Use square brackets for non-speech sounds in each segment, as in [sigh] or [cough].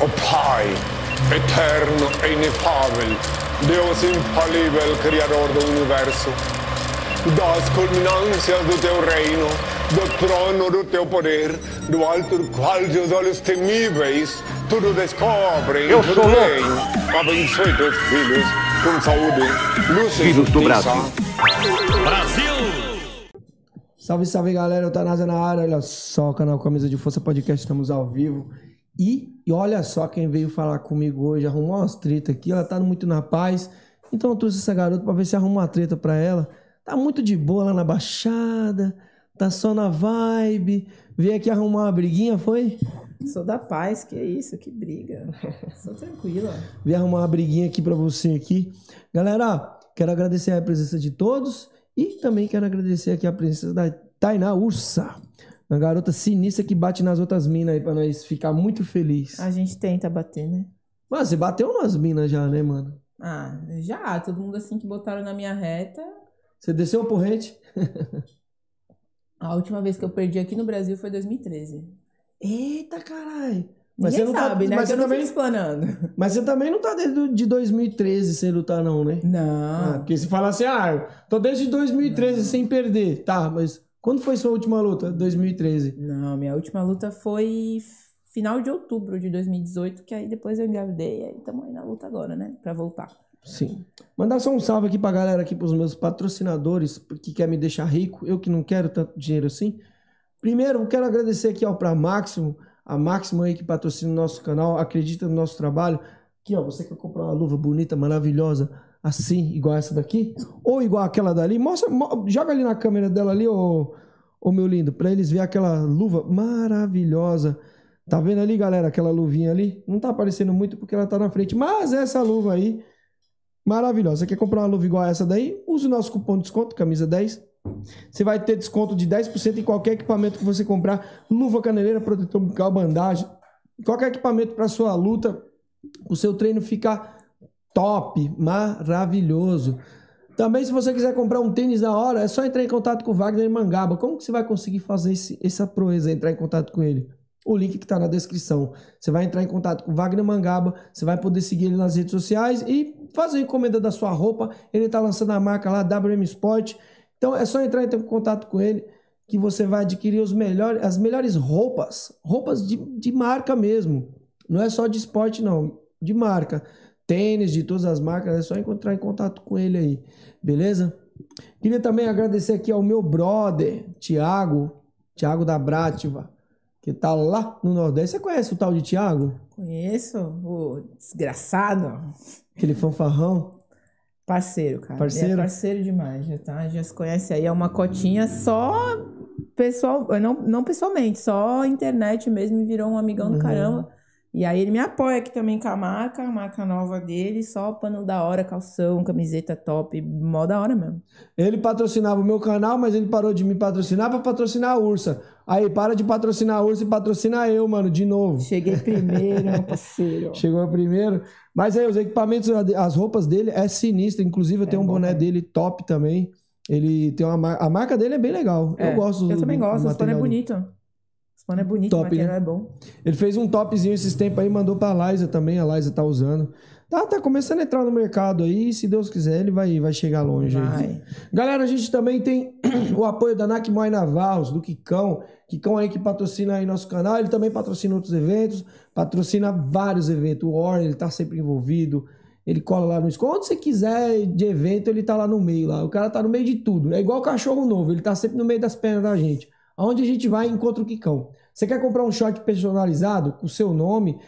O Pai, eterno e inefável, Deus infalível, Criador do Universo, das culminâncias do teu reino, do trono do teu poder, do alto do qual teus olhos temíveis tudo descobrem, Eu tudo sou louco. bem. Abençoe teus filhos com saúde, luz e Filhos do justiça. Brasil. Salve, salve galera, eu Tanasa na área, olha só, canal Camisa de Força Podcast, estamos ao vivo. E, e olha só quem veio falar comigo hoje, arrumou umas treta aqui, ela tá muito na paz. Então eu trouxe essa garota pra ver se arruma uma treta pra ela. Tá muito de boa lá na Baixada, tá só na vibe. Veio aqui arrumar uma briguinha, foi? Sou da paz, que isso, que briga. [laughs] Sou tranquila. Vim arrumar uma briguinha aqui pra você aqui. Galera, quero agradecer a presença de todos e também quero agradecer aqui a presença da Tainá Ursa, uma garota sinistra que bate nas outras minas aí pra nós ficar muito feliz. A gente tenta bater, né? Mano, você bateu nas minas já, né, mano? Ah, já, todo mundo assim que botaram na minha reta. Você desceu o porrete? A última vez que eu perdi aqui no Brasil foi 2013. Eita, caralho. Ninguém não sabe, tá, né? Mas que você, eu não também, explanando. mas você também não tá desde de 2013 sem lutar, não, né? Ah, Não. porque se falar assim, ah, tô desde 2013 sem perder. Tá, mas quando foi sua última luta? 2013. Não, minha última luta foi final de outubro de 2018, que aí depois eu engravidei. Aí estamos aí na luta agora, né? Pra voltar. Sim. Mandar só um salve aqui pra galera, aqui pros meus patrocinadores, que quer me deixar rico, eu que não quero tanto dinheiro assim. Primeiro, eu quero agradecer aqui ó, pra Máximo, a Máximo aí que patrocina o nosso canal, acredita no nosso trabalho. Aqui, ó, você quer comprar uma luva bonita, maravilhosa, assim, igual essa daqui, ou igual aquela dali, mostra, mo- joga ali na câmera dela ali, ô, ô meu lindo, pra eles verem aquela luva maravilhosa. Tá vendo ali, galera, aquela luvinha ali? Não tá aparecendo muito porque ela tá na frente, mas essa luva aí Maravilhosa. Você quer comprar uma luva igual essa daí? Use o nosso cupom de desconto, camisa 10. Você vai ter desconto de 10% em qualquer equipamento que você comprar. Luva caneleira, protetor bucal, bandagem. Qualquer equipamento para sua luta, o seu treino ficar top, maravilhoso. Também, se você quiser comprar um tênis da hora, é só entrar em contato com o Wagner Mangaba. Como que você vai conseguir fazer esse- essa proeza, entrar em contato com ele? O link que está na descrição. Você vai entrar em contato com o Wagner Mangaba, você vai poder seguir ele nas redes sociais e fazer a encomenda da sua roupa. Ele está lançando a marca lá, WM Sport. Então é só entrar em contato com ele que você vai adquirir os melhores, as melhores roupas. Roupas de, de marca mesmo. Não é só de esporte, não. De marca. Tênis de todas as marcas. É só entrar em contato com ele aí. Beleza? Queria também agradecer aqui ao meu brother, Thiago. Thiago da Brativa. Que tá lá no Nordeste. Você conhece o tal de Thiago? Conheço o desgraçado. Aquele fanfarrão? Parceiro, cara. Parceiro? Ele é parceiro demais, já, tá? Já se conhece aí. É uma cotinha só pessoal, não, não pessoalmente, só internet mesmo. Virou um amigão do Uhum. caramba. E aí ele me apoia aqui também com a marca, a marca nova dele. Só pano da hora, calção, camiseta top. Mó da hora mesmo. Ele patrocinava o meu canal, mas ele parou de me patrocinar pra patrocinar a Ursa. Aí, para de patrocinar a Ursa e patrocina eu, mano, de novo. Cheguei primeiro, meu [laughs] parceiro. Chegou primeiro. Mas aí, os equipamentos, as roupas dele é sinistra. Inclusive, eu tenho um bom, boné né? dele top também. Ele tem uma. A marca dele é bem legal. É, eu gosto Eu também gosto, os pano é bonito. Os pano é bonito, Top, o né? é bom. Ele fez um topzinho esses tempos aí, mandou pra Liza também. A Liza tá usando. Tá, tá começando a entrar no mercado aí. Se Deus quiser, ele vai, vai chegar longe. Vai. Galera, a gente também tem [clears throat] o apoio da Nakmoy Navarros, do Kikão. Kikão aí que patrocina aí nosso canal. Ele também patrocina outros eventos, patrocina vários eventos. O Warren, ele tá sempre envolvido. Ele cola lá no Onde você quiser de evento, ele tá lá no meio lá. O cara tá no meio de tudo. É igual cachorro novo, ele tá sempre no meio das pernas da gente. Aonde a gente vai, encontra o Kikão. Você quer comprar um short personalizado com o seu nome,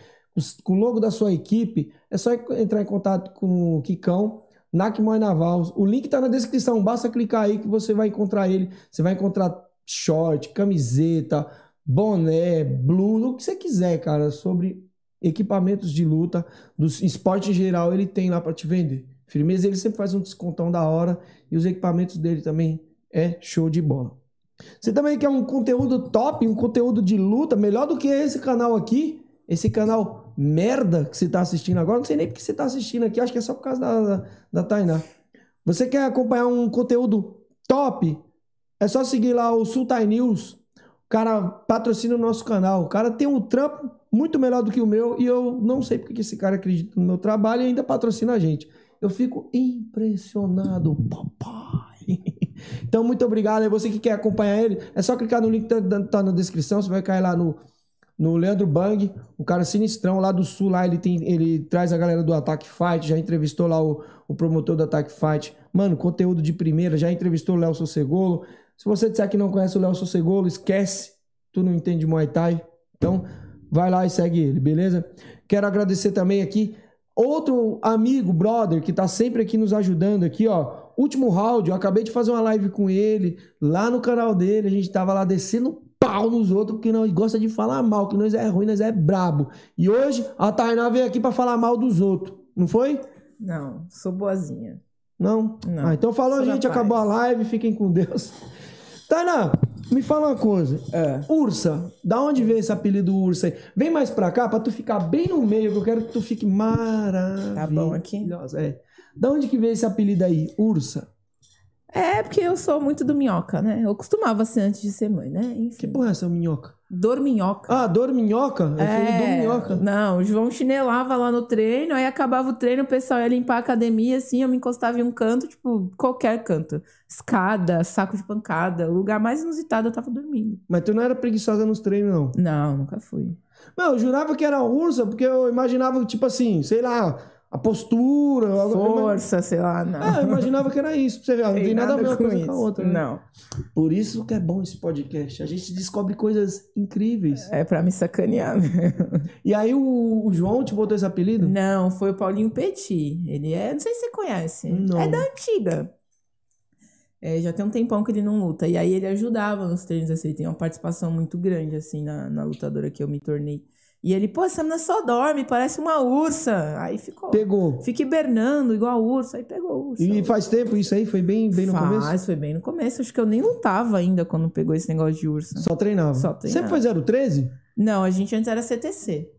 com o logo da sua equipe, é só entrar em contato com o Kikão. Nakmoy Navarros. O link tá na descrição. Basta clicar aí que você vai encontrar ele. Você vai encontrar short, camiseta, boné, blue, o que você quiser, cara, sobre equipamentos de luta, do esporte em geral, ele tem lá para te vender. Firmeza, ele sempre faz um descontão da hora e os equipamentos dele também é show de bola. Você também quer um conteúdo top, um conteúdo de luta, melhor do que esse canal aqui, esse canal merda que você está assistindo agora, não sei nem porque você está assistindo aqui, acho que é só por causa da, da, da Tainá. Você quer acompanhar um conteúdo top? É só seguir lá o Sultai News, cara patrocina o nosso canal. O cara tem um trampo muito melhor do que o meu e eu não sei porque que esse cara acredita no meu trabalho e ainda patrocina a gente. Eu fico impressionado, papai. [laughs] Então, muito obrigado. E você que quer acompanhar ele, é só clicar no link que tá, tá na descrição. Você vai cair lá no, no Leandro Bang, um cara sinistrão lá do sul. Lá ele, tem, ele traz a galera do Attack Fight. Já entrevistou lá o, o promotor do Attack Fight. Mano, conteúdo de primeira. Já entrevistou o Léo Sossegolo. Se você disser que não conhece o Léo Sossegolo, esquece. Tu não entende Muay Thai. Então, vai lá e segue ele, beleza? Quero agradecer também aqui outro amigo, brother, que tá sempre aqui nos ajudando aqui, ó. Último round, eu acabei de fazer uma live com ele, lá no canal dele, a gente tava lá descendo pau nos outros, porque nós gosta de falar mal, que nós é ruim, nós é brabo. E hoje a Tainá veio aqui pra falar mal dos outros, não foi? Não, sou boazinha. Não? Não. Ah, então falou, da gente, acabou a live, fiquem com Deus. Tainá, me fala uma coisa. É. Ursa, da onde veio esse apelido Ursa aí? Vem mais pra cá pra tu ficar bem no meio, que eu quero que tu fique maravilhosa. Tá bom aqui? É. Da onde que veio esse apelido aí, Ursa? É, porque eu sou muito do minhoca, né? Eu costumava ser antes de ser mãe, né? Que Enfim. porra é essa minhoca? Dorminhoca. Ah, dorminhoca? É, filho do minhoca. Não, o João chinelava lá no treino, aí acabava o treino, o pessoal ia limpar a academia, assim, eu me encostava em um canto, tipo, qualquer canto. Escada, saco de pancada, o lugar mais inusitado eu tava dormindo. Mas tu não era preguiçosa nos treinos, não. Não, nunca fui. Não, eu jurava que era ursa, porque eu imaginava, tipo assim, sei lá, a postura. algo- Força, sei lá, não. Ah, eu imaginava que era isso. Você ó, não tem, nada, a ver uma coisa com a outra. né? Não. Por isso que é bom esse podcast. A gente descobre coisas incríveis. É pra me sacanear. E aí o, o João te botou esse apelido? Não, foi o Paulinho Petit. Ele é, não sei se você conhece. Não. É da antiga. É, já tem um tempão que ele não luta. E aí ele ajudava nos treinos, assim, ele tem uma participação muito grande, assim, na, na lutadora que eu me tornei. E ele, pô, essa menina só dorme, parece uma ursa. Aí ficou. Pegou. Fica hibernando igual urso. Aí pegou a ursa. E faz tempo isso aí? Foi bem, bem no Faz, começo? foi bem no começo. Acho que eu nem lutava ainda quando pegou esse negócio de ursa. Só treinava. Só treinava. Sempre foi 013? Não, a gente antes era CTC.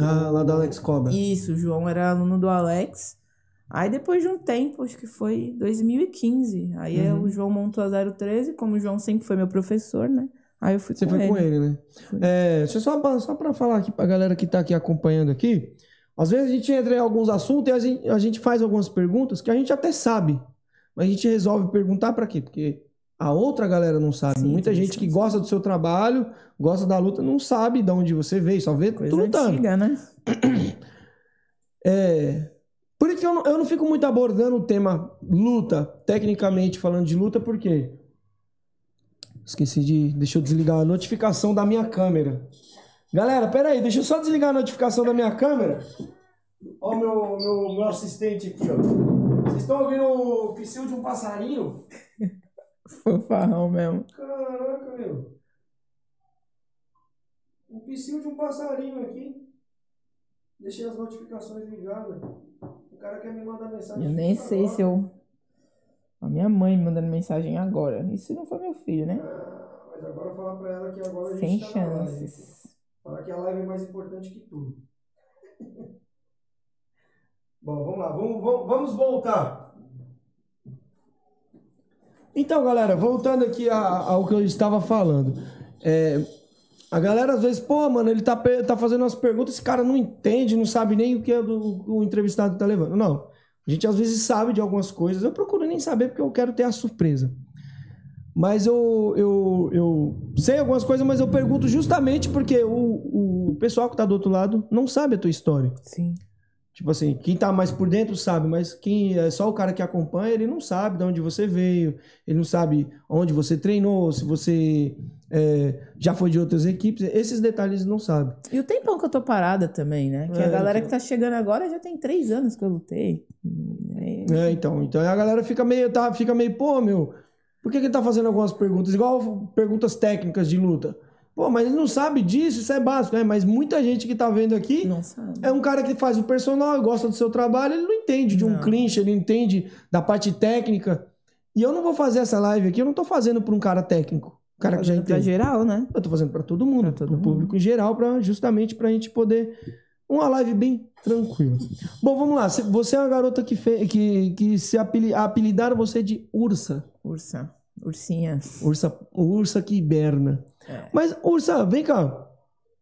Ah, lá do Alex Cobra. Isso, o João era aluno do Alex. Aí depois de um tempo, acho que foi 2015. Aí Uhum. o João montou a 013, como o João sempre foi meu professor, né? Aí eu fui Você com foi ele. com ele, né? É, deixa eu só, pra- só pra falar aqui pra galera que tá aqui acompanhando aqui. Às vezes a gente entra em alguns assuntos e a gente, a gente faz algumas perguntas que a gente até sabe. Mas a gente resolve perguntar pra quê? Porque a outra galera não sabe. Sim, Muita gente que gosta do seu trabalho, gosta da luta, não sabe de onde você veio, só vê Coisa tu lutando. antiga, né? [clears throat] É, por isso que eu não, eu não fico muito abordando o tema luta, tecnicamente falando de luta, porque esqueci de. Deixa eu desligar a notificação da minha câmera. Galera, pera aí, deixa eu só desligar a notificação da minha câmera. Ó, o meu, meu, meu assistente aqui, ó. Vocês estão ouvindo o psil de um passarinho? [laughs] Fanfarrão mesmo. Caraca, meu. Um psil de um passarinho aqui. Deixei as notificações ligadas. O cara quer me mandar mensagem. Eu nem sei hora. se eu. A minha mãe mandando mensagem agora. Isso não foi meu filho, né? Ah, Mas agora falar pra ela que agora a Sem gente tá chances. Falar que a live é mais importante que tudo. [laughs] Bom, vamos lá, vamos, vamos, vamos voltar. Então, galera, voltando aqui a- ao que eu estava falando. É, a galera às vezes, pô, mano, ele tá, tá fazendo umas perguntas, esse cara não entende, não sabe nem o que é do- o entrevistado tá levando. Não. A gente às vezes sabe de algumas coisas, eu procuro nem saber porque eu quero ter a surpresa. Mas eu, eu, eu sei algumas coisas, mas eu pergunto justamente porque o, o pessoal que tá do outro lado não sabe a tua história. Sim. Tipo assim, quem tá mais por dentro sabe, mas quem é só o cara que acompanha, ele não sabe de onde você veio, ele não sabe onde você treinou, se você é, já foi de outras equipes. Esses detalhes não sabe. E o tempão que eu tô parada também, né? Que É, a galera então. que tá chegando agora já tem três anos que eu lutei. É, então, então a galera fica meio, tá, fica meio, pô, meu, por que, que ele tá fazendo algumas perguntas? Igual perguntas técnicas de luta. Pô, mas ele não sabe disso, isso é básico, né? Mas muita gente que tá vendo aqui Não é um cara que faz o personal gosta do seu trabalho, ele não entende de um Não. clinch, ele entende da parte técnica. E eu não vou fazer essa live aqui, eu não tô fazendo pra um cara técnico, um cara que já Fazendo pra entende. geral, né? Eu tô fazendo pra todo mundo, Pra todo mundo. público em geral, pra, justamente pra gente poder. Uma live bem tranquila. Bom, vamos lá. Cê- Você é uma garota que, fe... que, que se apeli... apelidaram você de Ursa. Ursa. Ursinha. Ursa, Ursa que hiberna. Mas, Ursa, vem cá.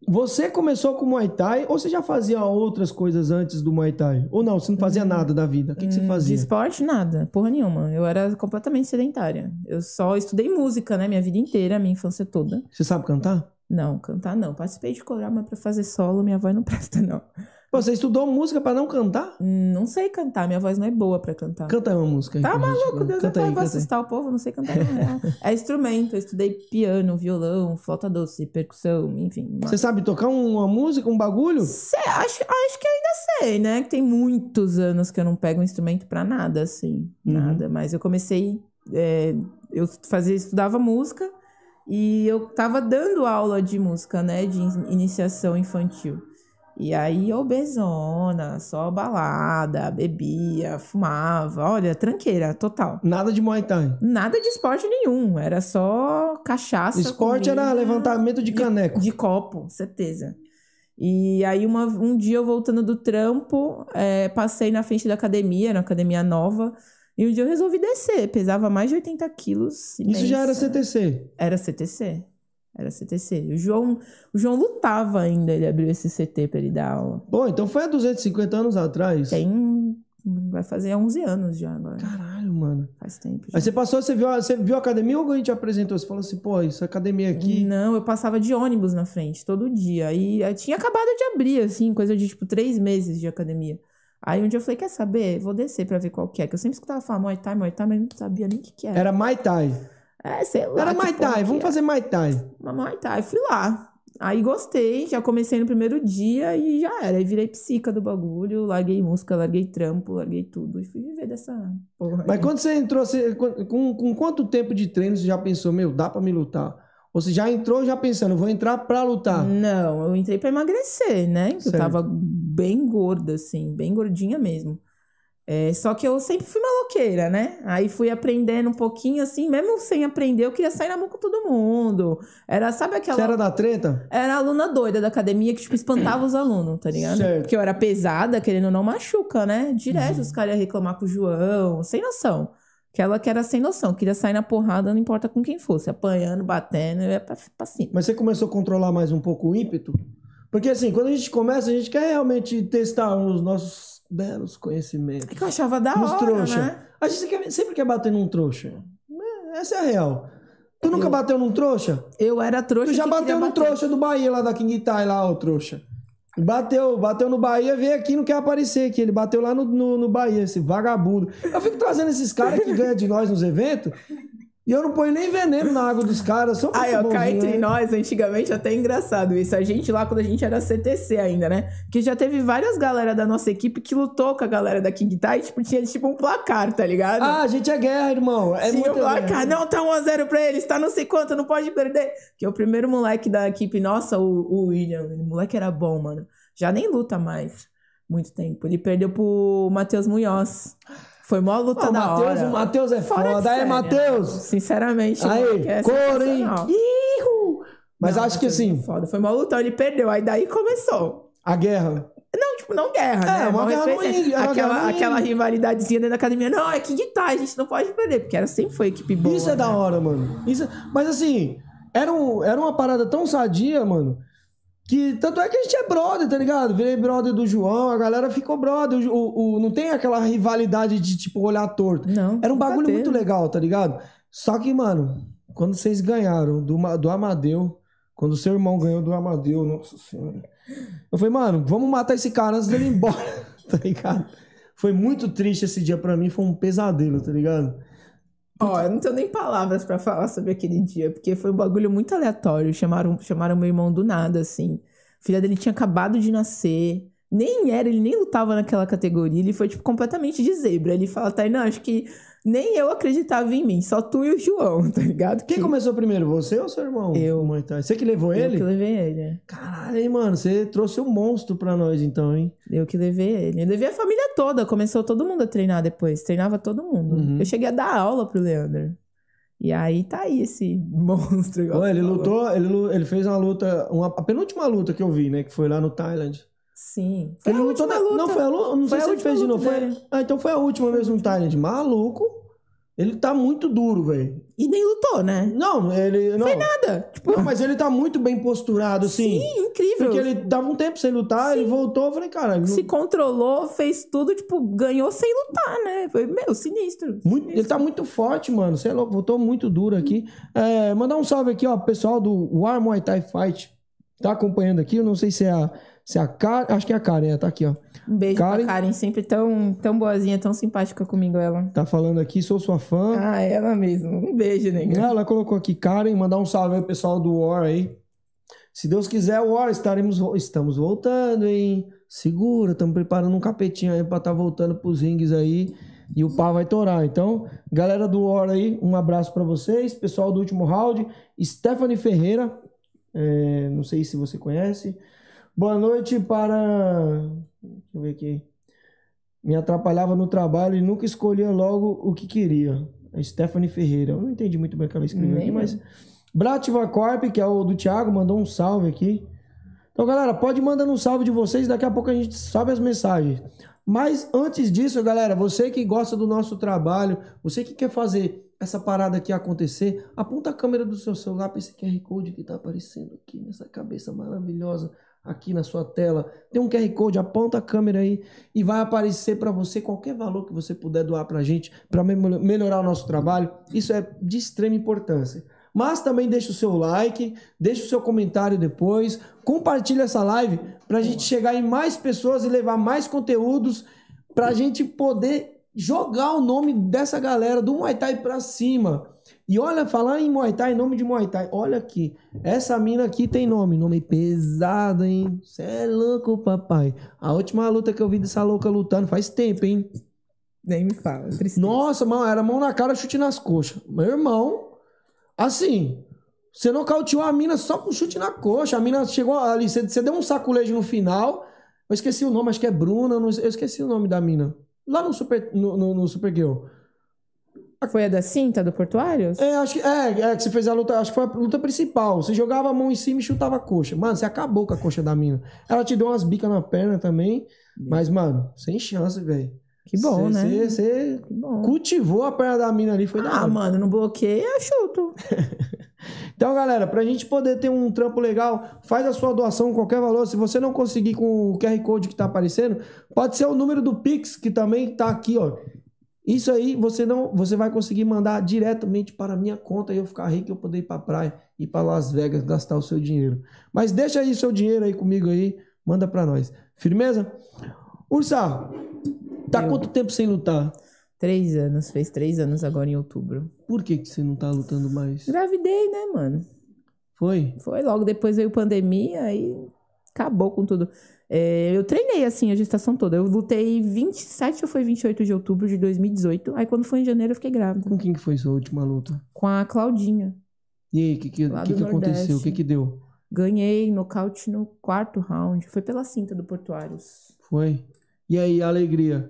Você começou com Muay Thai ou você já fazia outras coisas antes do Muay Thai? Ou não, você não fazia nada da vida? O que, que você Hum, De fazia? esporte, nada. Porra nenhuma. Eu era completamente sedentária. Eu só estudei música, né? Minha vida inteira, minha infância toda. Você sabe cantar? Não, cantar não. Participei de coral, mas pra fazer solo, minha voz não [laughs] presta, não. Pô, você estudou música pra não cantar? Não sei cantar, minha voz não é boa pra cantar. Canta uma música. Tá maluco, Deus, canta eu aí, vou canta aí. assustar o povo, não sei cantar. Não. É instrumento, eu estudei piano, violão, flauta doce, percussão, enfim. Você sabe tocar uma música, um bagulho? Sei, acho, acho que ainda sei, né? Que tem muitos anos que eu não pego um instrumento pra nada, assim. Uhum. Nada. Mas eu comecei. é, eu fazia, estudava música e eu tava dando aula de música, né? De in- iniciação infantil. E aí, obesona, só balada, bebia, fumava. Olha, tranqueira, total. Nada de Muay Thai. Nada de esporte nenhum, era só cachaça. Esporte era levantamento de caneco. de copo, certeza. E aí, uma- um dia eu voltando do trampo, é, passei na frente da academia, na academia nova, e um dia eu resolvi descer. Pesava mais de 80 quilos. Isso já era imensa. CTC. Era CTC. Era CTC. O João, o João lutava ainda, ele abriu esse CT pra ele dar aula. Pô, então foi há 250 anos atrás. Tem. Vai fazer 11 anos já agora. Caralho, mano. Faz tempo. Já. Aí você passou, você viu, a- você viu a academia ou alguém te apresentou? Você falou assim, pô, essa academia aqui. Não, eu passava de ônibus na frente todo dia. E tinha acabado de abrir, assim, coisa de tipo três meses de academia. Aí um dia eu falei, quer saber? Vou descer pra ver qual que é. Que eu sempre escutava falar Muay Thai, Muay Thai, mas não sabia nem o que que era. Era Muay Thai. É, sei lá. Era Muay porra Thai, vamos fazer Muay Thai. Uma Muay Thai. Fui lá. Aí gostei, já comecei no primeiro dia e já era. Aí virei psica do bagulho, larguei música, larguei trampo, larguei tudo. E fui viver dessa porra. Mas aí. quando você entrou, você- com, com quanto tempo de treino você já pensou, meu, dá pra me lutar? Ou você já entrou já pensando, vou entrar pra lutar? Não, eu entrei pra emagrecer, né? Eu Certo. tava bem gorda, assim, bem gordinha mesmo. É, só que eu sempre fui maloqueira, né? Aí fui aprendendo um pouquinho, assim, mesmo sem aprender, eu queria sair na mão com todo mundo. Era, sabe aquela. Você era da treta? Era a aluna doida da academia que, tipo, espantava os alunos, tá ligado? Certo. Porque eu era pesada, querendo ou não, machuca, né? Uhum. Direto os caras iam reclamar com o João, sem noção. Aquela que era sem noção, queria sair na porrada, não importa com quem fosse, apanhando, batendo, ia pra, pra cima. Mas você começou a controlar mais um pouco o ímpeto? Porque assim, quando a gente começa, a gente quer realmente testar os nossos belos conhecimentos. É que eu achava da Nos hora, trouxa. né? A gente quer- sempre quer bater num trouxa. É, Essa é a real. Tu nunca Eu- bateu num trouxa? Eu era trouxa Tu já bateu no bater. trouxa do Bahia, lá da King Tai, lá, o trouxa. Bateu, bateu no Bahia, veio aqui não quer aparecer aqui. Ele bateu lá no, no, no Bahia, esse vagabundo. Eu fico trazendo esses caras que [laughs] ganham de nós nos eventos e eu não ponho nem veneno na água dos caras. Só Aí, ó, cá entre né? nós, antigamente, até é engraçado isso. A gente lá, quando a gente era CTC ainda, né? Que já teve várias galera da nossa equipe que lutou com a galera da King Tai, tipo, tinha tipo um placar, tá ligado? Ah, a gente é guerra, irmão. É Tinha um placar, guerra. não, tá 1x0 pra eles, tá não sei quanto, não pode perder. Que o primeiro moleque da equipe nossa, o, o William, o moleque era bom, mano. Já nem luta mais, muito tempo. Ele perdeu pro Matheus Munhoz. Foi mó luta o da hora. o Matheus é Fora de foda. Aí, série, Matheus. Sinceramente, Aí, é cor, hein? Ihu! Mas Não, acho que é assim, Foda. Foi uma luta, ele perdeu. Aí daí começou. a guerra. Não, tipo, não guerra, É, né? uma guerra ruim, é uma aquela, guerra ruim. aquela rivalidadezinha dentro da academia. Não, é que tá, a gente não pode perder, porque era, sempre foi equipe boa. Isso é né? da hora, mano. Isso é- Mas assim, era, um, era uma parada tão sadia, mano. Que tanto é que a gente é brother, tá ligado? Virei brother do João, a galera ficou brother. O, o- não tem aquela rivalidade de, tipo, olhar torto. Não. Era um bagulho muito legal, tá ligado? Só que, mano, quando vocês ganharam do, do Amadeu, quando o seu irmão ganhou do Amadeu, nossa senhora. Eu falei, mano, vamos matar esse cara antes dele ir embora, [laughs] tá ligado? Foi muito triste esse dia pra mim, foi um pesadelo, tá ligado? Ó, eu não tenho nem palavras pra falar sobre aquele dia, porque foi um bagulho muito aleatório. Chamaram, chamaram meu irmão do nada, assim. A filha dele tinha acabado de nascer. Nem era, ele nem lutava naquela categoria. Ele foi, tipo, completamente de zebra. Ele fala, Tainá, acho que nem eu acreditava em mim, só tu e o João, [laughs] tá ligado? Quem Que- começou primeiro, você ou seu irmão? Eu. Muay Thai? Você que levou Eu ele? que levei ele. Caralho, hein, mano, você trouxe um monstro pra nós então, hein? Eu que levei ele. Eu levei a família toda. Começou todo mundo a treinar depois. Treinava todo mundo. Uhum. Eu cheguei a dar aula pro Leandro. E aí tá aí esse [laughs] monstro. igual ele falou. lutou, ele, ele fez uma luta, uma, a penúltima luta que eu vi, né, que foi lá no Thailand. Sim. Foi Ele a lutou, última na- luta. não foi a luta, não Foi sei se ele fez de novo, foi, ah, então foi a última mesmo no Thailand, maluco. Ele tá muito duro, velho. E nem lutou, né? Não, ele. Não, Nada. Tipo, Não, mas ele tá muito bem posturado, assim. sim, incrível. Porque ele dava um tempo sem lutar, ele voltou, eu falei, cara, Se controlou, fez tudo, tipo, ganhou sem lutar, né? Foi, meu, sinistro. Muito, ele tá muito forte, mano. Você é louco, voltou muito duro aqui. É, mandar um salve aqui, ó, pro pessoal do War Muay Thai Fight. Tá acompanhando aqui, eu não sei se é a, se a Karen. Acho que é a Karen, é, tá aqui, ó. Um beijo Karen. pra Karen, sempre tão, tão boazinha, tão simpática comigo, ela. Tá falando aqui, sou sua fã. Ah, ela mesmo. Um beijo, nega. Ela colocou aqui, Karen, mandar um salve aí pro pessoal do War aí. Se Deus quiser, War, estaremos, estamos voltando, hein? Segura, estamos preparando um capetinho aí pra tá voltando pros rings aí. E o pau vai torar. Então, galera do War aí, um abraço pra vocês. Pessoal do último round, Stephanie Ferreira. é, não sei se você conhece. Boa noite para. Deixa eu ver aqui. Me atrapalhava no trabalho e nunca escolhia logo o que queria. A Stephanie Ferreira. Eu não entendi muito bem o que ela escreveu Nem aqui, mas. Brativa Corp, que é o do Thiago, mandou um salve aqui. Então, galera, pode mandando um salve de vocês, daqui a pouco a gente sobe as mensagens. Mas antes disso, galera, você que gosta do nosso trabalho, você que quer fazer essa parada aqui acontecer, aponta a câmera do seu celular para esse QR Code que tá aparecendo aqui nessa cabeça maravilhosa aqui na sua tela. Tem um QR Code, aponta a câmera aí e vai aparecer para você qualquer valor que você puder doar pra gente para melhorar o nosso trabalho. Isso é de extrema importância. Mas também deixa o seu like, deixa o seu comentário depois, compartilha essa live pra gente chegar em mais pessoas e levar mais conteúdos pra gente poder jogar o nome dessa galera do Muay Thai pra cima. E olha, falar em Muay Thai, nome de Muay Thai, olha aqui, essa mina aqui tem nome, nome pesado, hein? Cê é louco, papai. A última luta que eu vi dessa louca lutando faz tempo, hein? Nem me fala. tristeza. Nossa, mano, era mão na cara, chute nas coxas. Meu irmão, assim, você nocauteou a mina só com chute na coxa. A mina chegou ali, você, você deu um saculejo no final. Eu esqueci o nome, acho que é Bruna, eu esqueci o nome da mina. Lá no Super, no, no, no Super Girl. Foi a da cinta do Portuários? É, acho que, é, é, que você fez a luta, acho que foi a luta principal. Você jogava a mão em cima e chutava a coxa. Mano, você acabou com a coxa da mina. Ela te deu umas bicas na perna também. Mas, mano, sem chance, velho. Que bom, Cê- né? Você cultivou a perna da mina ali, foi da Ah, hora. mano, não bloqueia, eu chuto. [laughs] Então, galera, pra gente poder ter um trampo legal, faz a sua doação, qualquer valor. Se você não conseguir com o QR Code que tá aparecendo, pode ser o número do Pix, que também tá aqui, ó. Isso aí você não, você vai conseguir mandar diretamente para a minha conta e eu ficar rico e eu poder ir pra praia, ir para Las Vegas, gastar o seu dinheiro. Mas deixa aí seu dinheiro aí comigo aí, manda pra nós. Firmeza? Ursa, tá Eu. quanto tempo sem lutar? Três anos, fez três anos agora em outubro. Por que, que você não tá lutando mais? Gravidei, né, mano? Foi? Foi logo depois veio pandemia, aí acabou com tudo. É, eu treinei assim a gestação toda. Eu lutei 27 ou foi 28 de outubro de 2018. Aí quando foi em janeiro eu fiquei grávida. Com quem que foi sua última luta? Com a Claudinha. E aí, o que, que, que, que aconteceu? O que, que deu? Ganhei nocaute no quarto round. Foi pela cinta do Portuários. Foi? E aí, a alegria?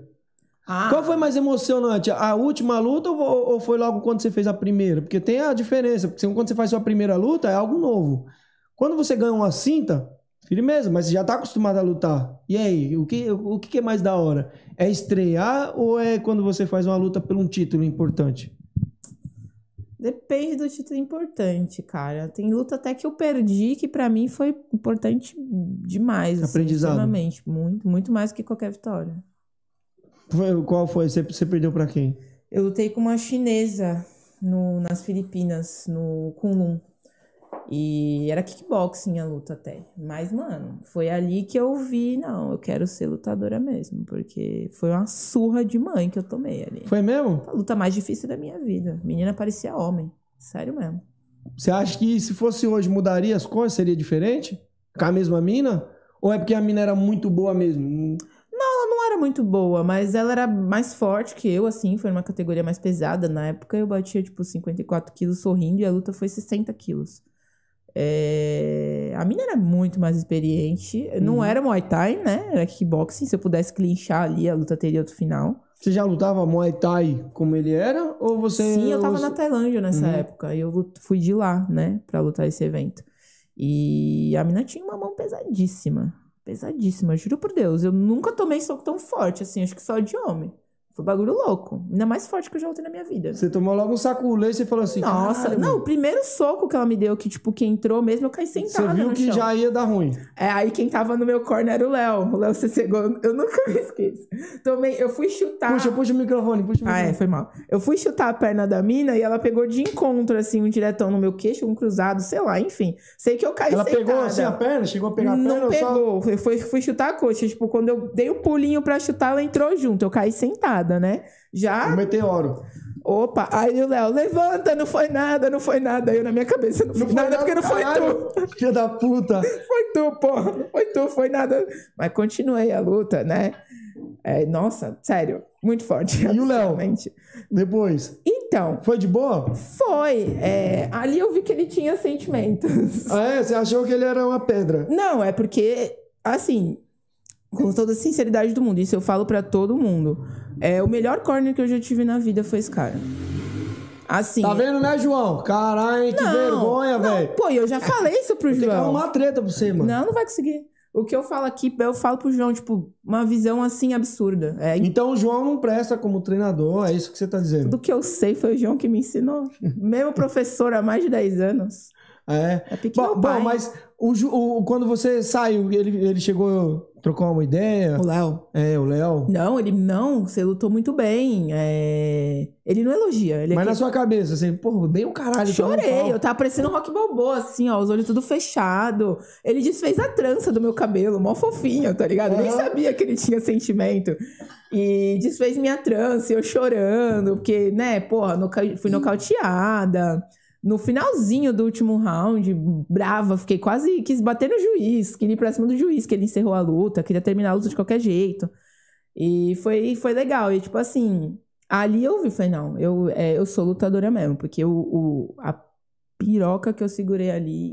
Ah, Qual foi mais emocionante? A última luta ou, ou foi logo quando você fez a primeira? Porque tem a diferença. Porque quando você faz sua primeira luta, é algo novo. Quando você ganha uma cinta, firmeza, mas você já tá acostumado a lutar. E aí, o que, o que é mais da hora? É estrear ou é quando você faz uma luta por um título importante? Depende do título importante, cara. Tem luta até que eu perdi, que pra mim foi importante demais. assim, Aprendizado. extremamente. Muito, muito mais que qualquer vitória. Foi- Qual foi? Você, você perdeu pra quem? Eu lutei com uma chinesa no, nas Filipinas, no Kunlun. E era kickboxing a luta até. Mas, mano, foi ali que eu vi, não, eu quero ser lutadora mesmo. Porque foi uma surra de mãe que eu tomei ali. Foi mesmo? A luta mais difícil da minha vida. Menina parecia homem. Sério mesmo. Você acha que se fosse hoje mudaria as coisas? Seria diferente? Com a mesma mina? Ou é porque a mina era muito boa mesmo? Ela não era muito boa, mas ela era mais forte que eu, assim. Foi numa categoria mais pesada. Na época eu batia, tipo, 54 quilos sorrindo e a luta foi 60 quilos. É, A mina era muito mais experiente. Não Uhum. era Muay Thai, né? Era kickboxing. Se eu pudesse clinchar ali, a luta teria outro final. Você já lutava Muay Thai como ele era? Ou você. Sim, eu tava na Tailândia nessa Uhum. época. E eu fui de lá, né? Pra lutar esse evento. E a mina tinha uma mão pesadíssima. Pesadíssima, juro por Deus. Eu nunca tomei soco tão forte, assim. Acho que só de homem. Foi um bagulho louco. Ainda mais forte que eu já lutei na minha vida. Você tomou logo um saco e você falou assim, Nossa, "Caralho, não, mano." o primeiro soco que ela me deu, que tipo, que entrou mesmo, eu caí Você sentada viu no que chão. já ia dar ruim. É, aí quem tava no meu corner era o Léo. O Léo Cegou. Eu nunca me esqueço. Tomei, eu fui chutar. Puxa, puxa o microfone, puxa o Ah, microfone. é, foi mal. Eu fui chutar a perna da mina e ela pegou de encontro, assim, um diretão no meu queixo, um cruzado, sei lá, enfim. Sei que eu caí Ela sentada. pegou assim a perna, chegou a pegar a perna Não ou só... pegou, eu fui, fui chutar a coxa. Tipo, quando eu dei o pulinho pra chutar, ela entrou junto. Eu caí sentada, né? Já O meteoro. Opa, aí o Léo, levanta, não foi nada, não foi nada. Aí eu na minha cabeça, não foi nada, porque não foi caralho. tu. Filha da puta. [laughs] Foi tu, porra, não foi tu, foi nada. Mas continuei a luta, né? É, nossa, sério, muito forte. E o Léo? Depois. Então, Foi de boa? foi. é, ali eu vi que ele tinha sentimentos. Ah, é? Você achou que ele era uma pedra? Não, é porque, assim, com toda a sinceridade do mundo, isso eu falo pra todo mundo. É, o melhor corner que eu já tive na vida foi esse cara. Assim. Tá vendo, né, João? Caralho, que Não, vergonha, velho. Pô, eu já falei isso pro Tem que João. arrumar treta pra você, mano. Não, não vai conseguir. O que eu falo aqui, eu falo pro João, tipo, uma visão assim absurda. É, Então o João não presta como treinador, é isso que você tá dizendo. tudo que eu sei foi o João que me ensinou. [laughs] Mesmo professor há mais de 10 anos. É. É pequeno Bom, pai. bom, mas o, o- quando você saiu, ele, ele chegou, trocou uma ideia. O Léo. É, o Léo. Não, ele não, você lutou muito bem. é, Ele não elogia. Ele é Mas que- na sua cabeça, assim, pô, bem o caralho. tá Chorei, eu tava parecendo um rock balboa, assim, ó, os olhos tudo fechado. Ele desfez a trança do meu cabelo, mó fofinho, tá ligado? Eu nem sabia que ele tinha sentimento. E desfez minha trança, eu chorando, porque, né, porra, noca- fui nocauteada. No finalzinho do último round, brava, fiquei quase. quis bater no juiz, queria ir pra cima do juiz, que ele encerrou a luta, queria terminar a luta de qualquer jeito. E foi, foi legal. E, tipo assim, ali eu vi, falei, não, eu, é, eu sou lutadora mesmo, porque o, o- a piroca que eu segurei ali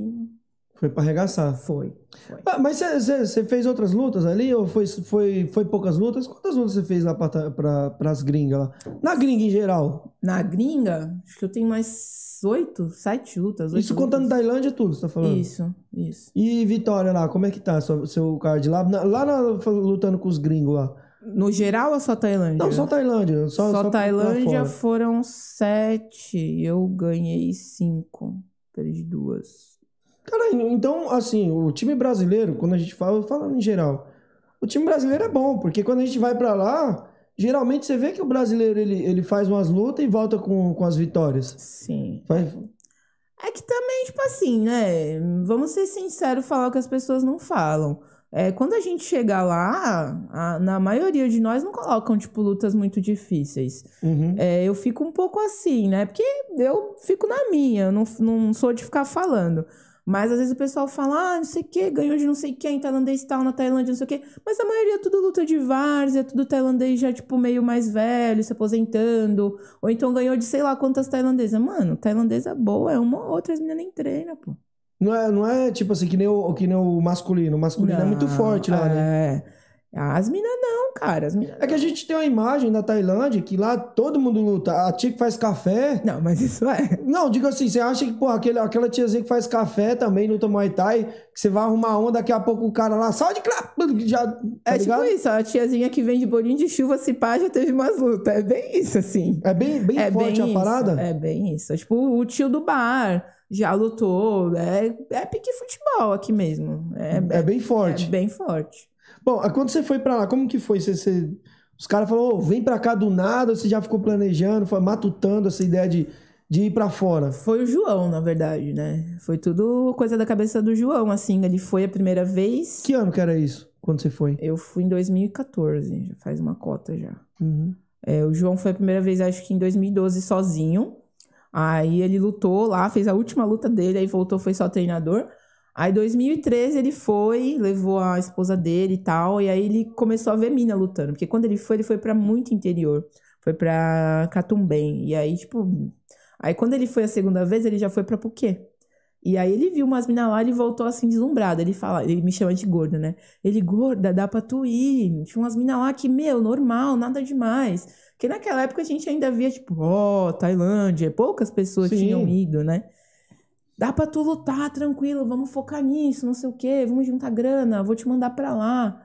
Foi pra arregaçar. foi. foi. Ah, Mas você- fez outras lutas ali? Ou foi, foi, foi poucas lutas? Quantas lutas você fez lá pra, pras gringas lá? Na gringa em geral. Na gringa, acho que eu tenho mais oito, sete lutas. oito Isso contando lutas. Tailândia tudo, você tá falando? Isso, isso. E Vitória lá, como é que tá seu, seu card lá? Na- lá na- lutando com os gringos lá. No geral ou só Tailândia? Não, só Tailândia. Só, Só só Tailândia fora. foram sete. Eu ganhei cinco. Perdi duas. Cara, então, assim, o time brasileiro, quando a gente fala, falando em geral, o time brasileiro é bom, porque quando a gente vai pra lá, geralmente você vê que o brasileiro ele, ele faz umas lutas e volta com, com as vitórias. Sim. Faz- É que também, tipo assim, né? Vamos ser sinceros, falar o que as pessoas não falam. É, quando a gente chega lá, a- na maioria de nós não colocam, tipo, lutas muito difíceis. Uhum. É, eu fico um pouco assim, né? Porque eu fico na minha, eu não, não sou de ficar falando. Mas às vezes o pessoal fala, ah, não sei o que, ganhou de não sei quem, tailandês tal, na Tailândia, não sei o quê. Mas a maioria é tudo luta de várzea, tudo tailandês já, tipo, meio mais velho, se aposentando. Ou então ganhou de sei lá quantas tailandesas. Mano, tailandesa boa é uma ou outra, as meninas nem treinam, pô. Não, é, não é tipo assim, que nem o, que nem o masculino. O masculino é muito Não, forte lá, né? É. As minas não, cara. As minas É que a gente tem uma imagem da Tailândia que lá todo mundo luta. A tia que faz café. Não, mas isso é. Não, digo assim, você acha que, pô, aquele, aquela tiazinha que faz café também luta Muay Thai, que você vai arrumar uma, daqui a pouco o cara lá, sai de já. Tá É ligado? tipo isso, a tiazinha que vende bolinho de chuva, se pá, já teve umas lutas. É bem isso, assim. É bem, bem é forte a isso, parada? É bem isso. É tipo, o tio do bar já lutou. É, é pique futebol aqui mesmo. É, É bem forte. é bem forte. Bom, aí quando você foi pra lá, como que foi? Você, você- Os caras falaram, ô, vem pra cá do nada, ou você já ficou planejando, foi matutando essa ideia de, de ir pra fora? Foi o João, na verdade, né? Foi tudo coisa da cabeça do João, assim. Ele foi a primeira vez. Que ano que era isso, quando você foi? Eu fui em 2014, já faz uma cota já. Uhum. É, o João foi a primeira vez, acho que em 2012, sozinho. Aí ele lutou lá, fez a última luta dele, aí voltou, foi só treinador. Aí em 2013 ele foi, levou a esposa dele e tal, e aí ele começou a ver mina lutando. Porque quando ele foi, ele foi pra muito interior. Foi pra Catumbem. E aí, tipo. Aí quando ele foi a segunda vez, ele já foi pra Puquê. E aí ele viu umas minas lá, ele voltou assim deslumbrado. Ele fala, ele me chama de gorda, né? Ele, gorda, dá pra tu ir. Tinha umas minas lá que, meu, normal, nada demais. Porque naquela época a gente ainda via, tipo, ó, Tailândia. Poucas pessoas Sim. tinham ido, né? Dá pra tu lutar tranquilo, vamos focar nisso, não sei o quê, vamos juntar grana, vou te mandar pra lá.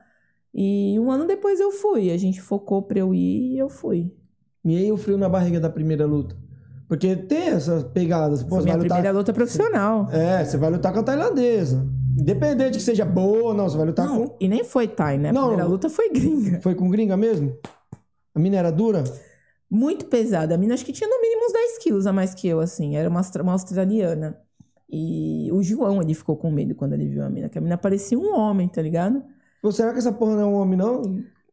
E um ano depois eu fui. A gente focou pra eu ir e eu fui. E aí o frio na barriga da primeira luta? Porque tem essas pegadas. Pô, Foi minha lutar... primeira luta profissional. É, você vai lutar com a tailandesa. Independente que seja boa ou não, você vai lutar Não, com. e nem foi Thai, né? A Não. primeira luta foi gringa. Foi com gringa mesmo? A mina era dura? Muito pesada. A mina acho que tinha no mínimo uns 10 quilos a mais que eu, assim. Era uma, uma australiana. E o João, ele ficou com medo quando ele viu a mina. Que a mina parecia um homem, tá ligado? Pô, será que essa porra não é um homem, não?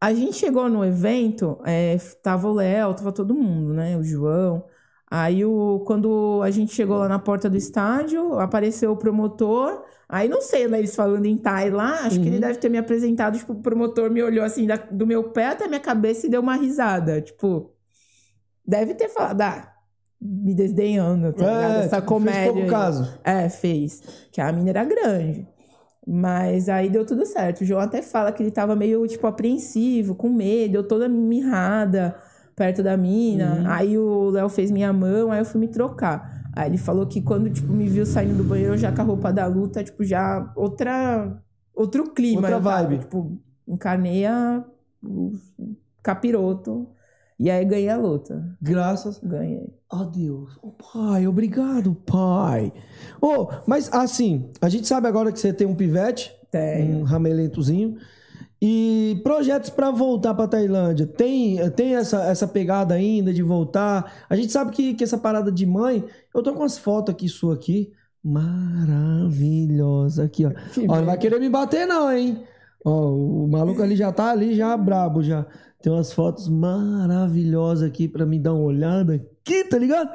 A gente chegou no evento, é, tava o Léo, tava todo mundo, né? O João. Aí, o, quando a gente chegou lá na porta do estádio, apareceu o promotor. Aí, não sei, né, eles falando em Thai lá, acho que ele Uhum. deve ter me apresentado. Tipo, o promotor me olhou assim, da- do meu pé até a minha cabeça e deu uma risada. Tipo, deve ter falado, ah, me desdenhando, tá ligado? Essa tipo, comédia. Fez pouco caso. É, fez. Que a mina era grande. Mas aí deu tudo certo. O João até fala que ele tava meio, tipo, apreensivo, com medo, eu toda mirrada perto da mina. Uhum. Aí o Léo fez minha mão, aí eu fui me trocar. Aí ele falou que quando, tipo, me viu saindo do banheiro já com a roupa da luta, tipo, já outra... Outro clima. Outra eu tava, vibe. Tipo, encarnei a... o capiroto. E aí ganhei a luta. Graças Ganhei. a Deus. Oh, pai, obrigado, pai. Oh, mas assim, a gente sabe agora que você tem um pivete, Tenho. um ramelentozinho. E projetos pra voltar pra Tailândia? Tem, tem essa, essa pegada ainda de voltar? A gente sabe que, que essa parada de mãe. Eu tô com as fotos aqui sua aqui. Maravilhosa. Aqui, ó. Ó, não vai querer me bater, não, hein? Ó, o maluco ali já tá ali, já brabo já. Tem umas fotos maravilhosas aqui pra me dar uma olhada aqui, tá ligado?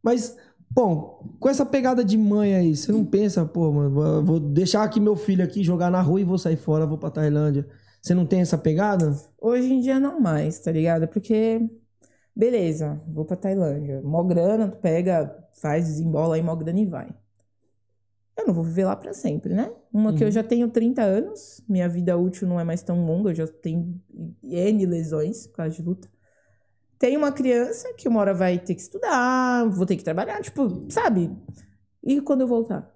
Mas, bom, com essa pegada de mãe aí, você não pensa, pô, mano, vou- vou deixar aqui meu filho aqui, jogar na rua e vou sair fora, vou pra Tailândia. Você não tem essa pegada? Hoje em dia não mais, tá ligado? Porque, beleza, vou pra Tailândia. Mó grana, tu pega, faz, desembola aí mó grana e vai. Eu não vou viver lá pra sempre, né? Uma que eu já tenho 30 anos, minha vida útil não é mais tão longa, eu já tenho N lesões por causa de luta. Tenho uma criança que uma hora vai ter que estudar, vou ter que trabalhar, tipo, sabe? E quando eu voltar?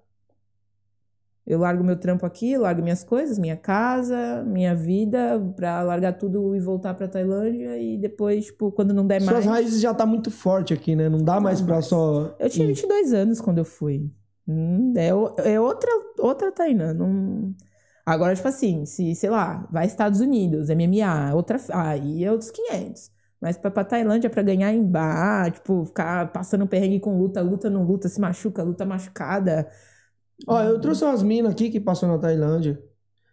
Eu largo meu trampo aqui, largo minhas coisas, minha casa, minha vida, pra largar tudo e voltar pra Tailândia e depois, tipo, quando não der Suas mais. raízes já tá muito forte aqui, né? Não dá mais pra só. Eu tinha ir. 22 anos quando eu fui. Hum, é, é outra, outra Tainã. Não... Agora, tipo assim, se, sei lá, vai Estados Unidos, MMA, outra. Aí é outros 500. Mas pra, pra Tailândia, pra ganhar em bar, tipo, ficar passando perrengue com luta, luta não luta, se machuca, luta machucada. Ó, eu trouxe umas minas aqui que passou na Tailândia.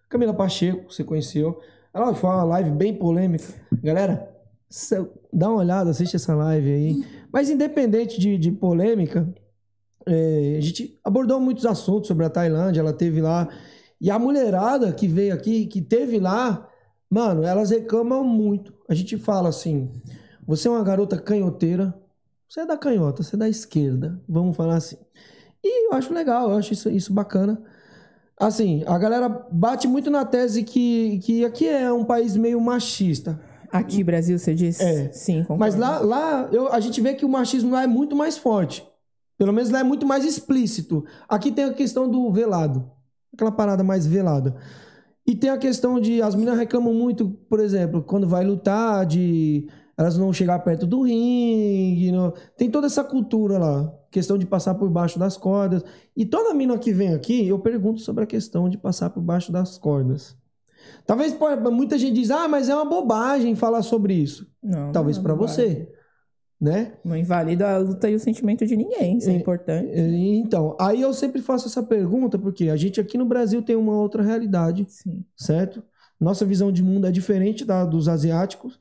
Camila Pacheco, você conheceu. Ela foi uma live bem polêmica. Galera, dá uma olhada, assiste essa live aí. Mas independente de, de polêmica, é, a gente abordou muitos assuntos sobre a Tailândia. Ela teve lá. E a mulherada que veio aqui, que teve lá, mano, elas reclamam muito. A gente fala assim: você é uma garota canhoteira, você é da canhota, você é da esquerda, vamos falar assim. E eu acho legal, eu acho isso, isso bacana. Assim, a galera bate muito na tese que, que aqui é um país meio machista. Aqui, Brasil, você disse? É. Sim, concordo. Mas lá, lá eu, a gente vê que o machismo lá é muito mais forte. Pelo menos lá é muito mais explícito. Aqui tem a questão do velado. Aquela parada mais velada. E tem a questão de. As meninas reclamam muito, por exemplo, quando vai lutar, de elas não chegar perto do ringue. não- Tem toda essa cultura lá. Questão de passar por baixo das cordas. E toda mina que vem aqui, eu pergunto sobre a questão de passar por baixo das cordas. Talvez muita gente diz, ah, mas é uma bobagem falar sobre isso. Não, Talvez pra vale. você, né? Não invalida a luta e o sentimento de ninguém, isso é, É, importante. Então, aí eu sempre faço essa pergunta porque a gente aqui no Brasil tem uma outra realidade, Sim. certo? Nossa visão de mundo é diferente da dos asiáticos.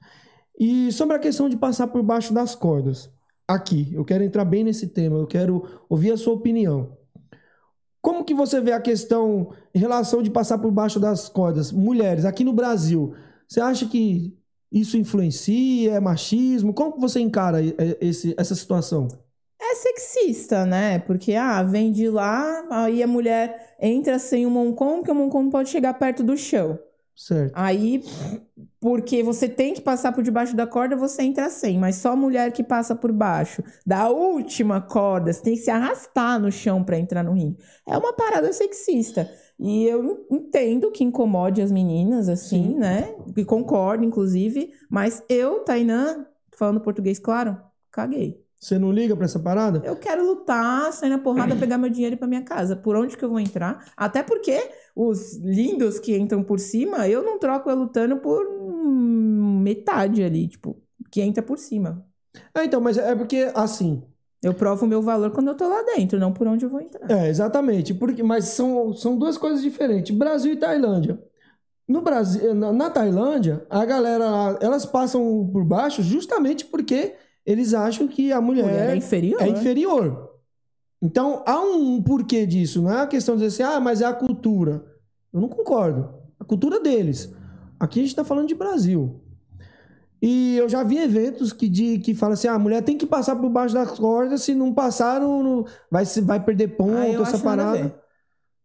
E sobre a questão de passar por baixo das cordas, aqui, eu quero entrar bem nesse tema, eu quero ouvir a sua opinião. Como que você vê a questão em relação de passar por baixo das cordas, mulheres, aqui no Brasil? Você acha que isso influencia, é machismo? Como que você encara e- e- esse, essa situação? É sexista, né? Porque, ah, vem de lá, aí a mulher entra sem o Moncon, porque o Moncon não pode chegar perto do chão. Certo. Aí, porque você tem que passar por debaixo da corda, você entra sem. Mas só a mulher que passa por baixo da última corda, você tem que se arrastar no chão pra entrar no ringue. É uma parada sexista. E eu entendo que incomode as meninas, assim, Sim. né? E concordo, inclusive. Mas eu, Tainã, falando português claro, caguei. Você não liga pra essa parada? Eu quero lutar, sair na porrada, [clears throat] pegar meu dinheiro e ir pra minha casa. Por onde que eu vou entrar? Até porque os lindos que entram por cima, eu não troco eu lutando por metade ali, tipo, que entra por cima. É, então, mas é porque, assim, Eu provo o meu valor quando eu tô lá dentro, não por onde eu vou entrar. É, exatamente. Porque, mas são, são duas coisas diferentes. Brasil e Tailândia. No Brasil, na, na Tailândia, a galera elas passam por baixo justamente porque eles acham que a mulher, Mulher é inferior. é inferior. Então, há um porquê disso. Não é a questão de dizer assim, ah, mas é a cultura. Eu não concordo. A cultura deles. Aqui a gente está falando de Brasil. E eu já vi eventos que, de, que falam assim, ah, a mulher tem que passar por baixo das cordas, se não passar, não, não- vai, vai perder ponto, Ah, eu essa parada.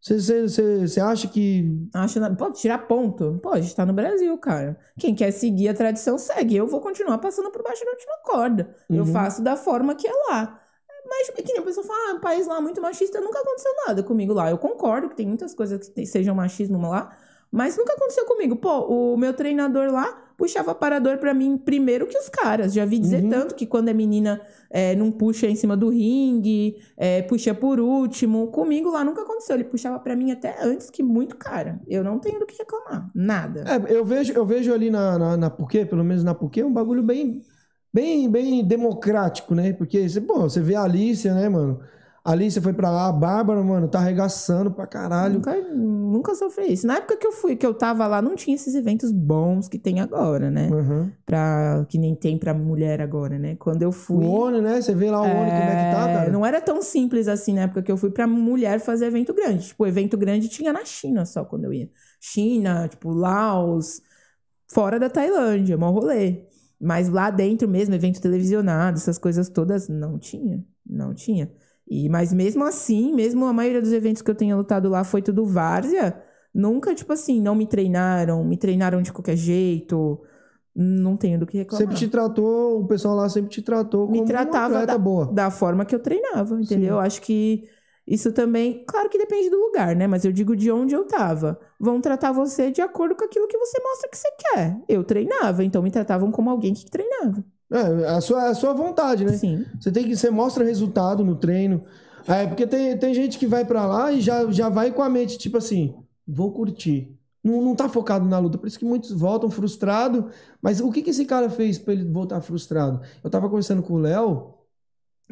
Você- acha que... Acho nada. Pode tirar ponto? Pode, está no Brasil, cara. Quem quer seguir a tradição, segue. Eu vou continuar passando por baixo da última corda. Eu Uhum. faço da forma que é lá. Mas que nem a pessoa fala, ah, um país lá muito machista, nunca aconteceu nada comigo lá. Eu concordo que tem muitas coisas que sejam machismo lá, mas nunca aconteceu comigo. Pô, o meu treinador lá puxava parador pra mim primeiro que os caras. Já vi dizer Uhum. tanto que quando é menina é, não puxa em cima do ringue, é, puxa por último. Comigo lá nunca aconteceu. Ele puxava pra mim até antes que muito cara. Eu não tenho do que reclamar. Nada. É, eu vejo, eu vejo ali na, na, na Puquê, pelo menos na Puquê, um bagulho bem, bem, bem democrático, né? Porque, pô, você vê a Alicia, né, mano? A Alicia foi pra lá, a Bárbara, mano, tá arregaçando pra caralho. Nunca, nunca sofri isso. Na época que eu fui, que eu tava lá, não tinha esses eventos bons que tem agora, né? Uhum. Pra, que nem tem pra mulher agora, né? Quando eu O fui. Oni, né? Você vê lá o Oni, como é que tá, é, cara? Não era tão simples assim na época que eu fui pra mulher fazer evento grande. Tipo, evento grande tinha na China só quando eu ia. China, tipo, Laos, fora da Tailândia, mó rolê. Mas lá dentro mesmo, evento televisionado, essas coisas todas, não tinha. Não tinha. E, mas mesmo assim, mesmo a maioria dos eventos que eu tenha lutado lá foi tudo várzea, nunca, tipo assim, não me treinaram, me treinaram de qualquer jeito. Não tenho do que reclamar Sempre te tratou, o pessoal lá sempre te tratou me como tratava uma da, boa. da forma que eu treinava, entendeu? Sim. Eu acho que isso também, claro que depende do lugar, né? Mas eu digo de onde eu tava. Vão tratar você de acordo com aquilo que você mostra que você quer. Eu treinava, então me tratavam como alguém que treinava. É, a sua, a sua vontade, né? Sim. Você tem que, você mostra resultado no treino. É, porque tem, tem gente que vai pra lá e já, já vai com a mente, tipo assim, vou curtir. Não, não tá focado na luta. Por isso que muitos voltam frustrados. Mas o que, que esse cara fez pra ele voltar frustrado? Eu tava conversando com o Léo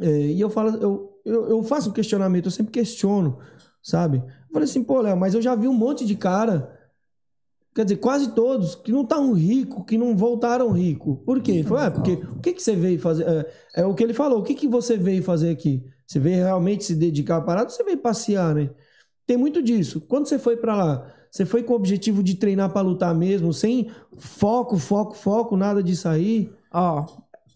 é, e eu falo, eu, eu, eu faço um questionamento, eu sempre questiono, sabe? Eu falei assim, pô, Léo, mas eu já vi um monte de cara, quer dizer, quase todos, que não estavam ricos, que não voltaram rico. Por quê? Falou, é, porque o que, que você veio fazer? É, é o que ele falou, o que, que você veio fazer aqui? Você veio realmente se dedicar à parada você veio passear, né? Tem muito disso. Quando você foi pra lá, você foi com o objetivo de treinar pra lutar mesmo, sem foco, foco, foco, nada disso aí? Ó,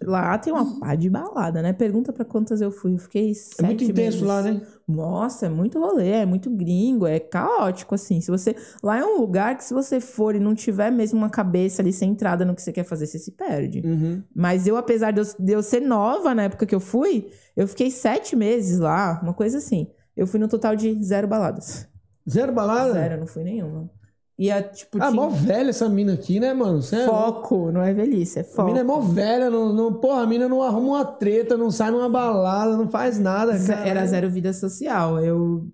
lá tem uma pá de balada, né? Pergunta pra quantas eu fui. Eu fiquei sete É muito intenso meses. lá, né? Nossa, é muito rolê, é muito gringo, é caótico, assim. Se você. Lá é um lugar que, se você for e não tiver mesmo uma cabeça ali centrada no que você quer fazer, você se perde. Uhum. Mas eu, apesar de eu, de eu ser nova na época que eu fui, eu fiquei sete meses lá, uma coisa assim. Eu fui no total de zero baladas. Zero balada? Zero, não fui nenhuma. E a, tipo, Ah, tinha mó velha essa mina aqui, né, mano? Cê é foco, não é velhice, é A foco. mina é mó velha, não, não, porra, a mina não arruma uma treta, não sai numa balada, não faz nada, cara. Era zero vida social. Eu,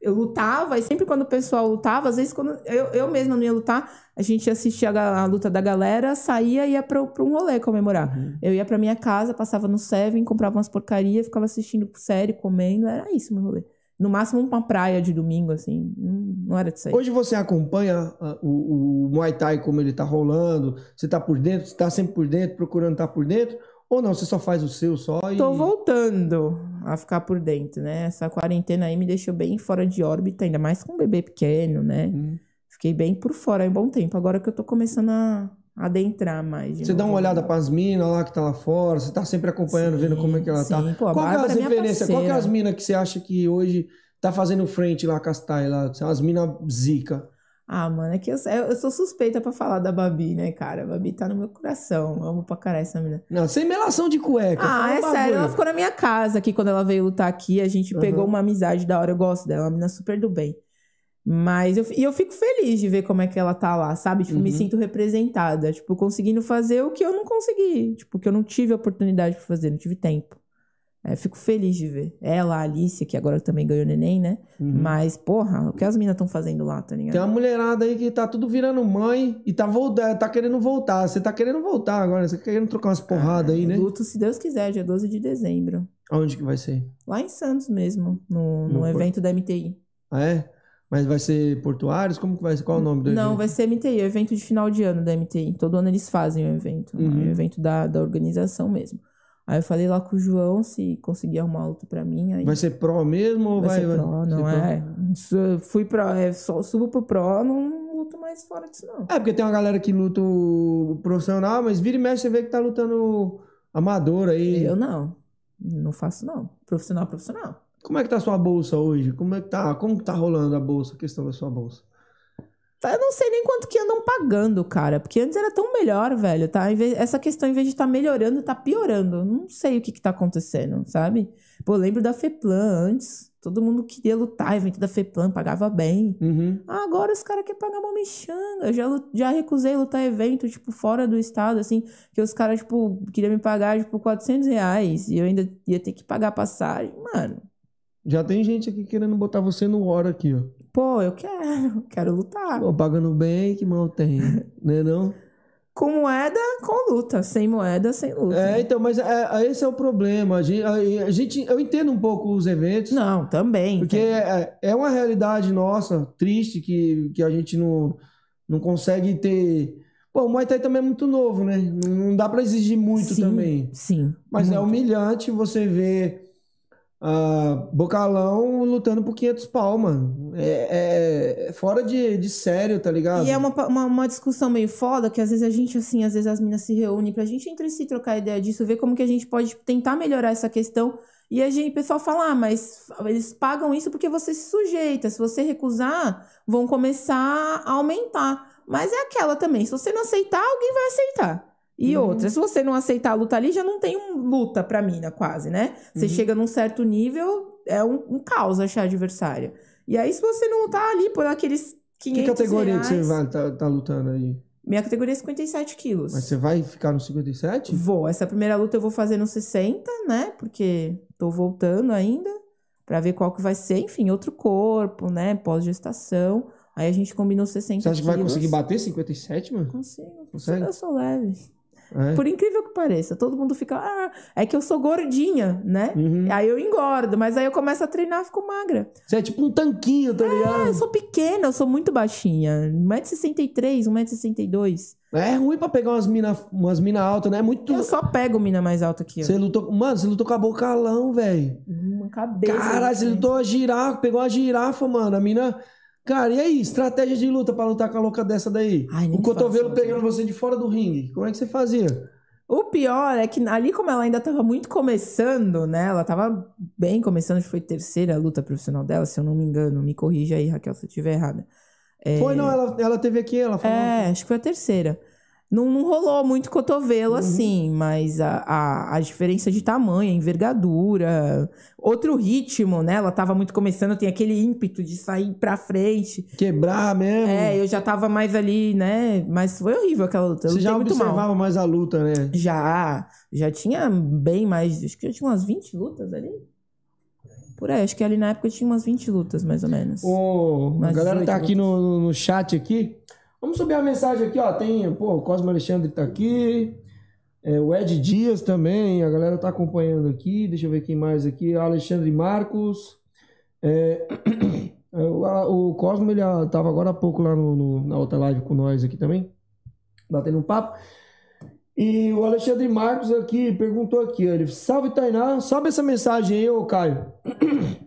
eu lutava, e sempre quando o pessoal lutava, às vezes quando eu, eu mesma não ia lutar, a gente assistia a, a luta da galera, saía e ia pra, pra um rolê comemorar. Uhum. Eu ia pra minha casa, passava no Seven, comprava umas porcarias, ficava assistindo série, comendo, era isso meu rolê. No máximo uma praia de domingo, assim, não, era de sair. Hoje você acompanha ah, o, o Muay Thai como ele tá rolando? Você tá por dentro? Você tá sempre por dentro, procurando estar por dentro? Ou não, você só faz o seu só e... Tô voltando a ficar por dentro, né? Essa quarentena aí me deixou bem fora de órbita, ainda mais com um bebê pequeno, né? Hum. Fiquei bem por fora há um bom tempo. Agora que eu tô começando a adentrar mais. Você dá uma olhada pras minas lá que tá lá fora, você tá sempre acompanhando, vendo como é que ela tá. Sim, pô, a Qual é as é minha referências? Qual é as minas que você acha que hoje tá fazendo frente lá com as Thai lá? As minas zica. Ah, mano, é que eu, eu eu sou suspeita pra falar da Babi, né, cara? A Babi tá no meu coração. Amo pra caralho essa menina. Não, sem melação de cueca. Ah, é sério. Ela ficou na minha casa aqui quando ela veio lutar aqui. A gente Uhum. pegou uma amizade da hora. Eu gosto dela. Uma menina super do bem. Mas eu, e eu fico feliz de ver como é que ela tá lá, sabe? Tipo, me Uhum. sinto representada. Tipo, conseguindo fazer o que eu não consegui. Tipo, que eu não tive oportunidade pra fazer, não tive tempo. É, fico feliz de ver. Ela, a Alice, que agora também ganhou neném, né? Uhum. Mas, porra, o que as meninas estão fazendo lá, tá ligado? Tem uma mulherada aí que tá tudo virando mãe e tá, voltando, tá querendo voltar. Você tá querendo voltar agora, você tá querendo trocar umas porradas aí, né? Luto, se Deus quiser, dia 12 de dezembro. Aonde que vai ser? Lá em Santos mesmo, no, no No evento da MTI. Ah, é? Mas vai ser Portuários? Como que vai ser? Qual é o nome do Não, evento? vai ser MTI, o evento de final de ano da MTI. Todo ano eles fazem o evento. Uhum. É o evento da, da organização mesmo. Aí eu falei lá com o João se conseguir arrumar uma luta pra mim. Aí Vai ser pro mesmo ou vai vai... ser pro, vai não é. Su- Fui pro, é, só subo pro pro, não luto mais fora disso, não. É, porque tem uma galera que luta o profissional, mas vira e mexe você vê que tá lutando amador aí. Eu não. Não faço, não. Profissional, profissional. Como é que tá a sua bolsa hoje? Como é que tá? Como que tá rolando a bolsa, a questão da sua bolsa? Tá, Eu não sei nem quanto que andam pagando, cara. Porque antes era tão melhor, velho, tá? Essa questão, em vez de estar melhorando, tá piorando. Não sei o que que tá acontecendo, sabe? Pô, eu lembro da FEPLAN antes. Todo mundo queria lutar, evento da FEPLAN, pagava bem. Uhum. Ah, agora os caras querem pagar uma mexanga. Eu já, já recusei lutar evento, tipo, fora do estado, assim, que os caras, tipo, queriam me pagar, tipo, 400 reais. E eu ainda ia ter que pagar passagem. Mano, Já tem gente aqui querendo botar você no hora aqui, ó. pô, eu quero, [laughs] quero lutar. Pô, pagando bem, que mal tem. [laughs] né não? Com moeda, com luta. Sem moeda, sem luta. É, então, mas é, é- esse é o problema. A gente, a- gente- eu entendo um pouco os eventos. Não, também. Porque é, é uma realidade nossa, triste, que, que a gente não, não consegue ter. Pô, o Muay Thai também é muito novo, né? Não, dá pra exigir muito sim, também. Sim. Mas é muito. humilhante você ver ah, Bocalão lutando por 500 pau, mano. É, é- é fora de, de sério, tá ligado? E é uma, uma, uma discussão meio foda, que às vezes a gente, assim, às vezes as minas se reúnem pra gente entre si trocar ideia disso, ver como que a gente pode tentar melhorar essa questão. E a gente, o pessoal fala, ah, mas eles pagam isso porque você se sujeita. Se você recusar, vão começar a aumentar. Mas é aquela também, se você não aceitar, alguém vai aceitar. E Uhum. outra, se você não aceitar a luta ali, já não tem um luta pra mina, quase, né? Você Uhum. chega num certo nível, é um, um caos achar adversário. E aí, se você não lutar ali por aqueles 500 Que categoria que você reais- vai tá, tá lutando aí? minha categoria é 57 quilos. Mas você vai ficar no 57? Vou. Essa primeira luta eu vou fazer no 60, né? Porque tô voltando ainda. Pra ver qual que vai ser. Enfim, outro corpo, né? Pós-gestação. Aí a gente combinou 60 Você acha que vai quilos. conseguir bater 57, mano? Consigo. Consegue? Eu sou leve. É. Por incrível que pareça. Todo mundo fica... Ah, é que eu sou gordinha, né? Uhum. Aí eu engordo. Mas aí eu começo a treinar e fico magra. Você é tipo um tanquinho, tá Ah, ligado? eu sou pequena. Eu sou muito baixinha. 1,63m, 1,62m. É ruim pra pegar umas mina, umas mina altas, né? É muito. Eu só pego mina mais alta que eu. Você lutou. Mano, você lutou com a bocalão, velho. Uma cabeça. Caralho, você lutou a girafa, pegou uma girafa, mano. A mina. Cara, e aí? Estratégia de luta pra lutar com a louca dessa daí? Ai, o cotovelo faço, pegando você de fora do ringue. Como é que você fazia? O pior é que ali, como ela ainda tava muito começando, né? Ela tava bem começando, acho que foi a terceira luta profissional dela, se eu não me engano. Me corrija aí, Raquel, se eu estiver errada. É, Foi, não, ela, ela teve aqui, ela falou. É, acho que foi a terceira. Não, não rolou muito cotovelo Uhum. assim, mas a, a, a diferença de tamanho, a envergadura, outro ritmo, né? Ela tava muito começando, tem aquele ímpeto de sair pra frente. Quebrar mesmo. É, eu já tava mais ali, né? Mas foi horrível aquela luta. Eu você já muito mal. observava mais a luta, né? Já, já tinha bem mais, acho que já tinha umas 20 lutas ali. Por aí, acho que ali na época tinha umas 20 lutas, mais ou menos. Ô, a galera tá 18 aqui no, no chat aqui. Vamos subir a mensagem aqui, ó. Tem, pô, o Cosmo Alexandre tá aqui. É, o Ed Dias também, a galera tá acompanhando aqui. Deixa eu ver quem mais aqui. Alexandre Marcos. É, [clears throat] o, o Cosmo, ele ah, tava agora há pouco lá no, no- na outra live com nós aqui também. Batendo um papo. E o Alexandre Marcos aqui perguntou aqui, ele, salve Tainá, sobe essa mensagem aí, ô Caio. [clears throat]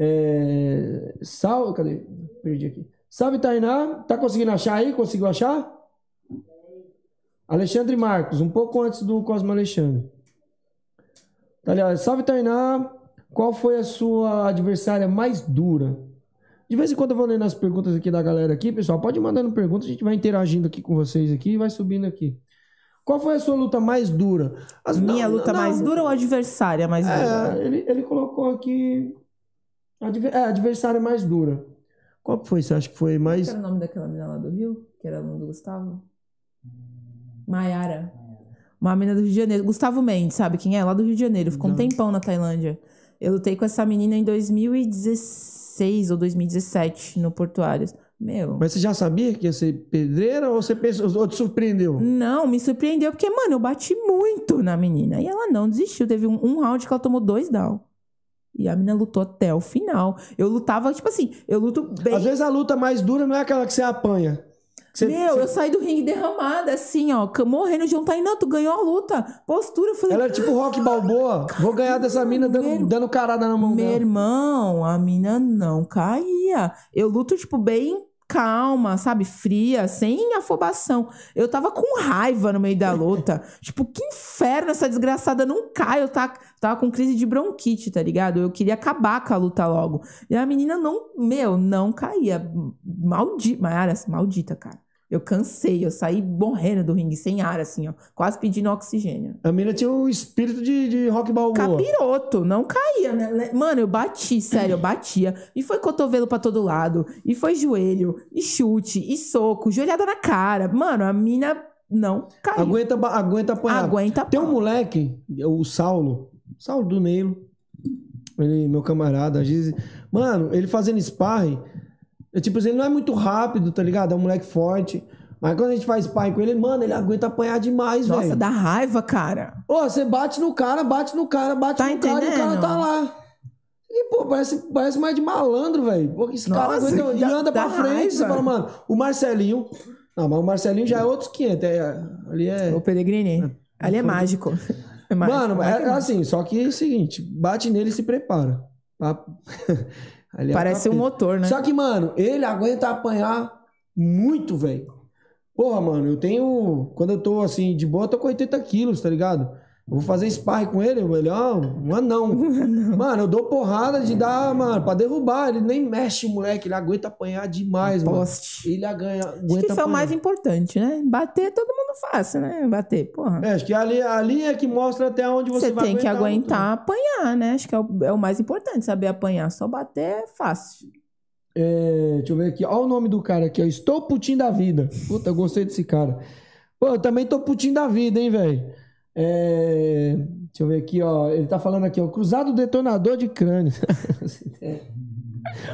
É, salve, cadê? Perdi aqui. Salve Tainá, tá conseguindo achar aí? Conseguiu achar? Alexandre Marcos, um pouco antes do Cosmo Alexandre. Tá ali, ó, salve Tainá, qual foi a sua adversária mais dura? De vez em quando eu vou lendo as perguntas aqui da galera aqui, pessoal. Pode ir mandando perguntas, a gente vai interagindo aqui com vocês aqui e vai subindo aqui. Qual foi a sua luta mais dura? As- Minha não, luta não, mais dura ou a adversária mais dura? É, ele, ele colocou aqui. adver- É, adversária mais dura. Qual que foi? Você acha que foi Qual mais. era o nome daquela menina lá do Rio? Que era aluna do Gustavo? Maiara. Uma menina do Rio de Janeiro. Gustavo Mendes, sabe quem é? Lá do Rio de Janeiro. Ficou um tempão na Tailândia. Eu lutei com essa menina em 2016 ou 2017 no Portuários. Meu. Mas você já sabia que ia ser pedreira ou você pensou, ou te surpreendeu? Não, me surpreendeu porque, mano, eu bati muito na menina. E ela não desistiu. Teve um, um round que ela tomou dois down. E a menina lutou até o final. Eu lutava, tipo assim, eu luto bem. Às vezes a luta mais dura não é aquela que você apanha. Você- Meu, você- eu saí do ringue derramada, assim, ó, morrendo de um tá não, tu ganhou a luta. Postura, eu falei, Ela é tipo rock balboa. Vou ganhar dessa mina dando, Meu- dando carada na mão meu dela. irmão, a mina não caía. Eu luto, tipo, bem calma, sabe? Fria, sem afobação. Eu tava com raiva no meio da luta. [laughs] tipo, que inferno, essa desgraçada não cai. Eu tava, tava com crise de bronquite, tá ligado? Eu queria acabar com a luta logo. E a menina não, meu, não caía. Maldita, Mayara, maldita, cara. Eu cansei, eu saí morrendo do ringue, sem ar, assim, ó. Quase pedindo oxigênio. A mina tinha um espírito de, de rock balboa. Capiroto, não caía, né? Mano, eu bati, sério, eu batia. E foi cotovelo pra todo lado. E foi joelho, e chute, e soco, joelhada na cara. Mano, a mina não caiu. Aguenta, aguenta apanhar. Aguenta Tem um moleque, o Saulo, Saulo do Neilo, ele, meu camarada, às vezes, mano, ele fazendo sparring, é tipo assim, ele não é muito rápido, tá ligado? É um moleque forte. Mas quando a gente faz sparring com ele, mano, ele aguenta apanhar demais, Nossa, velho. dá raiva, cara. Ô, você bate no cara, bate no cara, bate Tá no cara e o cara entendendo? tá lá. E, pô, parece, parece mais de malandro, velho. Pô, que esse cara Nossa, aguenta e anda pra frente. Você fala, mano, o Marcelinho. Não, mas o Marcelinho já é outros 500. É, ali é. O Pellegrini, ali [laughs] é mágico. É mágico. Mano, é, é assim, só que é o seguinte: bate nele e se prepara. Pra- [laughs] Ali é Parece um motor, né? Só que, mano, ele aguenta apanhar muito, velho. Porra, mano, eu tenho. Quando eu tô assim, de boa, eu tô com 80 quilos, tá ligado? Eu vou fazer sparring com ele, ele, ó, [laughs] um anão. Mano, eu dou porrada de dar, mano, pra derrubar. Ele nem mexe o moleque, ele aguenta apanhar demais, mano. Poste. Ele aguenta Acho que isso é o apanhar. mais importante, né? Bater, todo mundo faz, né? Bater, porra. É, acho que ali, ali é que mostra até onde você, Você vai tem que aguentar apanhar, né? Acho que é o, é o mais importante, saber apanhar. Só bater é fácil. É, deixa eu ver aqui. Olha o nome do cara aqui, ó. Estou putinho da vida. Puta, eu gostei desse cara. Pô, eu também tô putinho da vida, hein, velho. É, deixa eu ver aqui, ó. Ele tá falando aqui, ó. Cruzado detonador de crânio. [laughs]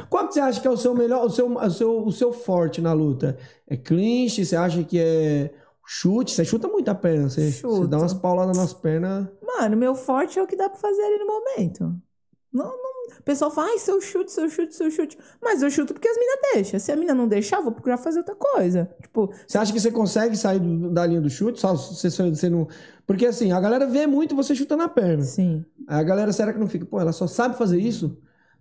Qual que você acha que é o seu melhor, o seu, o seu, o seu forte na luta? É clinch? Você acha que é chute? Você chuta muito a perna. Você, você dá umas pauladas nas pernas. Mano, meu forte é o que dá pra fazer ali no momento. Não, não... O pessoal fala, ai, seu chute, seu chute, seu chute. Mas eu chuto porque as minas deixam. Se a mina não deixar, eu vou procurar fazer outra coisa. Tipo, Você acha que você consegue sair do- da linha do chute? Só você, você não. Porque assim, a galera vê muito você chutando a perna. sim. Aí a galera, será que não fica? Pô, ela só sabe fazer isso?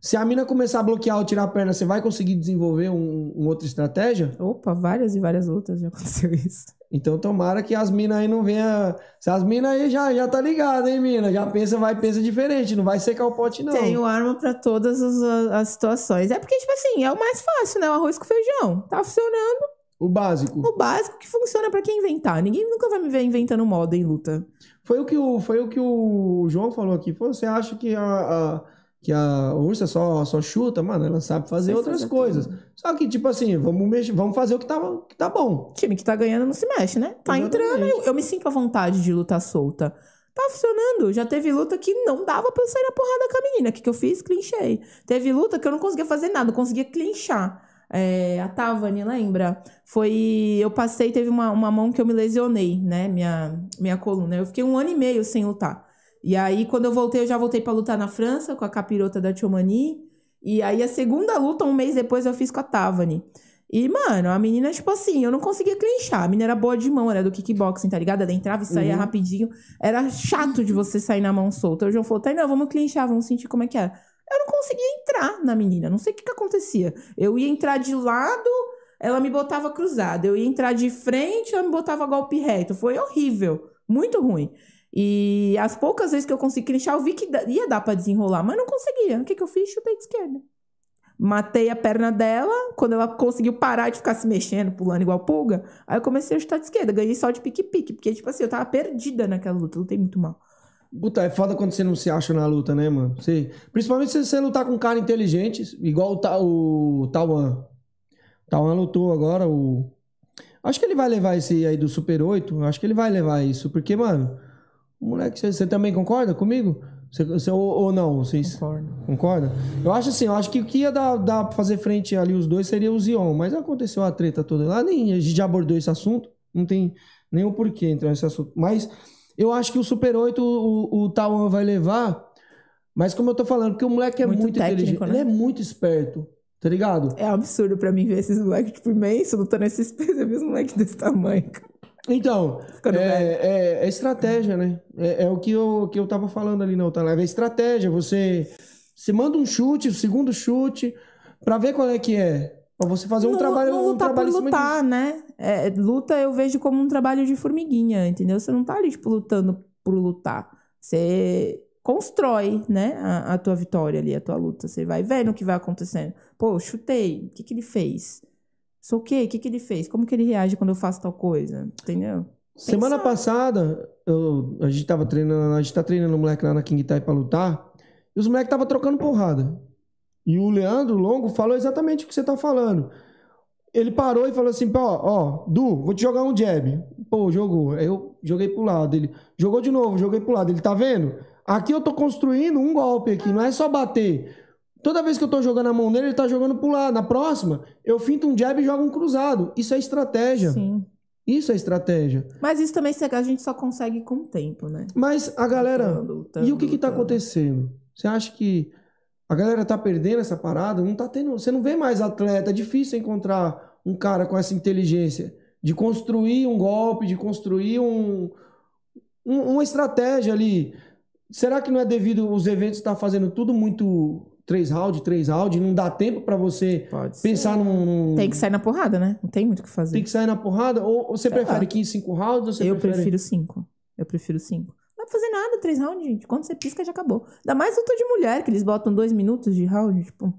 Se a mina começar a bloquear ou tirar a perna, você vai conseguir desenvolver um, um outra estratégia? Opa, várias e várias lutas já aconteceu [laughs] isso. Então tomara que as minas aí não venham. Se as minas aí já, já tá ligado, hein, mina? Já pensa, vai, pensa diferente, não vai secar o pote, não. Tenho arma pra todas as, as situações. É porque, tipo assim, é o mais fácil, né? O arroz com feijão. Tá funcionando. O básico. O básico que funciona pra quem inventar. Ninguém nunca vai me ver inventando moda em luta. Foi o que o, foi o, que o João falou aqui. Você acha que a, a- que a ursa só, só chuta? Mano, ela sabe fazer outras coisas. Só que, tipo assim, vamos, mexer, vamos fazer o que tá, que tá bom. time que tá ganhando não se mexe, né? Tá Exatamente. entrando, eu, eu me sinto à vontade de lutar solta. Tá funcionando. Já teve luta que não dava pra eu sair na porrada com a menina. O que, que eu fiz? Clinchei. Teve luta que eu não conseguia fazer nada, eu conseguia clinchar. É, a Tavani, lembra? Foi. Eu passei, teve uma, uma mão que eu me lesionei, né? Minha, minha coluna. Eu fiquei um ano e meio sem lutar. E aí, quando eu voltei, eu já voltei pra lutar na França com a capirota da Tiomani. E aí, a segunda luta, um mês depois, eu fiz com a Tavani. E, mano, a menina, tipo assim, eu não conseguia clinchar. A menina era boa de mão, era do kickboxing, tá ligado? Ela entrava e saía Uhum. rapidinho. Era chato de você sair na mão solta. O João falou, tá, não, vamos clinchar, vamos sentir como é que é. Eu não conseguia entrar na menina, não sei o que que acontecia. Eu ia entrar de lado, ela me botava cruzada. Eu ia entrar de frente, ela me botava golpe reto. Foi horrível, muito ruim. E as poucas vezes que eu consegui clinchar, eu vi que ia dar pra desenrolar, mas não conseguia. O que que eu fiz? Chutei de esquerda. Matei a perna dela, quando ela conseguiu parar de ficar se mexendo, pulando igual pulga, aí eu comecei a chutar de esquerda, ganhei só de pique-pique, porque, tipo assim, eu tava perdida naquela luta, lutei muito mal. Puta, é foda quando você não se acha na luta, né, mano? Você, principalmente se você lutar com um cara inteligente, igual o, Ta- o Tawan. Tauan lutou agora o. Acho que ele vai levar esse aí do Super 8. Acho que ele vai levar isso. Porque, mano, o moleque, você, você também concorda comigo? Você, você- ou, ou não? Vocês Concordo. concordam? Eu acho assim, eu acho que o que ia dar, dar pra fazer frente ali os dois seria o Zion. Mas aconteceu a treta toda lá, nem a gente já abordou esse assunto. Não tem nenhum porquê entrar nesse assunto. Mas eu acho que o Super 8 o, o Tauan vai levar. Mas como eu tô falando, porque o moleque é muito, Muito técnico, inteligente. né? Ele é muito esperto. Tá ligado? É absurdo pra mim ver esses moleques, tipo, imenso, lutando [laughs] esses pesos. Eu vi os moleques desse tamanho, cara. Então, é, é- é estratégia, né? É, é o que eu, que eu tava falando ali na outra live. É estratégia. Você, você manda um chute, o segundo chute, pra ver qual é que é. Pra você fazer um não, trabalho. não um lutar trabalho por lutar, né? É, luta eu vejo como um trabalho de formiguinha, entendeu? Você não tá ali, tipo, lutando por lutar. Você constrói, né, a, a tua vitória ali, a tua luta. Você vai vendo o que vai acontecendo. Pô, chutei. O que que ele fez? Sou o quê? O que que ele fez? Como que ele reage quando eu faço tal coisa? Entendeu? Semana Pensar. passada, eu- a gente tava treinando, a gente tá treinando o moleque lá na King Tai pra lutar, e os moleques tava trocando porrada. E o Leandro Longo falou exatamente o que você tá falando. Ele parou e falou assim, pô, ó, Du, vou te jogar um jab. Pô, jogou. Aí eu joguei pro lado. Ele jogou de novo, joguei pro lado. Ele tá vendo? Aqui eu tô construindo um golpe aqui, não é só bater. Toda vez que eu tô jogando a mão nele, ele tá jogando pro lado. Na próxima, eu finto um jab e jogo um cruzado. Isso é estratégia. Sim. Isso é estratégia. Mas isso também a gente só consegue com o tempo, né? Mas a galera. Lutando, lutando, E o que que tá lutando. acontecendo? Você acha que a galera tá perdendo essa parada? Não tá tendo. Você não vê mais atleta. É difícil encontrar um cara com essa inteligência de construir um golpe, de construir um, um- uma estratégia ali. Será que não é devido os eventos estar fazendo tudo muito três round, três round, e não dá tempo pra você pensar num, num- Tem que sair na porrada, né? Não tem muito o que fazer. tem que sair na porrada? Ou, ou você Sei prefere lá. 15, 5 rounds? Ou você eu prefere... prefiro cinco. Eu prefiro cinco. Não dá pra fazer nada, três rounds, gente. Quando você pisca, já acabou. Ainda mais luta de mulher, que eles botam dois minutos de round, tipo.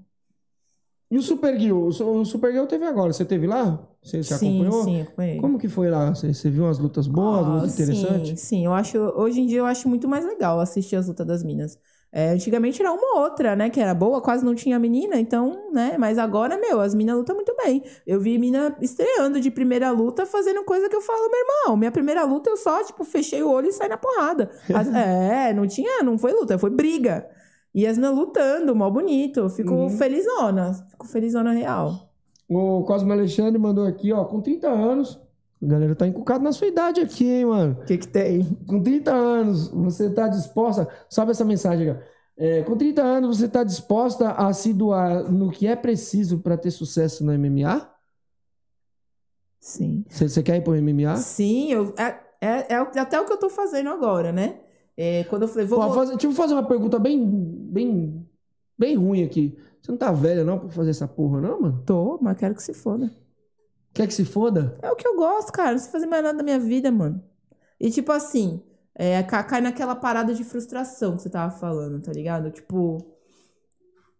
E o Super Girl? O Su- O Super Girl teve agora. Você teve lá? Você, você sim, acompanhou? sim, acompanhei. Como que foi lá? Você, você viu umas lutas boas, Ah, lutas interessantes? Sim, sim. Eu acho, hoje em dia eu acho muito mais legal assistir as lutas das minas. É, antigamente era uma ou outra, né? Que era boa, quase não tinha menina, então, né? Mas agora, meu, as minas lutam muito bem. Eu vi mina estreando de primeira luta, fazendo coisa que eu falo, meu irmão, minha primeira luta eu só, tipo, fechei o olho e saí na porrada. As- [laughs] é, não tinha, não foi luta, foi briga. E as minas lutando, mó bonito. Eu fico Uhum. felizona, fico felizona real. O Cosmo Alexandre mandou aqui, ó, com 30 anos. A galera tá encucada na sua idade aqui, hein, mano? O que que tem? Com 30 anos, você tá disposta. Sobe essa mensagem aqui. É, com 30 anos, você tá disposta a se doar no que é preciso pra ter sucesso no MMA? Sim. Você, quer ir pro MMA? Sim, eu, é, é, é até o que eu tô fazendo agora, né? É, quando eu falei, vou. Pô, fazer- deixa eu fazer uma pergunta bem, bem, bem ruim aqui. Você não tá velha, não, pra fazer essa porra, não, mano? Tô, mas quero que se foda. Quer que se foda? É o que eu gosto, cara. Não sei fazer mais nada da minha vida, mano. E tipo assim, é, ca- cai naquela parada de frustração que você tava falando, tá ligado? Tipo.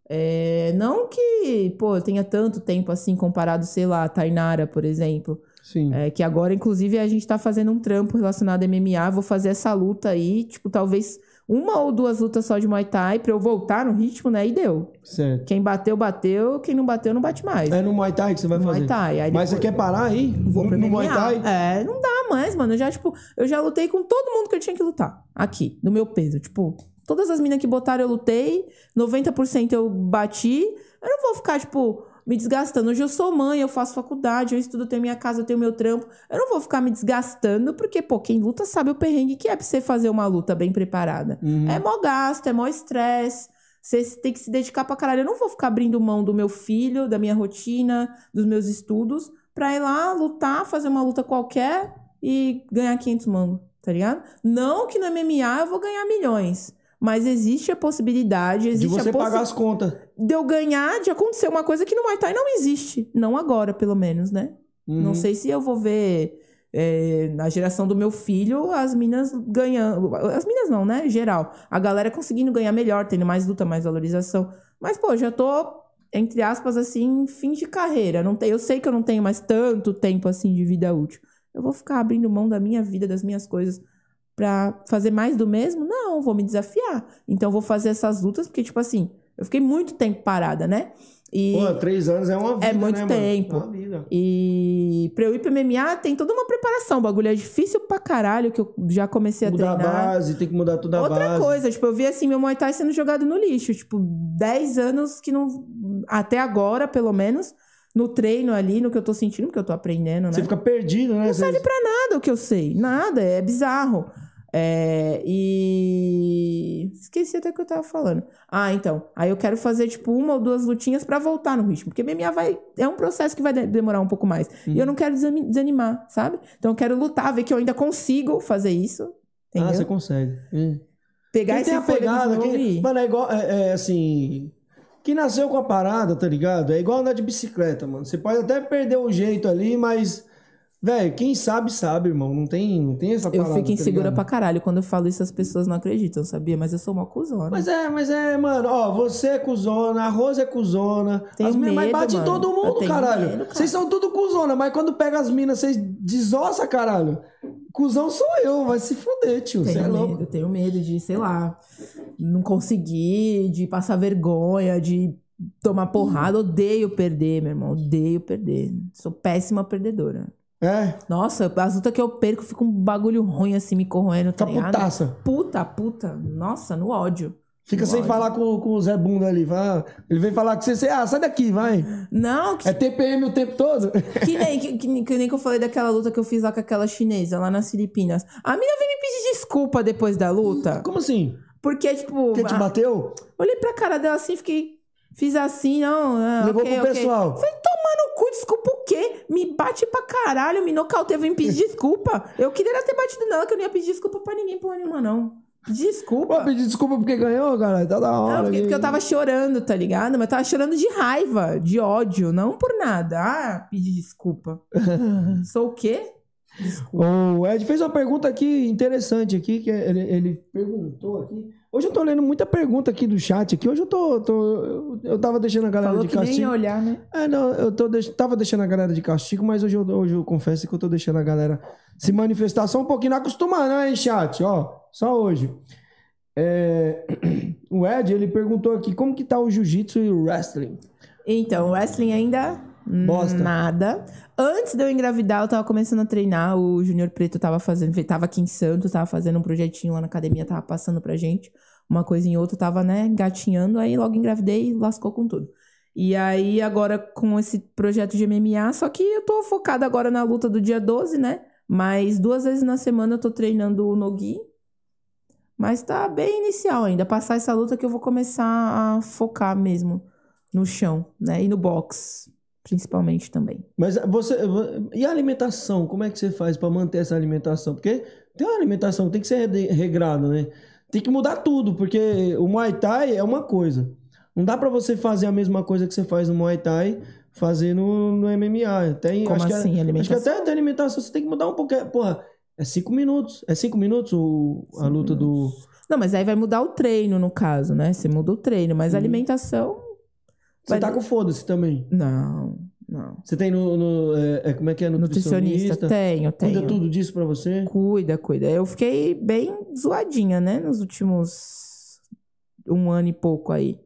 é, não que, pô, eu tenha tanto tempo assim comparado, sei lá, a Tainara, por exemplo. Sim. É, que agora, inclusive, a gente tá fazendo um trampo relacionado a MMA. Vou fazer essa luta aí, tipo, talvez uma ou duas lutas só de Muay Thai pra eu voltar no ritmo, né? E deu. Certo. Quem bateu, bateu. Quem não bateu, não bate mais. É no Muay Thai que você vai Muay fazer? Thai. Aí Mas você quer parar aí? Vou no, no. Muay Thai? É, não dá mais, mano. Eu já, tipo, eu já lutei com todo mundo que eu tinha que lutar. Aqui, no meu peso. Tipo, todas as minas que botaram eu lutei, 90% eu bati. Eu não vou ficar, tipo, me desgastando. Hoje eu sou mãe, eu faço faculdade, eu estudo, eu tenho minha casa, eu tenho meu trampo. Eu não vou ficar me desgastando, porque, pô, quem luta sabe o perrengue que é pra você fazer uma luta bem preparada. Uhum. É mó gasto, é mó estresse. Você tem que se dedicar pra caralho. Eu não vou ficar abrindo mão do meu filho, da minha rotina, dos meus estudos, pra ir lá lutar, fazer uma luta qualquer e ganhar 500 mangos, tá ligado? Não que no MMA eu vou ganhar milhões. Mas existe a possibilidade, De existe você a possi- pagar as contas. de eu ganhar, de acontecer uma coisa que no Muay Thai não existe. Não agora, pelo menos, né? Uhum. Não sei se eu vou ver é, na geração do meu filho as minas ganhando. As minas não, né? Geral. A galera conseguindo ganhar melhor, tendo mais luta, mais valorização. Mas, pô, já tô, entre aspas, assim, fim de carreira. Não tem, eu sei que eu não tenho mais tanto tempo assim de vida útil. Eu vou ficar abrindo mão da minha vida, das minhas coisas. Pra fazer mais do mesmo? Não, vou me desafiar. Então, vou fazer essas lutas, porque, tipo assim, Eu fiquei muito tempo parada, né? E, Pô, três anos é uma vida, muito né, tempo. É e pra eu ir pro MMA tem toda uma preparação. O bagulho é difícil pra caralho, que eu já comecei a Mudar a treinar. base, tem que mudar tudo a Outra base. coisa, tipo, eu vi assim meu Muay Thai sendo jogado no lixo. Tipo, 10 anos que não. Até agora, pelo menos, no treino ali, no que eu tô sentindo, porque eu tô aprendendo, né? Você fica perdido, né? Não serve pra nada o que eu sei. Nada, é bizarro. É, e. Esqueci até o que eu tava falando. Ah, então. Aí eu quero fazer, tipo, uma ou duas lutinhas pra voltar no ritmo. Porque MMA vai. É um processo que vai de- demorar um pouco mais. E Uhum. eu não quero desani- desanimar, sabe? Então eu quero lutar, ver que eu ainda consigo fazer isso. Ah, Entendeu? você consegue. Hum. Pegar Quem esse tem a pegada, quem... e- Mano, é igual, é, é assim... Quem nasceu com a parada, tá ligado? É igual andar de bicicleta, mano. Você pode até perder o jeito ali, mas... Velho, quem sabe, sabe, irmão. Não tem, não tem essa Eu parada, fico tá insegura ligado? pra caralho. Quando eu falo isso, as pessoas não acreditam, sabia? Mas eu sou uma cuzona. Mas é, mas é, mano, ó, você é cuzona, a Rosa é cuzona. Tenho as minas, mas bate em mano. todo Eu mundo, caralho. medo, cara. Vocês são tudo cuzona, mas quando pega as minas, vocês desossa, caralho. Cusão sou eu, vai se fuder, tio. É Tenho louco. medo, tenho medo de, sei lá, não conseguir, de passar vergonha, de tomar porrada. Odeio perder, meu irmão. Odeio perder. Sou péssima perdedora. É, Nossa, as lutas que eu perco, fica um bagulho ruim assim, me corroendo, tá ligado? putaça. Puta, puta. Nossa, no ódio. Fica No sem ódio. falar com, com o Zé Bunda ali. Vai, ele vem falar com você, você, ah, sai daqui, vai. Não, que, É TPM o tempo todo? que nem, [laughs] que, que- que nem que eu falei daquela luta que eu fiz lá com aquela chinesa, lá nas Filipinas. A mina veio me pedir desculpa depois da luta. Como assim? Porque, tipo. Quem te bateu? Olhei pra cara dela assim, fiquei. Fiz assim, não. ah, Levou ok, pro pessoal. Falei, toma no cu, desculpa o quê? Me bate pra caralho, me nocauteia, vem pedir desculpa. Eu queria ter batido nela, que eu não ia pedir desculpa pra ninguém porra nenhuma, não. Desculpa. Pô, pedir desculpa porque ganhou, cara. Tá da hora. Não, porque, porque eu tava chorando, tá ligado? Mas eu tava chorando de raiva, de ódio, não por nada. Ah, pedir desculpa. [laughs] Sou o quê? Desculpa. O Ed fez uma pergunta aqui interessante aqui, que ele, ele perguntou aqui. Hoje eu tô lendo muita pergunta aqui do chat aqui. Hoje eu tô. tô- eu, eu tava deixando a galera Falou de que nem castigo. ia olhar, né? É, não, eu tô deix... tava deixando a galera de castigo, mas hoje eu, hoje eu confesso que eu tô deixando a galera se manifestar só um pouquinho. Não acostumar, não, hein, chat? Ó, só hoje. É, [clears throat] O Ed, ele perguntou aqui como que tá o jiu-jitsu e o wrestling. Então, wrestling ainda Bosta. nada. Antes de eu engravidar, eu tava começando a treinar. O Júnior Preto tava fazendo, tava aqui em Santos, tava fazendo um projetinho lá na academia, tava passando pra gente. Uma coisa em outra, tava, né, gatinhando. Aí logo engravidei e lascou com tudo. E aí, agora com esse projeto de MMA, só que eu tô focada agora na luta do dia 12, né? Mas duas vezes na semana eu tô treinando o Nogi. Mas tá bem inicial ainda. Passar essa luta que eu vou começar a focar mesmo no chão, né? E no box, principalmente também. Mas você. E a alimentação? Como é que você faz pra manter essa alimentação? Porque tem uma alimentação, tem que ser re- regrado, né? Tem que mudar tudo, porque o Muay Thai é uma coisa. Não dá pra você fazer a mesma coisa que você faz no Muay Thai fazer no, no MMA. Tem, Como acho que, assim, acho que alimentação? até da alimentação você tem que mudar um pouco. Porra, é cinco minutos. É cinco minutos o, a Cinco luta do. Não, mas aí vai mudar o treino, no caso, né? Você muda o treino, mas a alimentação. Você Vai- tá com foda-se também. Não, não. Você tem no. no- é, é, como é que é? Nutricionista, Nutricionista? tenho, tenho. Cuida tudo disso pra você? Cuida, cuida. Eu fiquei bem zoadinha, né? Nos últimos um ano e pouco aí.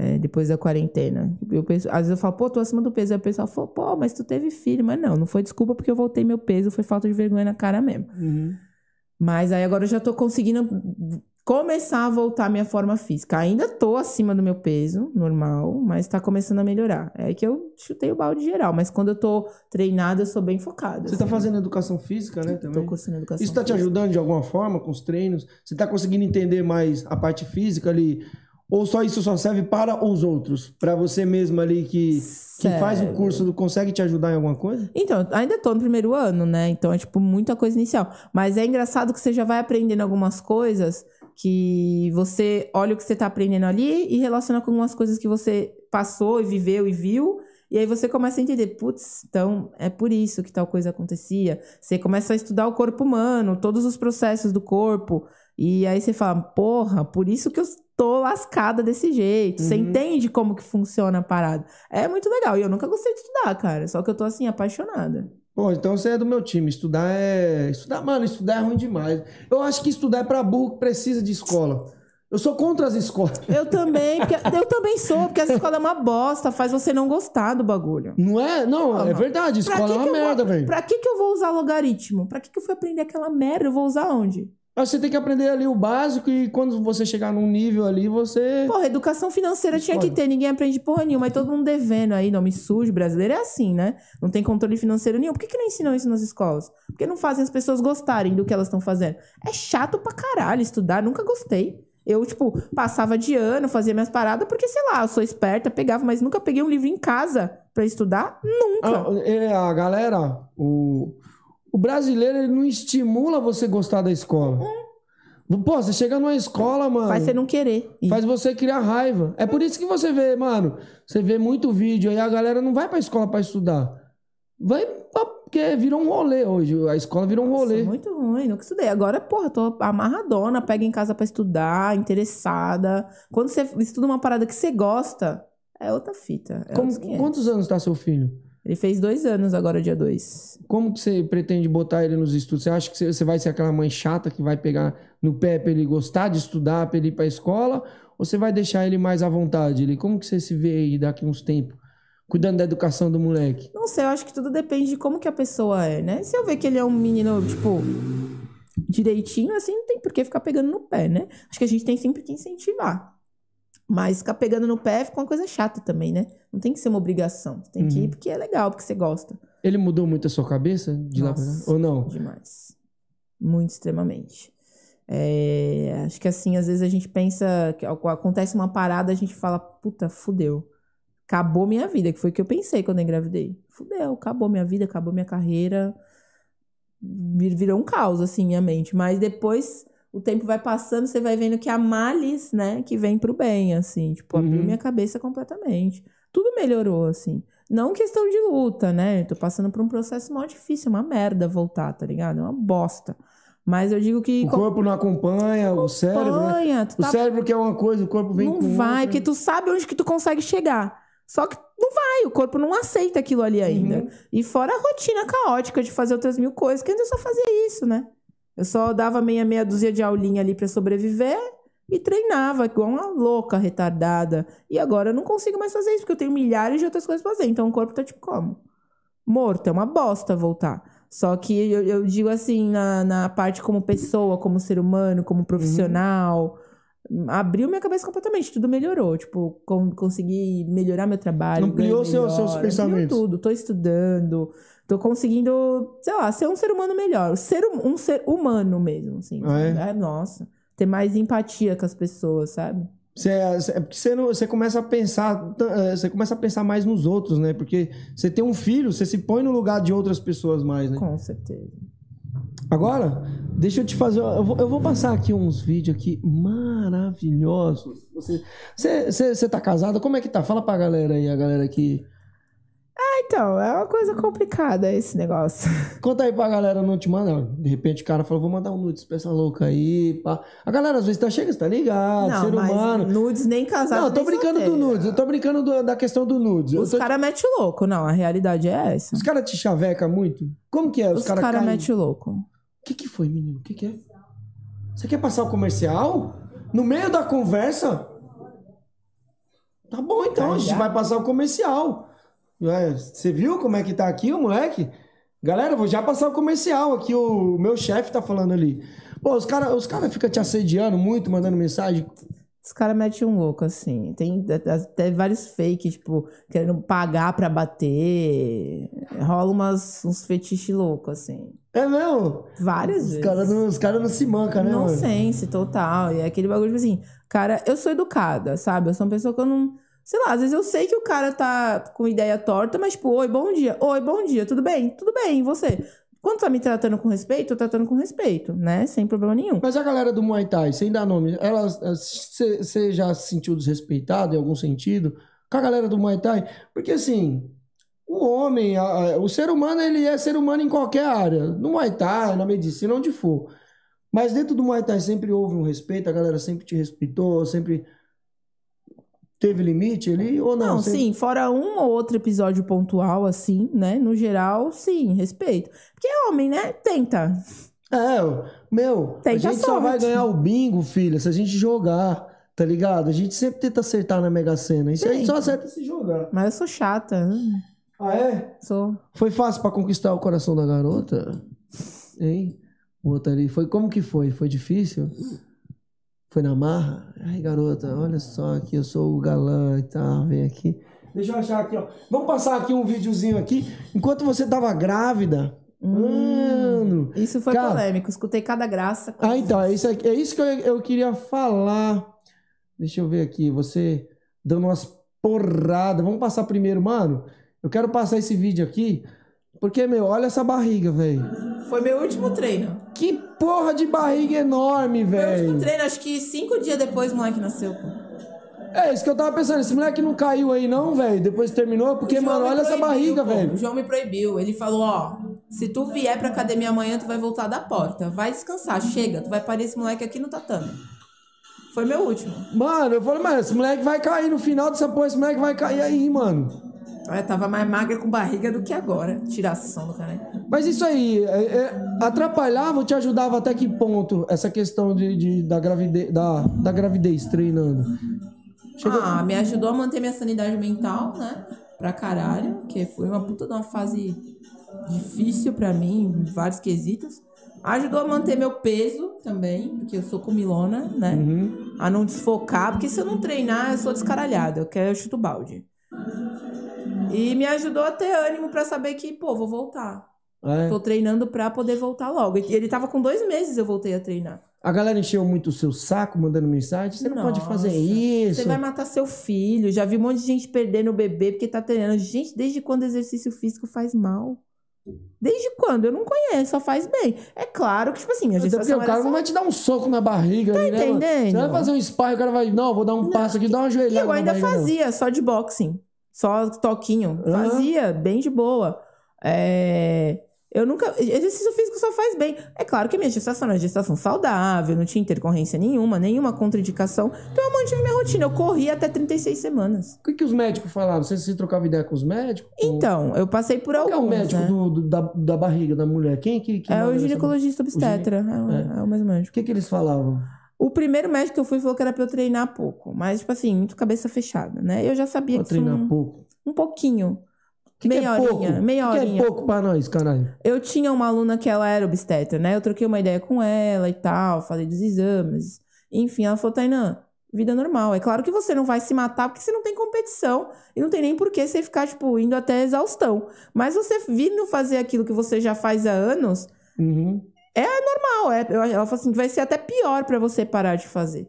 é, depois da quarentena. Eu penso, às vezes eu falo, pô, tô acima do peso. Aí o pessoal fala, pô, mas tu teve filho. Mas não, não foi desculpa porque eu voltei meu peso, foi falta de vergonha na cara mesmo. Uhum. Mas aí agora eu já tô conseguindo começar a voltar à minha forma física. Ainda tô acima do meu peso, normal, mas tá começando a melhorar. É que eu chutei o balde geral, mas quando eu tô treinada, eu sou bem focada. Você tá assim. fazendo educação física, né? Também. Tô cursando educação Isso tá te física. ajudando de alguma forma com os treinos? Você tá conseguindo entender mais a parte física ali? Ou só isso só serve para os outros? Para você mesmo ali que, que faz o curso, consegue te ajudar em alguma coisa? Então, ainda tô no primeiro ano, né? Então é tipo muita coisa inicial. Mas é engraçado que você já vai aprendendo algumas coisas que você olha o que você tá aprendendo ali e relaciona com algumas coisas que você passou e viveu e viu. E aí você começa a entender, putz, então é por isso que tal coisa acontecia. Você começa a estudar o corpo humano, todos os processos do corpo. E aí você fala, porra, por isso que eu tô lascada desse jeito. Você Uhum. entende como que funciona a parada. É muito legal. E eu nunca gostei de estudar, cara. Só que eu tô assim, apaixonada. Pô, então você é do meu time. Estudar é. Estudar, mano, estudar é ruim demais. Eu acho que estudar é pra burro que precisa de escola. Eu sou contra as escolas. Eu também, porque- [laughs] eu também sou, porque essa escola é uma bosta, faz você não gostar do bagulho. Não é? Não, Não, é não. verdade. Escola é uma merda, vou- velho. Pra que, que eu vou usar logaritmo? Pra que, que eu fui aprender aquela merda? Eu vou usar onde? Você tem que aprender ali o básico e quando você chegar num nível ali, você. Porra, educação financeira tinha que ter, ninguém aprende porra nenhuma, mas todo mundo devendo aí, nome sujo, brasileiro é assim, né? Não tem controle financeiro nenhum. Por que, que não ensinam isso nas escolas? Por que não fazem as pessoas gostarem do que elas estão fazendo? É chato pra caralho estudar, nunca gostei. Eu, tipo, passava de ano, fazia minhas paradas, porque, sei lá, eu sou esperta, pegava, mas nunca peguei um livro em casa pra estudar, nunca. Ah, é, a galera, o, o brasileiro, ele não estimula você gostar da escola. Pô, você chega numa escola, mano. Faz você não querer. ir. Faz você criar raiva. É por isso que você vê, mano, você vê muito vídeo aí, a galera não vai pra escola pra estudar. Vai pra, porque virou um rolê hoje. A escola virou um Nossa, rolê. muito ruim, nunca estudei. Agora, porra, tô amarradona, pega em casa pra estudar, interessada. Quando você estuda uma parada que você gosta, é outra fita. É Como- outros 500. quantos anos tá seu filho? Ele fez dois anos agora, dia dois. Como que você pretende botar ele nos estudos? Você acha que você- vai ser aquela mãe chata que vai pegar no pé pra ele gostar de estudar, pra ele ir pra escola? Ou você vai deixar ele mais à vontade? Ele, como que você se vê aí daqui uns tempos? Cuidando da educação do moleque? Não sei, eu acho que tudo depende de como que a pessoa é, né? Se eu ver que ele é um menino, tipo, direitinho, assim, não tem por que ficar pegando no pé, né? Acho que a gente tem sempre que incentivar. Mas ficar pegando no pé fica uma coisa chata também, né? Não tem que ser uma obrigação. Você tem que ir Uhum. porque é legal, porque você gosta. Ele mudou muito a sua cabeça de lá pra cá? Nossa. Ou não? Demais. Muito extremamente. É, acho que assim, às vezes a gente pensa que ac- acontece uma parada, a gente fala, puta, fudeu. Acabou minha vida, que foi o que eu pensei quando eu engravidei. Fudeu, acabou minha vida, acabou minha carreira. Vir- Virou um caos, assim, minha mente. Mas depois o tempo vai passando, você vai vendo que há males, né, que vem pro bem, assim. Tipo, abriu Uhum. minha cabeça completamente. Tudo melhorou, assim. Não questão de luta, né? Eu tô passando por um processo mó difícil, é uma merda voltar, tá ligado? É uma bosta. Mas eu digo que O corpo não acompanha, o cérebro, né? acompanha, tu O tá cérebro quer uma coisa, o corpo vem não com vai, outra. porque tu sabe onde que tu consegue chegar. Só que não vai, o corpo não aceita aquilo ali ainda. Uhum. E fora a rotina caótica de fazer outras mil coisas, que eu só fazia isso, né? Eu só dava meia meia dúzia de aulinha ali pra sobreviver e treinava igual uma louca, retardada. E agora eu não consigo mais fazer isso, porque eu tenho milhares de outras coisas pra fazer. Então o corpo tá tipo como? Morto, é uma bosta voltar. Só que eu, eu digo assim, na, na parte como pessoa, como ser humano, como profissional, abriu minha cabeça completamente, tudo melhorou. Tipo, com- consegui melhorar meu trabalho. Ampliou seu- melhor, seus ampliou pensamentos. tudo, tô estudando, tô conseguindo, sei lá, ser um ser humano melhor. Ser um, um ser humano mesmo, assim. Ah, é? sabe? nossa. Ter mais empatia com as pessoas, sabe? Você, é porque você, você começa a pensar, t- é, você começa a pensar mais nos outros, né? Porque você tem um filho, você se põe no lugar de outras pessoas mais, né? Com certeza. Agora, deixa eu te fazer. Eu vou, eu vou passar aqui uns vídeos aqui maravilhosos. Você, você, você, você tá casada? Como é que tá? Fala pra galera aí, a galera aqui. Então, é uma coisa complicada esse negócio. [laughs] Conta aí pra galera não te mandar. De repente o cara falou, vou mandar um nudes pra essa louca aí. Pá. A galera às vezes tá chega, você tá ligado, não, ser mas humano. nudes nem casado. Não, eu tô brincando do solteiro. nudes, eu tô brincando do- da questão do nudes. Os tô- caras metem louco. Não, a realidade é essa. Os caras te chavecam muito? Como que é? Os, Os caras caras caem- metem louco. O que que foi, menino? O que que é? Você quer passar o comercial? No meio da conversa? Tá bom, então. A gente vai passar o comercial. Você viu como é que tá aqui o moleque? Galera, vou já passar o comercial aqui. O meu chefe tá falando ali. Pô, os caras os cara ficam te assediando muito, mandando mensagem. Os caras metem um louco, assim. Tem até vários fake, tipo, querendo pagar pra bater. Rola umas, uns fetiches loucos, assim. É mesmo? Várias Os vezes. caras não, os cara não se mancam, né, mano? Nonsense total. E é aquele bagulho, tipo assim, cara, eu sou educada, sabe? Eu sou uma pessoa que eu não. Sei lá, às vezes eu sei que o cara tá com ideia torta, mas, tipo, oi, bom dia. Oi, bom dia, tudo bem? Tudo bem, e você? Quando tá me tratando com respeito, eu tô tratando com respeito, né? Sem problema nenhum. Mas a galera do Muay Thai, sem dar nome, você já se sentiu desrespeitado em algum sentido com a galera do Muay Thai? Porque assim, o homem, a- a- o ser humano, ele é ser humano em qualquer área. No Muay Thai, na medicina, onde for. Mas dentro do Muay Thai sempre houve um respeito, a galera sempre te respeitou, sempre teve limite ali ou não? Não, Sempre- sim, fora um ou outro episódio pontual, assim, né? No geral, sim, respeito. Porque homem, né? Tenta. É, meu, Tenta a gente a só vai ganhar o bingo, filha, se a gente jogar, tá ligado? A gente sempre tenta acertar na Mega Sena. Isso a gente só acerta se jogar. Mas eu sou chata. Ah, é? Sou. Foi fácil pra conquistar o coração da garota? Hein? O outro ali. Foi como que foi? Foi difícil? Foi na marra? Ai, garota, olha só aqui, eu sou o galã e tal, vem aqui. Deixa eu achar aqui, ó. Vamos passar aqui um videozinho aqui. Enquanto você tava grávida. Mano. Isso foi Cara- polêmico. Escutei cada graça. Ah, então, é isso, é isso que eu, eu queria falar. Deixa eu ver aqui, você dando umas porradas. Vamos passar primeiro, mano. Eu quero passar esse vídeo aqui, porque, meu, olha essa barriga, velho. Foi meu último treino. Que porra de barriga enorme, Meu último velho. treino, acho que cinco dias depois o moleque nasceu, pô. É isso que eu tava pensando. Esse moleque não caiu aí, não, velho. Depois terminou, porque, mano, olha essa proibiu, barriga, pô. velho. O João me proibiu. Ele falou, ó, se tu vier pra academia amanhã, tu vai voltar da porta. Vai descansar, chega. Tu vai parir esse moleque aqui no tatame. Foi meu último. Mano, eu falei, mano, esse moleque vai cair no final dessa porra. Esse moleque vai cair aí, mano. Tava mais magra com barriga do que agora. Tiração do cara. Mas isso aí, é, é, atrapalhava ou te ajudava até que ponto essa questão de, de- da, gravidez, da, da gravidez treinando? Chegou- Ah, me ajudou a manter minha sanidade mental, né? Pra caralho. Que foi uma puta de uma fase difícil pra mim, em vários quesitos. Ajudou a manter meu peso também, porque eu sou comilona, né? Uhum. A não desfocar, porque se eu não treinar, eu sou descaralhada. Eu quero eu chuto balde. E me ajudou a ter ânimo pra saber que, pô, vou voltar. É. Tô treinando pra poder voltar logo. E ele tava com dois meses, eu voltei a treinar. A galera encheu muito o seu saco mandando mensagem. Você não pode fazer Nossa, isso. Você vai matar seu filho. Já vi um monte de gente perdendo o bebê porque tá treinando. Gente, desde quando exercício físico faz mal? Desde quando? Eu não conheço, só faz bem. É claro que, tipo assim, minha Até porque gestação o cara só... não vai te dar um soco na barriga ali, né? entendendo? Você vai fazer um sparring, o cara vai, não, vou dar um passo aqui, dá uma joelhada eu ainda barriga, não. fazia, só de boxing. Só toquinho. Aham. Fazia, bem de boa. É... Eu nunca. Exercício físico só faz bem. É claro que a minha gestação era uma gestação saudável, não tinha intercorrência nenhuma, nenhuma contraindicação. Então eu mantive minha rotina. Eu corri até 36 semanas. O que, que os médicos falavam? Você se trocava ideia com os médicos? Então, eu passei por Qual que alguns. é o médico né? do, do- da, da barriga da mulher? Quem que, que É o ginecologista obstetra. É, o- é o mesmo O médico. que, que eles falavam? O primeiro médico que eu fui falou que era pra eu treinar pouco. Mas, tipo assim, muito cabeça fechada, né? Eu já sabia Pra que treinar pouco. um pouquinho. Que, que meia é pouco? horinha, meia o que, que horinha. é pouco pra nós, caralho? Eu tinha uma aluna que ela era obstetra, né? Eu troquei uma ideia com ela e tal, falei dos exames. Enfim, ela falou, Tainã, vida normal. É claro que você não vai se matar porque você não tem competição e não tem nem por que você ficar, tipo, indo até exaustão. Mas você vindo fazer aquilo que você já faz há anos, Uhum. normal. É, ela falou assim, vai ser até pior pra você parar de fazer.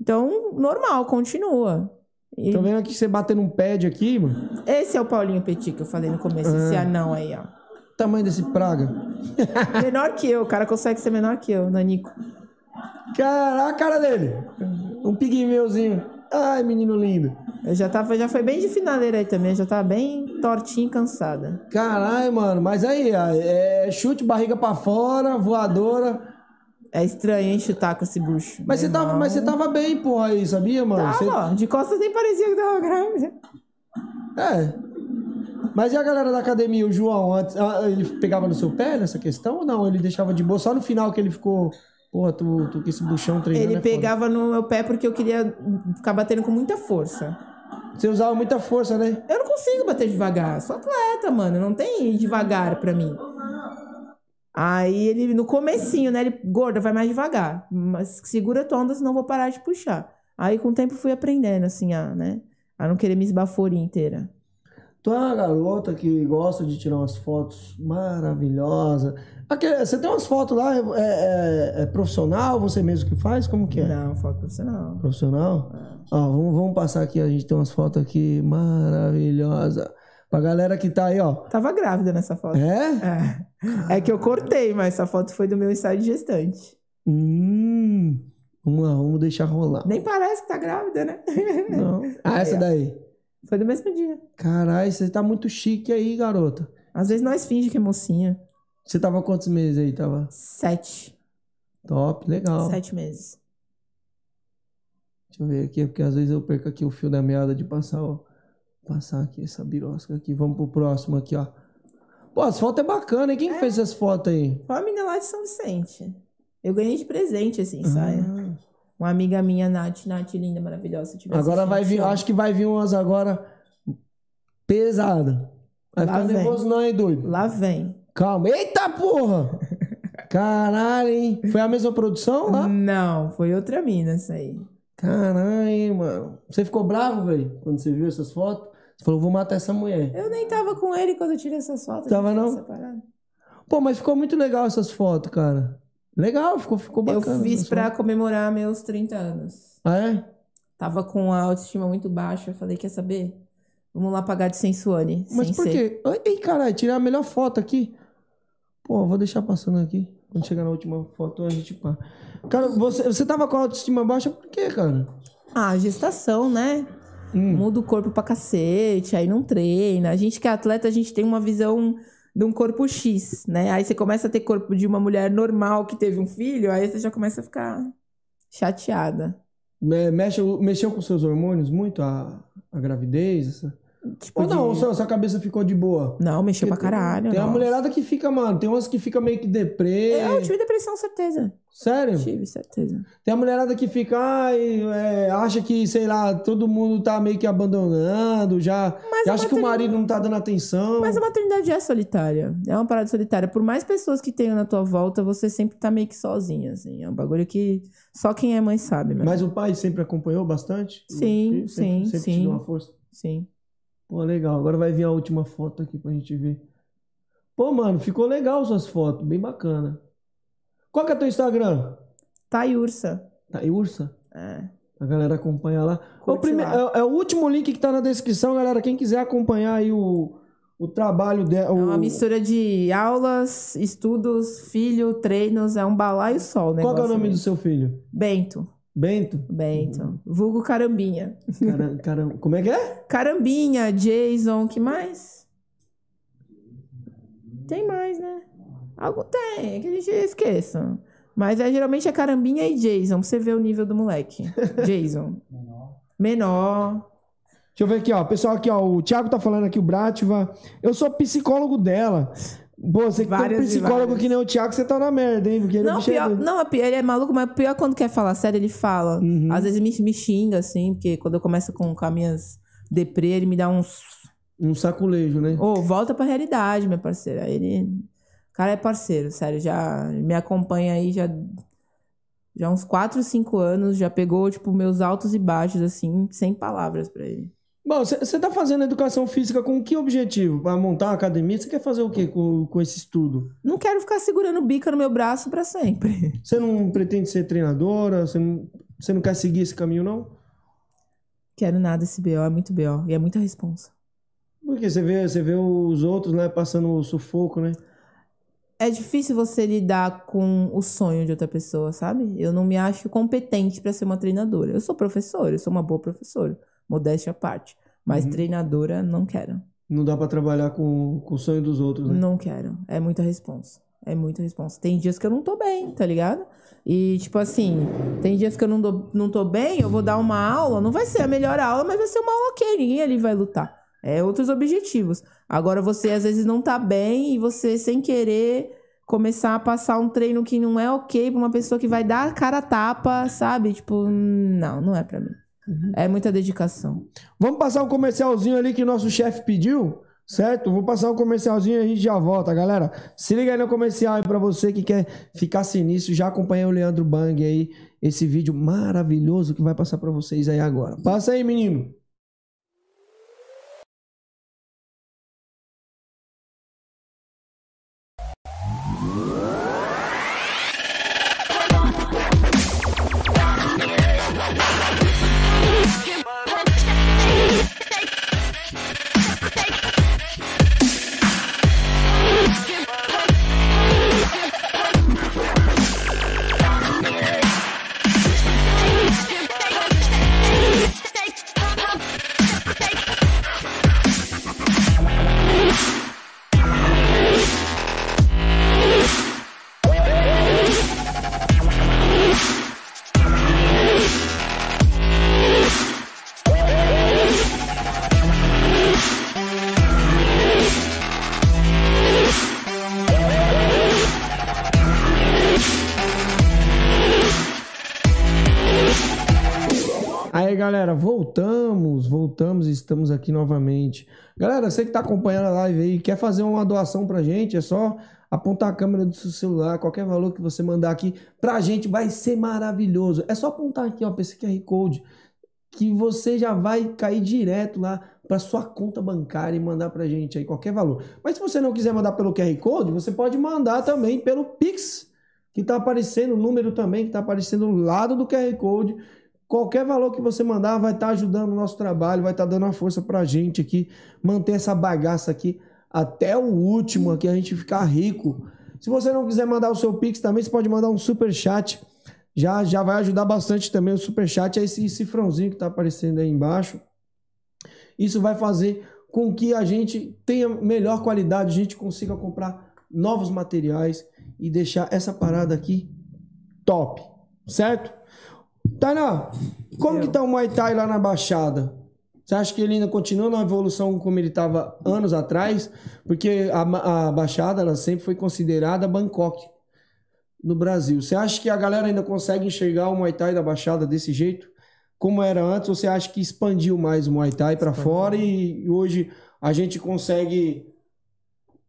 Então, normal, continua. E Tô vendo aqui você batendo um pad aqui, mano. esse é o Paulinho Petit que eu falei no começo, esse Ah. anão aí, ó. Tamanho desse praga. [laughs] Menor que eu, o cara consegue ser menor que eu, Nanico. Cara, a cara dele. Um pigmeuzinho. Ai, menino lindo. Eu já tava, já foi bem de finaleira aí também, já tava bem tortinha e cansada. Caralho, mano. Mas aí, ó, é chute, barriga pra fora, voadora. É estranho, hein, chutar com esse bucho. Mas você, tava, mas você tava bem, porra, aí, sabia, mano? Você- Tava, ó, de costas nem parecia que tava grávida. É. Mas e a galera da academia, o João, antes, ah, ele pegava no seu pé nessa questão ou não? Ele deixava de boa? Só no final que ele ficou. Porra, tu, tu com esse buchão treinando. Ele é foda. pegava no meu pé porque eu queria ficar batendo com muita força. Você usava muita força, né? Eu não consigo bater devagar, sou atleta, mano, não tem devagar pra mim. Aí ele, no comecinho, né, ele, gorda, vai mais devagar, mas segura tua onda, senão vou parar de puxar. Aí com o tempo fui aprendendo, assim, a, né, a não querer me esbaforir inteira. Tu é uma garota que gosta de tirar umas fotos maravilhosas. Aqui, Você tem umas fotos lá, é, é- é profissional? Você mesmo que faz? Como que é? Não, foto profissional. Profissional? Ó, vamos, vamos passar aqui, a gente tem umas fotos aqui maravilhosas. Pra galera que tá aí, ó. Tava grávida nessa foto. É? É. É que eu cortei, mas essa foto foi do meu ensaio de gestante. Hum. Vamos lá, vamos deixar rolar. Nem parece que tá grávida, né? Não. Ah, essa daí. Foi do mesmo dia. Caralho, você tá muito chique aí, garota. Às vezes nós finge que é mocinha. Você tava quantos meses aí? Tava Sete. top, legal. Sete meses. Deixa eu ver aqui, porque às vezes eu perco aqui o fio da meada de passar, ó. Passar aqui essa birosca aqui. Vamos pro próximo aqui, ó. Pô, as fotos é bacana, hein? Quem fez essas fotos aí? Foi uma menina lá de São Vicente. Eu ganhei de presente, assim, Ah. saia. Uma amiga minha, Nath, Nath, linda, maravilhosa. Agora vai vir, acho que vai vir umas agora pesada. Vai Lá ficar vem. nervoso não, hein, doido? Lá vem. Calma. Eita porra! [laughs] Caralho, hein? Foi a mesma produção lá? Não, foi outra mina essa aí. Caralho, hein, mano. Você ficou bravo, velho, quando você viu essas fotos? Você falou, vou matar essa mulher. Eu nem tava com ele quando eu tirei essas fotos. Tava não? separado. Pô, mas ficou muito legal essas fotos, cara. Legal, ficou, ficou Eu bacana. fiz essas pra fotos. comemorar meus 30 anos. Ah, é? Tava com a autoestima muito baixa. Eu falei, quer saber? Vamos lá pagar de sensuane. Mas sem por quê? Ei, caralho, tirei a melhor foto aqui. Pô, vou deixar passando aqui. Quando chegar na última foto, a gente pá. Cara, você, você tava com a autoestima baixa por quê, cara? Ah, gestação, né? Hum. Muda o corpo pra cacete, aí não treina. A gente que é atleta, a gente tem uma visão de um corpo X, né? Aí você começa a ter corpo de uma mulher normal que teve um filho, aí você já começa a ficar chateada. Me- Mexe, mexeu com seus hormônios muito? A, a gravidez? Essa... Tipo, Ou não, de- sua, sua cabeça ficou de boa? Não, mexeu pra caralho. Tem uma mulherada que fica, mano, tem umas que fica meio que deprê. Eu tive depressão, certeza. Sério? Tive, certeza. Tem a mulherada que fica, ai, é, acha que, sei lá, todo mundo tá meio que abandonando, já, Mas já acha que o marido não tá dando atenção. Mas a maternidade é solitária. É uma parada solitária. Por mais pessoas que tenham na tua volta, você sempre tá meio que sozinha, assim. É um bagulho que só quem é mãe sabe, mesmo. Mas o pai sempre acompanhou bastante? Sim, sempre, sim, sempre te sim. deu uma força. Sim. Pô, legal. Agora vai vir a última foto aqui pra gente ver. Pô, mano, ficou legal suas fotos. Bem bacana. Qual que é teu Instagram? Tá, Ursa. Tá aí, Ursa? É. A galera acompanha lá. O Curte prime- lá. É, é o último link que tá na descrição, galera. Quem quiser acompanhar aí o, o trabalho dela. É uma mistura de aulas, estudos, filho, treinos. É um balaio sol, né? Qual é o nome do seu filho? Bento. Bento? Bento. Vulgo Carambinha. Caramba. Como é que é? Carambinha, Jason, que mais? Tem mais, né? Algo tem, é que a gente esqueça. Mas é, geralmente é Carambinha e Jason, pra você ver o nível do moleque. [laughs] Jason. Menor. Deixa eu ver aqui, ó. Pessoal, aqui, ó. O Thiago tá falando aqui, o Brativa. Eu sou psicólogo dela. Pô, você que tem um Várias e psicólogo que nem o Thiago, você tá na merda, hein? Porque ele é Não, é pior, não, é pior, ele é maluco, mas pior quando quer falar sério, ele fala. Uhum. Às vezes me, me xinga, assim, porque quando eu começo com, com as minhas deprê, ele me dá uns. Um saculejo, né? Ô, volta pra realidade, minha parceira. Aí Ele. O cara é parceiro, sério, já me acompanha aí já. Já há uns 4, 5 anos, já pegou, tipo, meus altos e baixos, assim, sem palavras pra ele. Bom, você tá fazendo educação física com que objetivo? Pra montar uma academia? Você quer fazer o quê com, com esse estudo? Não quero ficar segurando bica no meu braço pra sempre. [laughs] Você não pretende ser treinadora? Você não, você não quer seguir esse caminho, não? Quero nada esse BO, é muito BO. E é muita responsa. Porque você vê, você vê os outros, né, passando sufoco, né? É difícil você lidar com o sonho de outra pessoa, sabe? Eu não me acho competente pra ser uma treinadora. Eu sou professora, eu sou uma boa professora. Modéstia à parte. Mas Uhum. treinadora, não quero. Não dá pra trabalhar com, com o sonho dos outros, né? Não quero. É muita responsa. É muita responsa. Tem dias que eu não tô bem, tá ligado? E, tipo assim, tem dias que eu não, dou, não tô bem, eu vou dar uma aula, não vai ser a melhor aula, mas vai ser uma aula ok, ninguém ali vai lutar. É outros objetivos. Agora, você às vezes não tá bem e você, sem querer, começar a passar um treino que não é ok pra uma pessoa que vai dar a cara tapa, sabe? Tipo, não, não é pra mim. É muita dedicação. Vamos passar um comercialzinho ali que o nosso chefe pediu, certo? Vou passar um comercialzinho e a gente já volta, galera. Se liga aí no comercial aí pra você que quer ficar sinistro. Já acompanhei o Leandro Bang aí, esse vídeo maravilhoso que vai passar pra vocês aí agora. Passa aí, menino. Voltamos, e estamos aqui novamente. Galera, você que tá acompanhando a live aí, quer fazer uma doação pra gente, é só apontar a câmera do seu celular, qualquer valor que você mandar aqui pra gente vai ser maravilhoso. É só apontar aqui, ó, esse QR Code, que você já vai cair direto lá pra sua conta bancária e mandar pra gente aí qualquer valor. Mas se você não quiser mandar pelo QR Code, você pode mandar também pelo Pix, que tá aparecendo, o número também que tá aparecendo do lado do QR Code. Qualquer valor que você mandar vai estar ajudando o nosso trabalho, vai estar dando uma força pra gente aqui, manter essa bagaça aqui até o último aqui, a gente ficar rico. Se você não quiser mandar o seu Pix também, você pode mandar um super chat. Já, já vai ajudar bastante também o super chat, é esse cifrãozinho que tá aparecendo aí embaixo. Isso vai fazer com que a gente tenha melhor qualidade, a gente consiga comprar novos materiais e deixar essa parada aqui top, certo? Tainá, como Eu. que tá o Muay Thai lá na Baixada? Você acha que ele ainda continua na evolução como ele estava anos atrás? Porque a, a Baixada ela sempre foi considerada Bangkok no Brasil. Você acha que a galera ainda consegue enxergar o Muay Thai da Baixada desse jeito? Como era antes? Ou você acha que expandiu mais o Muay Thai para fora e hoje a gente consegue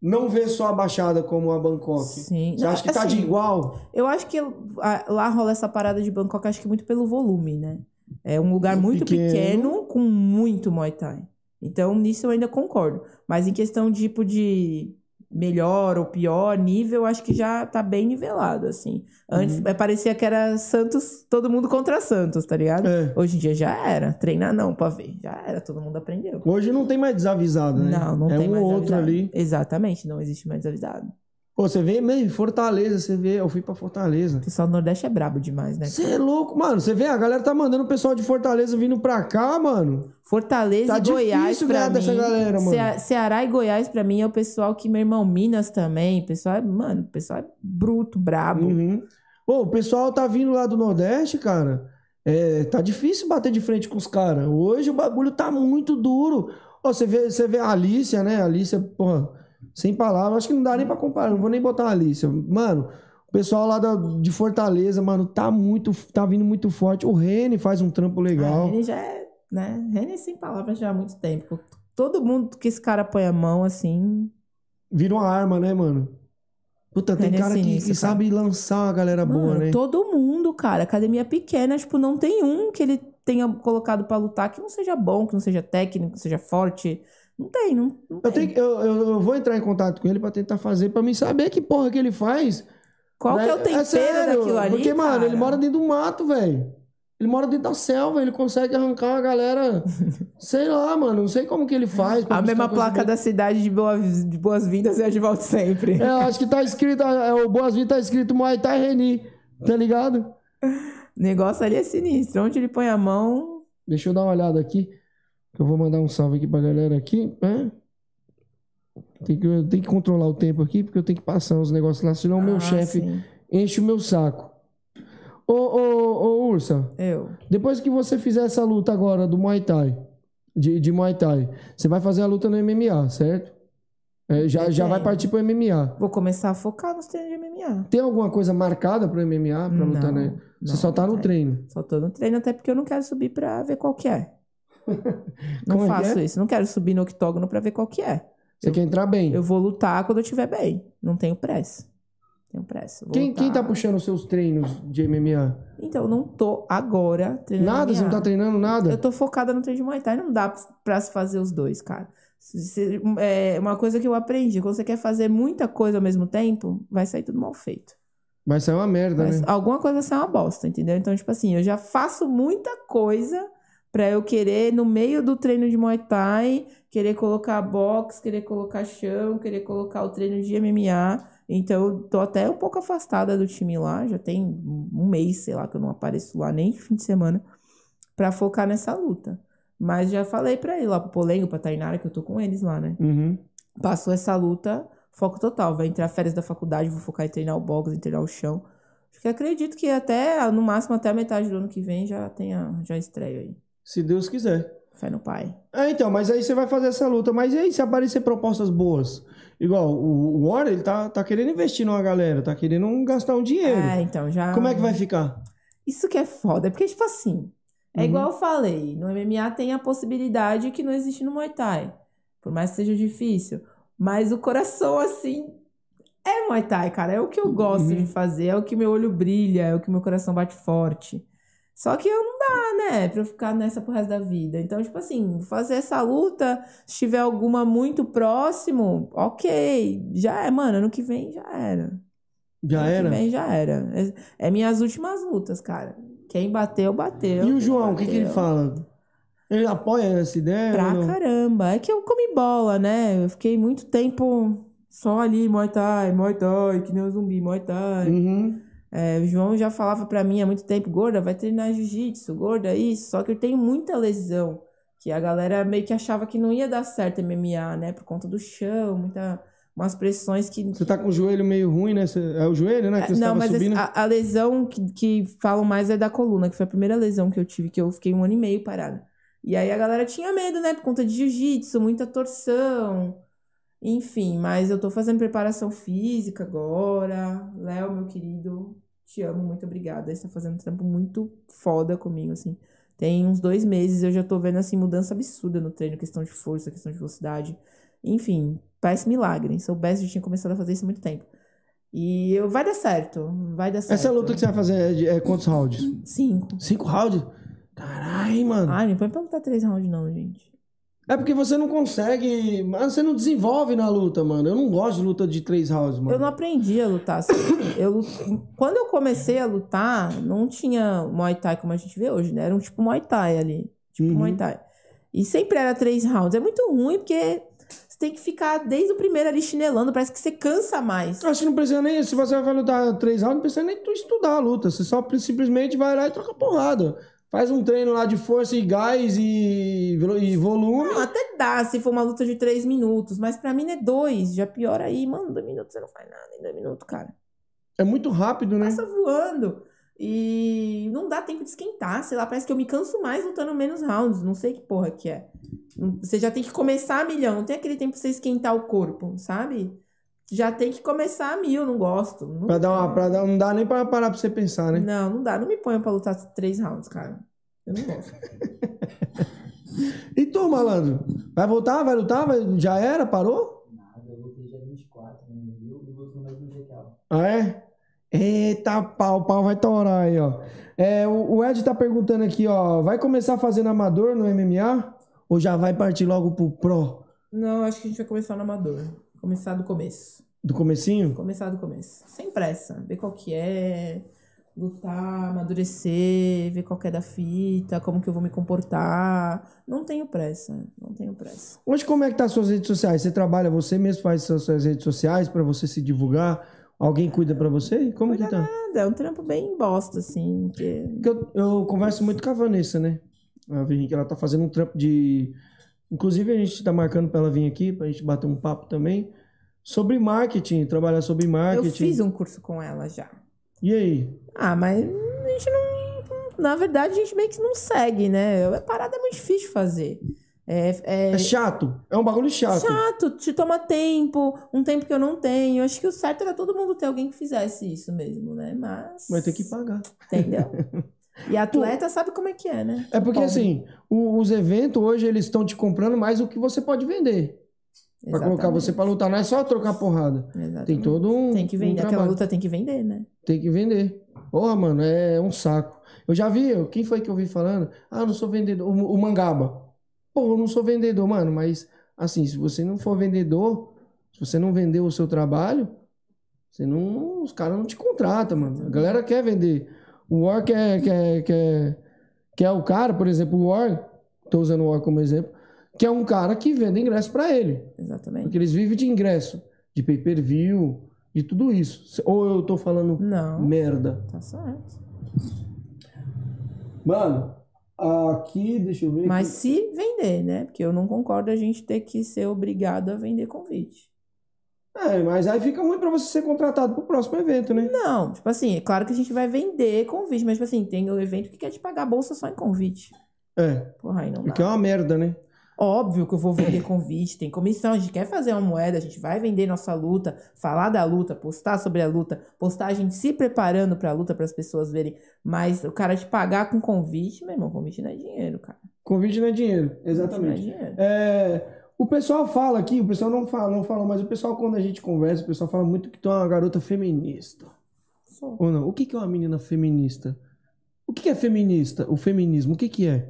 não ver só a Baixada como a Bangkok? Sim. Você acha que tá de Assim, igual? Eu acho que lá rola essa parada de Bangkok, acho que muito pelo volume, né? É um lugar muito Pequeno. pequeno, com muito Muay Thai. Então, nisso eu ainda concordo. Mas em questão de, tipo, de melhor ou pior nível, acho que já tá bem nivelado, assim. Antes Uhum. eh, parecia que era Santos, todo mundo contra Santos, tá ligado? É. Hoje em dia já era. Treinar não, pra ver. Já era, todo mundo aprendeu. Hoje não tem mais desavisado, né? Não, não é tem um mais ou outro ali. Exatamente, não existe mais avisado. Pô, você vê mesmo, Fortaleza, você vê, eu fui pra Fortaleza. O pessoal do Nordeste é brabo demais, né? Você é louco, mano. Você vê, a galera tá mandando o pessoal de Fortaleza vindo pra cá, mano. Fortaleza Tá e Goiás difícil pra mim. dessa galera, mano. Cea- Ceará e Goiás pra mim é o pessoal que, meu irmão, Minas também. O pessoal é, mano, o pessoal é bruto, brabo. Uhum. Pô, o pessoal tá vindo lá do Nordeste, cara. É, tá difícil bater de frente com os caras. Hoje o bagulho tá muito duro. Ó, você vê, você vê a Alicia, né? A Alicia, porra, sem palavras, acho que não dá nem pra comparar. Não vou nem botar a Alicia. Mano, o pessoal lá da- de Fortaleza, mano, tá muito, tá vindo muito forte. O Rene faz um trampo Ah, legal. Rene já é, né? Rene sem palavras já há muito tempo. Todo mundo que esse cara põe a mão, assim, Vira uma arma, né, mano? Puta, tem é cara que, que sabe lançar uma galera boa, Mano, né? todo mundo, cara. Academia pequena, tipo, não tem um que ele tenha colocado pra lutar que não seja bom, que não seja técnico, que seja forte. Não tem, não, não Eu, tem. tenho, eu, eu, vou entrar em contato com ele pra tentar fazer, pra mim saber que porra que ele faz. Qual que é o Né? tempero sério, daquilo ali, Porque, mano, cara? ele mora dentro do mato, velho. Ele mora dentro da selva, ele consegue arrancar uma galera. [laughs] sei lá, mano. Não sei como que ele faz. A mesma placa da cidade de, boa, de boas-vindas é de volta sempre. É, eu acho que tá escrito. É, o Boas-Vindas tá escrito Muay Thai Reni. Tá ligado? O [laughs] negócio ali é sinistro. Onde ele põe a mão. Deixa eu dar uma olhada aqui. Eu vou mandar um salve aqui pra galera aqui. né? Tem que, eu tenho que controlar o tempo aqui, porque eu tenho que passar os negócios lá, senão o meu Ah, chefe enche o meu saco. Ô, ô, ô, Ursa, Eu. depois que você fizer essa luta agora do Muay Thai, de, de Muay Thai, você vai fazer a luta no MMA, certo? É, já, já vai partir pro MMA. Vou começar a focar nos treinos de MMA. Tem alguma coisa marcada pro MMA, pra lutar, Não, né? Você não, só tá no treino. Só tô no treino, até porque eu não quero subir pra ver qual que é. [laughs] Não é faço é? isso. Não quero subir no octógono pra ver qual que é. Você quer entrar bem. Eu vou lutar quando eu estiver bem. Não tenho pressa. Tenho pressa. Quem, quem tá puxando os seus treinos de MMA? Então, eu não tô agora treinando Nada? Você não MMA. tá treinando nada? Eu tô focada no treino de Muay Thai, não dá pra se fazer os dois, cara. Se- é uma coisa que eu aprendi, quando você quer fazer muita coisa ao mesmo tempo, vai sair tudo mal feito. Vai sair uma merda, Vai- né? Alguma coisa vai ser uma bosta, entendeu? Então, tipo assim, eu já faço muita coisa pra eu querer, no meio do treino de Muay Thai, querer colocar box, querer colocar chão, querer colocar o treino de MMA. Então, eu tô até um pouco afastada do time lá, já tem um mês, sei lá, que eu não apareço lá nem fim de semana, pra focar nessa luta. Mas já falei pra ele lá, pro Polengo, pra Tainara, que eu tô com eles lá, né? Uhum. Passou essa luta, foco total. Vai entrar férias da faculdade, vou focar em treinar o box, em treinar o chão. Acho que acredito que até, no máximo, até a metade do ano que vem já tenha, já estreio aí. Se Deus quiser. Fé no pai. É, então, mas aí você vai fazer essa luta. Mas e aí, se aparecer propostas boas? Igual, o Warren, ele tá, tá querendo investir numa galera, tá querendo gastar um dinheiro. É, então já. Como é que vai ficar? Isso que é foda. Porque, tipo assim, É igual eu falei, no MMA tem a possibilidade que não existe no Muay Thai. Por mais que seja difícil. Mas o coração, assim, é Muay Thai, cara. É o que eu gosto Uhum. de fazer, é o que meu olho brilha, é o que meu coração bate forte. Só que eu não dá, né, pra eu ficar nessa pro resto da vida. Então, tipo assim, fazer essa luta, se tiver alguma muito próximo, ok. Já é, mano, ano que vem já era. Já ano era? que vem já era. É, é minhas últimas lutas, cara. Quem bateu, bateu. E o João, o que, que ele fala? Ele apoia essa ideia? Pra caramba. É que eu comi bola, né? Eu fiquei muito tempo só ali, Muay Thai, Muay Thai, que nem um zumbi, Muay Thai. Uhum. É, o João já falava pra mim há muito tempo, gorda, vai treinar jiu-jitsu, gorda, isso. Só que eu tenho muita lesão, que a galera meio que achava que não ia dar certo MMA, né? Por conta do chão, muita, umas pressões que... Você tá com o joelho meio ruim, né? É o joelho, né? Que você Não, tava mas subindo. a, a lesão que, que falam mais é da coluna, que foi a primeira lesão que eu tive, que eu fiquei um ano e meio parada. E aí a galera tinha medo, né? Por conta de jiu-jitsu, muita torção. Enfim, mas eu tô fazendo preparação física agora. Léo, meu querido, te amo, muito obrigada. Você tá fazendo um trampo muito foda comigo, assim. Tem uns dois meses eu já tô vendo, assim, mudança absurda no treino, questão de força, questão de velocidade. Enfim, parece milagre. Se soubesse, eu já tinha começado a fazer isso há muito tempo. E eu, vai dar certo, vai dar certo. Essa luta que você vai fazer é, é quantos rounds? Cinco. Cinco rounds? Caralho, mano. Ai, não põe pra lutar três rounds, não, gente. É porque você não consegue. Mas você não desenvolve na luta, mano. Eu não gosto de luta de três rounds, mano. Eu não aprendi a lutar assim. Eu, quando eu comecei a lutar, não tinha Muay Thai como a gente vê hoje, né? Era um tipo Muay Thai ali. Tipo Uhum. Muay Thai. E sempre era três rounds. É muito ruim porque você tem que ficar desde o primeiro ali chinelando. Parece que você cansa mais. Acho que não precisa nem. Se você vai lutar três rounds, não precisa nem tu estudar a luta. Você só simplesmente vai lá e troca porrada. Faz um treino lá de força e gás e, e volume. Não, até dá se for uma luta de três minutos. Mas pra mim é dois. Já pior aí. Mano, dois minutos você não faz nada em dois minutos, cara. É muito rápido, né? passa voando. E não dá tempo de esquentar, sei lá, parece que eu me canso mais lutando menos rounds, não sei que porra que é. Você já tem que começar a milhão, não tem aquele tempo pra você esquentar o corpo, sabe? Já tem que começar a mil, não gosto. Não, Pra dar uma, pra dar, não dá nem pra parar pra você pensar, né? não, não dá, não me ponha pra lutar três rounds, cara. Eu não gosto. [laughs] E tu, malandro? Vai voltar? Vai lutar? Vai- Já era? Parou? Nada, eu dia 24, né? Viu? Voltei no mesmo dia que ela. Ah, é? Eita, pau, o pau vai torar aí, ó. É, o, o Ed tá perguntando aqui, ó. Vai começar fazendo amador no MMA? Ou já vai partir logo pro pro? Não, acho que a gente vai começar no amador. Começar do começo. Do comecinho? Começar do começo. Sem pressa. Ver qual que é. Lutar, amadurecer, ver qual que é da fita, como que eu vou me comportar. Não tenho pressa. Não tenho pressa. Hoje, como é que tá as suas redes sociais? Você trabalha, você mesmo faz suas, suas redes sociais pra você se divulgar? Alguém cuida pra você? Como que tá? Nada, é um trampo bem bosta, assim. Que... Eu, eu converso muito com a Vanessa, né? A Virginia, que ela tá fazendo um trampo de. Inclusive, a gente tá marcando pra ela vir aqui, pra gente bater um papo também. Sobre marketing, trabalhar sobre Eu marketing. fiz um curso com ela já. E aí? Ah, mas a gente não. Na verdade, a gente meio que não segue, né? A parada é muito difícil de fazer. É, é É chato. É um bagulho chato. chato, te toma tempo, um tempo que eu não tenho. Eu acho que o certo era todo mundo ter alguém que fizesse isso mesmo, né? Mas. Vai ter que pagar. Entendeu? [laughs] E atleta sabe como é que é, né? É porque, Pobre. assim, o- os eventos hoje, eles estão te comprando mais o que você pode vender. Pra colocar Exatamente. você pra lutar. Não é só trocar porrada. Exatamente. Tem todo um. Tem que um vender. Aquela trabalho. luta tem que vender, né? Tem que vender. Porra, mano, é um saco. Eu já vi, quem foi que eu vi falando? Ah, não sou vendedor. O, o Mangaba. Pô, eu não sou vendedor, mano, mas assim, se você não for vendedor, se você não vender o seu trabalho, você não, os caras não te contratam, mano. A galera quer vender. O War quer, quer, quer, quer o cara, por exemplo, o War, tô usando o War como exemplo, que é um cara que vende ingresso pra ele. Exatamente. Porque eles vivem de ingresso, de pay-per-view, de tudo isso. Ou eu tô falando Não, merda. tá certo. Mano, aqui, deixa eu ver. Mas aqui. se vender, né? Porque eu não concordo a gente ter que ser obrigado a vender convite. É, mas aí fica ruim pra você ser contratado pro próximo evento, né? Não, tipo assim, é claro que a gente vai vender convite, mas tipo assim, tem o evento que quer te pagar a bolsa só em convite. É, Porra, aí não dá. porque é uma merda, né? Óbvio que eu vou vender convite, tem comissão, a gente quer fazer uma moeda, a gente vai vender nossa luta, falar da luta, postar sobre a luta, postar a gente se preparando pra luta para as pessoas verem. Mas o cara te pagar com convite, meu irmão, convite não é dinheiro, cara. Convite não é dinheiro, Convite não é exatamente. dinheiro. É, o pessoal fala aqui, o pessoal não fala, não fala, mas o pessoal quando a gente conversa, o pessoal fala muito que tu é uma garota feminista. Sou. Ou não? O que que é uma menina feminista? O que que é feminista? O feminismo, o que que é?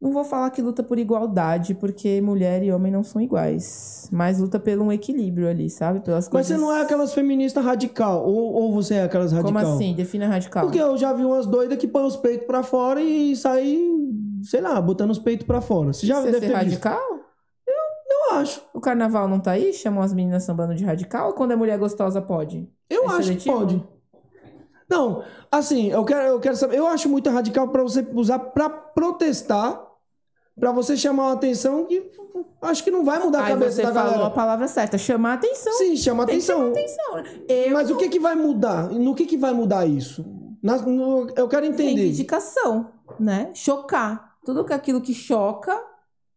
Não vou falar que luta por igualdade, porque mulher e homem não são iguais. Mas luta pelo um equilíbrio ali, sabe? Pelas Mas coisas. você não é aquelas feministas radical, ou, ou você é aquelas radical? Como assim? Defina radical. Porque eu já vi umas doidas que põem os peitos pra fora e saem, sei lá, botando os peitos pra fora. Você já Você deve ser ter visto. radical? Eu acho. O carnaval não tá aí? Chamam as meninas sambando de radical? Ou quando é mulher gostosa pode? Eu É acho seletivo? que pode. Não, assim, eu quero, eu quero saber. Eu acho muito radical pra você usar pra protestar, pra você chamar uma atenção que acho que não vai mudar a cabeça você da falou a galera. palavra certa. Chamar atenção. Sim, chama Tem que chamar atenção. atenção, né? Eu Mas o que que vai mudar? No que que vai mudar isso? Na- no- eu quero entender. Reivindicação, né? Chocar. Tudo que aquilo que choca,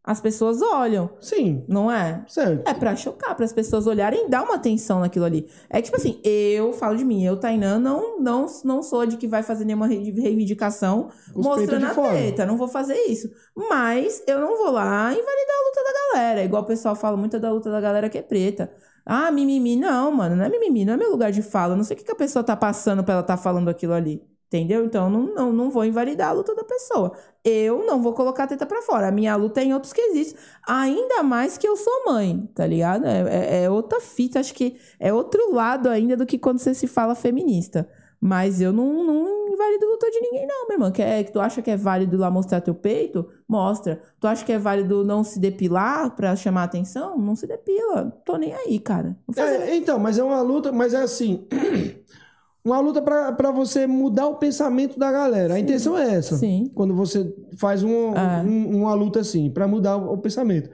as pessoas olham, Sim, não é? certo. É pra chocar, para as pessoas olharem e dar uma atenção naquilo ali. É tipo assim, eu falo de mim, eu, Tainã, não, não, não sou de que vai fazer nenhuma rei- reivindicação os mostrando a fora. teta, não vou fazer isso. Mas eu não vou lá invalidar a luta da galera. Igual o pessoal fala muito da luta da galera que é preta. Ah, mimimi. Não, mano, não é mimimi, não é meu lugar de fala. Eu Não sei o que, que a pessoa tá passando pra ela tá falando aquilo ali. Entendeu? Então, eu não, não, não vou invalidar a luta da pessoa. Eu não vou colocar a teta pra fora. A minha luta é em outros quesitos. Ainda mais que eu sou mãe, tá ligado? É, é- é outra fita, acho que é outro lado ainda do que quando você se fala feminista. Mas eu não, não invalido luta de ninguém, não, meu irmão. Quer, tu acha que é válido lá mostrar teu peito? Mostra. Tu acha que é válido não se depilar pra chamar atenção? Não se depila. Tô nem aí, cara. É, então, mas é uma luta, mas é assim. [clears throat] Uma luta pra pra você mudar o pensamento da galera. A intenção é essa. Sim. Quando você faz um- É. um- uma luta assim, pra mudar o, o pensamento.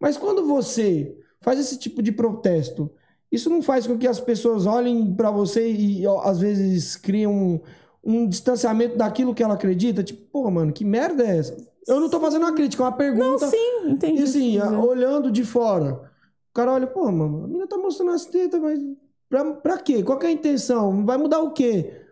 Mas quando você faz esse tipo de protesto, isso não faz com que as pessoas olhem pra você e ó, às vezes criam um, um distanciamento daquilo que ela acredita? Tipo, pô, mano, que merda é essa? Eu não tô fazendo uma crítica, é uma Não, pergunta. sim, entendi. E assim, a- olhando de fora, o cara olha, pô, mano, a menina tá mostrando as tetas, mas pra, pra quê? Qual que é a intenção? Vai mudar o quê?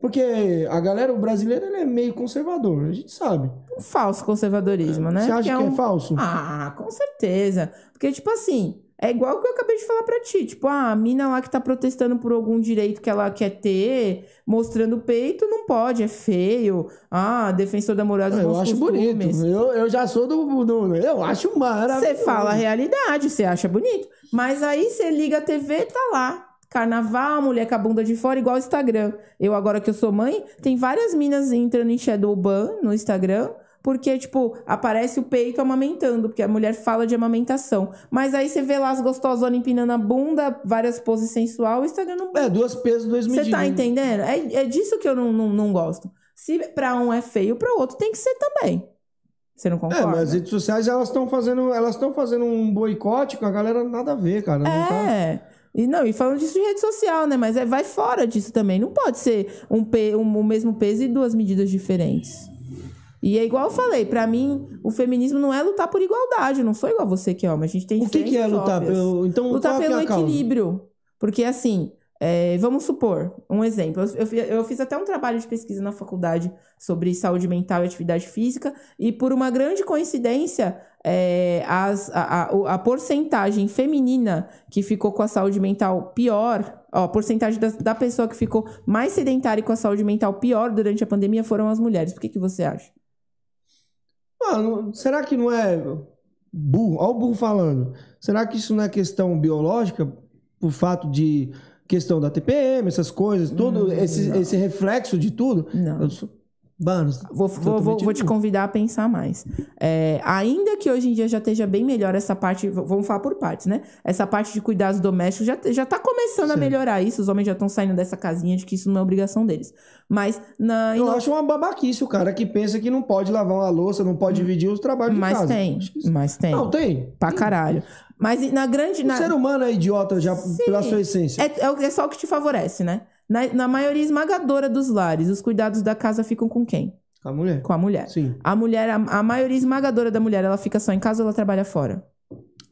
Porque a galera, o brasileiro, ele é meio conservador, a gente sabe. um falso conservadorismo, né? Você acha que é, um... falso? Ah, com certeza. Porque, tipo assim, é igual o que eu acabei de falar pra ti. Tipo, ah, a mina lá que tá protestando por algum direito que ela quer ter, mostrando o peito, não pode, é feio. Ah, defensor da moral dos eu acho costumes. bonito. Eu, eu já sou do, do. Eu acho maravilhoso. Você fala a realidade, você acha bonito. Mas aí você liga a TV, tá lá. Carnaval, mulher com a bunda de fora, igual o Instagram. Eu, agora que eu sou mãe, tem várias minas entrando em shadow ban no Instagram. Porque, tipo, aparece o peito amamentando, porque a mulher fala de amamentação. Mas aí você vê lá as gostosonas empinando a bunda, várias poses sensual, o Instagram não É, duas pesos, dois medidas. você tá entendendo? É, é disso que eu não, não, não gosto. Se pra um é feio, pra outro tem que ser também. Você não É, concorda? mas as redes sociais, elas estão fazendo, elas estão fazendo um boicote com a galera nada a ver, cara. Não tá... É. E não, e falando disso de rede social, né? Mas é, vai fora disso também. Não pode ser um, pe, um o mesmo peso e duas medidas diferentes. E é igual eu falei, pra mim, o feminismo não é lutar por igualdade. Eu não sou igual você que é homem. A gente tem O que, que é lutar? óbvias. pelo- Então, Lutar é pelo a causa? equilíbrio. Porque, assim, é, vamos supor, um exemplo. Eu, eu eu fiz até um trabalho de pesquisa na faculdade sobre saúde mental e atividade física, e por uma grande coincidência, é, as- a, a- a porcentagem feminina que ficou com a saúde mental pior, ó, a porcentagem da, da pessoa que ficou mais sedentária e com a saúde mental pior durante a pandemia foram as mulheres. Por que, que você acha? Mano, será que não é burro? Olha o burro falando. Será que isso não é questão biológica? Por fato de questão da TPM, essas coisas, todo esse, esse reflexo de tudo? Não. Eu sou... Mano, Vou, vou, vou, vou te convidar a pensar mais. É, ainda que hoje em dia já esteja bem melhor essa parte, vamos falar por partes, né? Essa parte de cuidados domésticos já, já tá começando a Certo. melhorar isso. Os homens já estão saindo dessa casinha de que isso não é obrigação deles. Mas na. Eu acho uma babaquice o cara que pensa que não pode lavar uma louça, não pode dividir os trabalhos de mas casa. tem. Mas tem. Não, tem. Pra caralho. Mas na grande. O na- ser humano é idiota já pela sua essência. É, é, é só o que te favorece, né? Na, na maioria esmagadora dos lares, os cuidados da casa ficam com quem? Com a mulher. Com a mulher. Sim. A mulher, a, a maioria esmagadora da mulher, ela fica só em casa ou ela trabalha fora?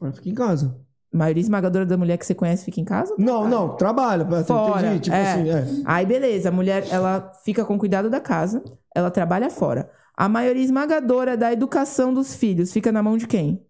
Ela fica em casa. A maioria esmagadora da mulher que você conhece fica em casa? Não, trabalha? não, trabalha. Fora. Entendi, tipo é. assim, é. Aí, beleza, a mulher, ela fica com cuidado da casa, ela trabalha fora. A maioria esmagadora da educação dos filhos fica na mão de quem?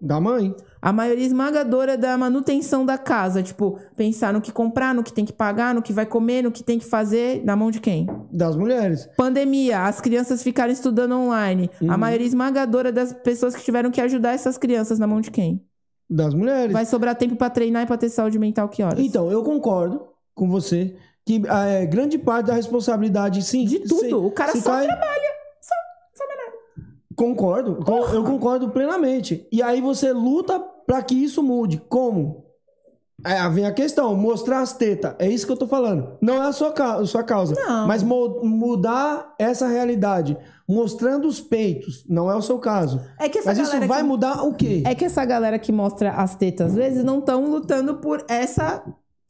Da mãe. A maioria esmagadora da manutenção da casa, tipo, pensar no que comprar, no que tem que pagar, no que vai comer, no que tem que fazer, na mão de quem? Das mulheres. Pandemia, as crianças ficaram estudando online. A Uhum. maioria esmagadora das pessoas que tiveram que ajudar essas crianças, na mão de quem? Das mulheres. Vai sobrar tempo pra treinar e pra ter saúde mental que horas? Então, eu concordo com você que ah, é, grande parte da responsabilidade, sim. De tudo. se- o cara só cai- trabalha. Concordo, con- eu concordo plenamente. E aí você luta pra que isso mude. Como? É, vem a questão, mostrar as tetas. É isso que eu tô falando. Não é a sua, a sua causa. Não. Mas mudar essa realidade. Mostrando os peitos. Não é o seu caso. É que essa Mas isso vai que- mudar o quê? É que essa galera que mostra as tetas, às vezes, não estão lutando por essa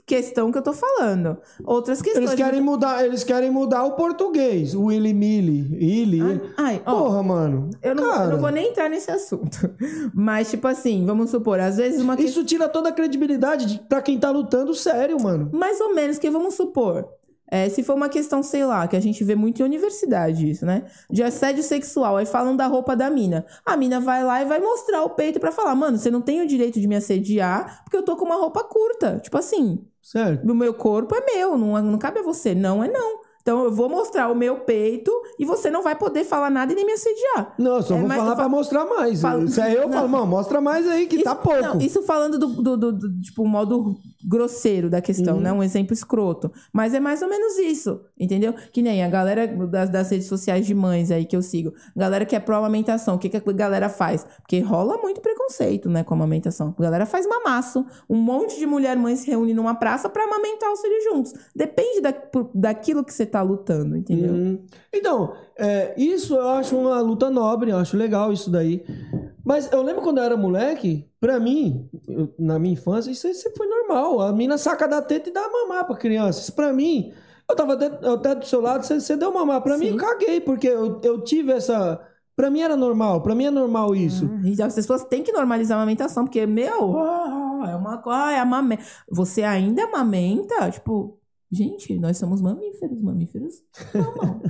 questão que eu tô falando. Outras questões. Eles querem mudar, eles querem mudar o português. O Willy Milly. Illy. Ai, ai, ó, Porra, mano. eu não, eu não vou nem entrar nesse assunto. [laughs] Mas, tipo assim, vamos supor, às vezes uma. Isso tira toda a credibilidade de, pra quem tá lutando sério, mano. Mais ou menos, que vamos supor. é, se for uma questão, sei lá, que a gente vê muito em universidade isso, né? De assédio sexual, aí falam da roupa da mina. A mina vai lá e vai mostrar o peito pra falar, mano, você não tem o direito de me assediar porque eu tô com uma roupa curta. Tipo assim, Certo. o meu corpo é meu, não, não cabe a você. Não é não. Então eu vou mostrar o meu peito e você não vai poder falar nada e nem me assediar. Não, eu só É, vou falar eu pra mostrar mais. falo- Se é eu, Não. falo, mano, mostra mais aí que tá Isso- pouco. não, isso falando do, do, do- do, tipo, modo grosseiro da questão, Uhum. né? Um exemplo escroto. Mas é mais ou menos isso, entendeu? Que nem a galera das, das redes sociais de mães aí que eu sigo. Galera que é pró-amamentação. O que, que a galera faz? Porque rola muito preconceito, né, com a amamentação. A galera faz mamaço. Um monte de mulher mãe se reúne numa praça pra amamentar os filhos juntos. Depende da, por- daquilo que você tá lutando, entendeu? Uhum. Então, é, isso eu acho uma luta nobre, eu acho legal isso daí. Mas eu lembro quando eu era moleque, pra mim, eu- na minha infância, isso sempre foi normal. A mina saca da teta e dá mamar pra criança. Isso pra mim, eu tava até, eu até do seu lado, você, você deu mamar. Pra mim, Sim. eu caguei, porque eu, eu tive essa. Pra mim era normal, pra mim é normal isso. Ah, E as pessoas têm que normalizar a amamentação, porque, meu, ah, é uma coisa, é amamenta. Você ainda amamenta? Tipo, gente, nós somos mamíferos, mamíferos mamam.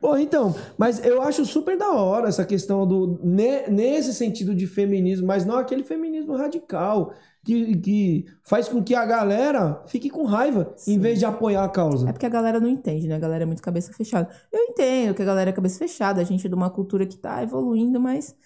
Pô, [laughs] então, mas eu acho super da hora essa questão do. ne- nesse sentido de feminismo, mas não aquele feminismo radical que, que faz com que a galera fique com raiva em Sim. vez de apoiar a causa. É porque a galera não entende, né? A galera é muito cabeça fechada. Eu entendo que a galera é cabeça fechada, a gente é de uma cultura que tá evoluindo, mas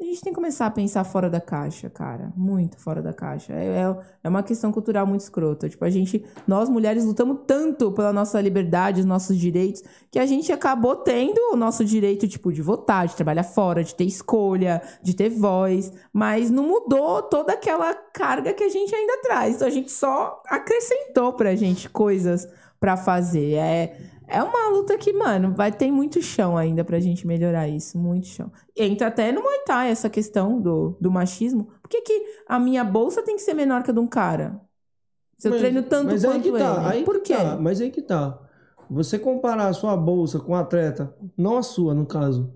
a gente tem que começar a pensar fora da caixa, cara. Muito fora da caixa. É, é, é uma questão cultural muito escrota. Tipo, a gente, nós mulheres lutamos tanto pela nossa liberdade, os nossos direitos, que a gente acabou tendo o nosso direito, tipo, de votar, de trabalhar fora, de ter escolha, de ter voz, mas não mudou toda aquela carga que a gente ainda traz. Então a gente só acrescentou pra gente coisas pra fazer. É, é uma luta que, mano, vai ter muito chão ainda pra gente melhorar isso, muito chão. Entra até no Muay Thai essa questão do, do machismo. Por que, que a minha bolsa tem que ser menor que a de um cara? Se eu Mas- treino tanto mas quanto aí que tá, ele. aí Por quê? tá, mas aí que tá. Você comparar a sua bolsa com um atleta, não a sua, no caso,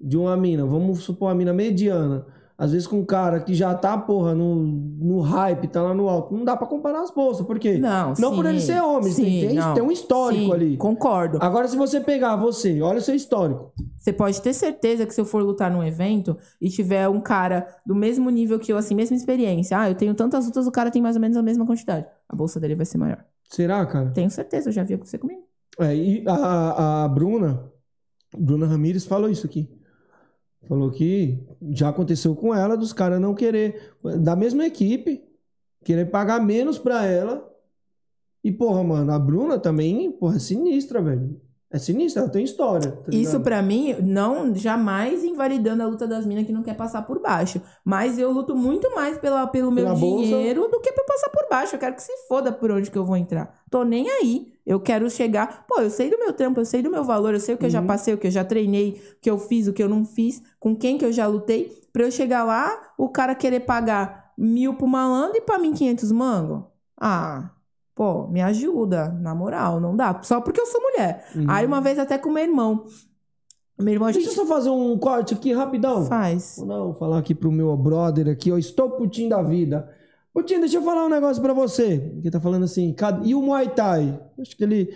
de uma mina, vamos supor uma mina mediana, às vezes com um cara que já tá, porra, no, no hype, tá lá no alto, não dá pra comparar as bolsas, por quê? Não, Não sim, por ele ser homem, sim, tem, tem, um histórico sim, ali. Concordo. Agora, se você pegar você, olha o seu histórico. Você pode ter certeza que se eu for lutar num evento e tiver um cara do mesmo nível que eu, assim, mesma experiência, ah, eu tenho tantas lutas, o cara tem mais ou menos a mesma quantidade. A bolsa dele vai ser maior. Será, cara? Tenho certeza, eu já vi acontecer comigo. É, e a, a Bruna, Bruna Ramires falou isso aqui. Falou que já aconteceu com ela dos caras não querer, da mesma equipe, querer pagar menos pra ela. E, porra, mano, a Bruna também, porra, é sinistra, velho. É sinistra, ela tem história. tá Isso pra mim, não jamais invalidando a luta das minas que não quer passar por baixo. Mas eu luto muito mais pela, pelo meu Pela bolsa. dinheiro do que pra passar por baixo. Eu quero que se foda por onde que eu vou entrar. Tô nem aí. Eu quero chegar. Pô, eu sei do meu trampo, eu sei do meu valor, eu sei o que eu já Uhum. passei, o que eu já treinei, o que eu fiz, o que eu não fiz, com quem que eu já lutei. Pra eu chegar lá, o cara querer pagar mil pro malandro e pra mim 500 mango. Ah, pô, me ajuda. Na moral, não dá. Só porque eu sou mulher. Uhum. Aí uma vez até com meu irmão. Meu irmão, a Deixa gente eu só fazer um corte aqui rapidão. faz. Vou dar- falar aqui pro meu brother aqui, ó. Estou putinho da vida. Putinho, deixa eu falar um negócio pra você. Ele tá falando assim, "Cad- e o Muay Thai? Acho que ele.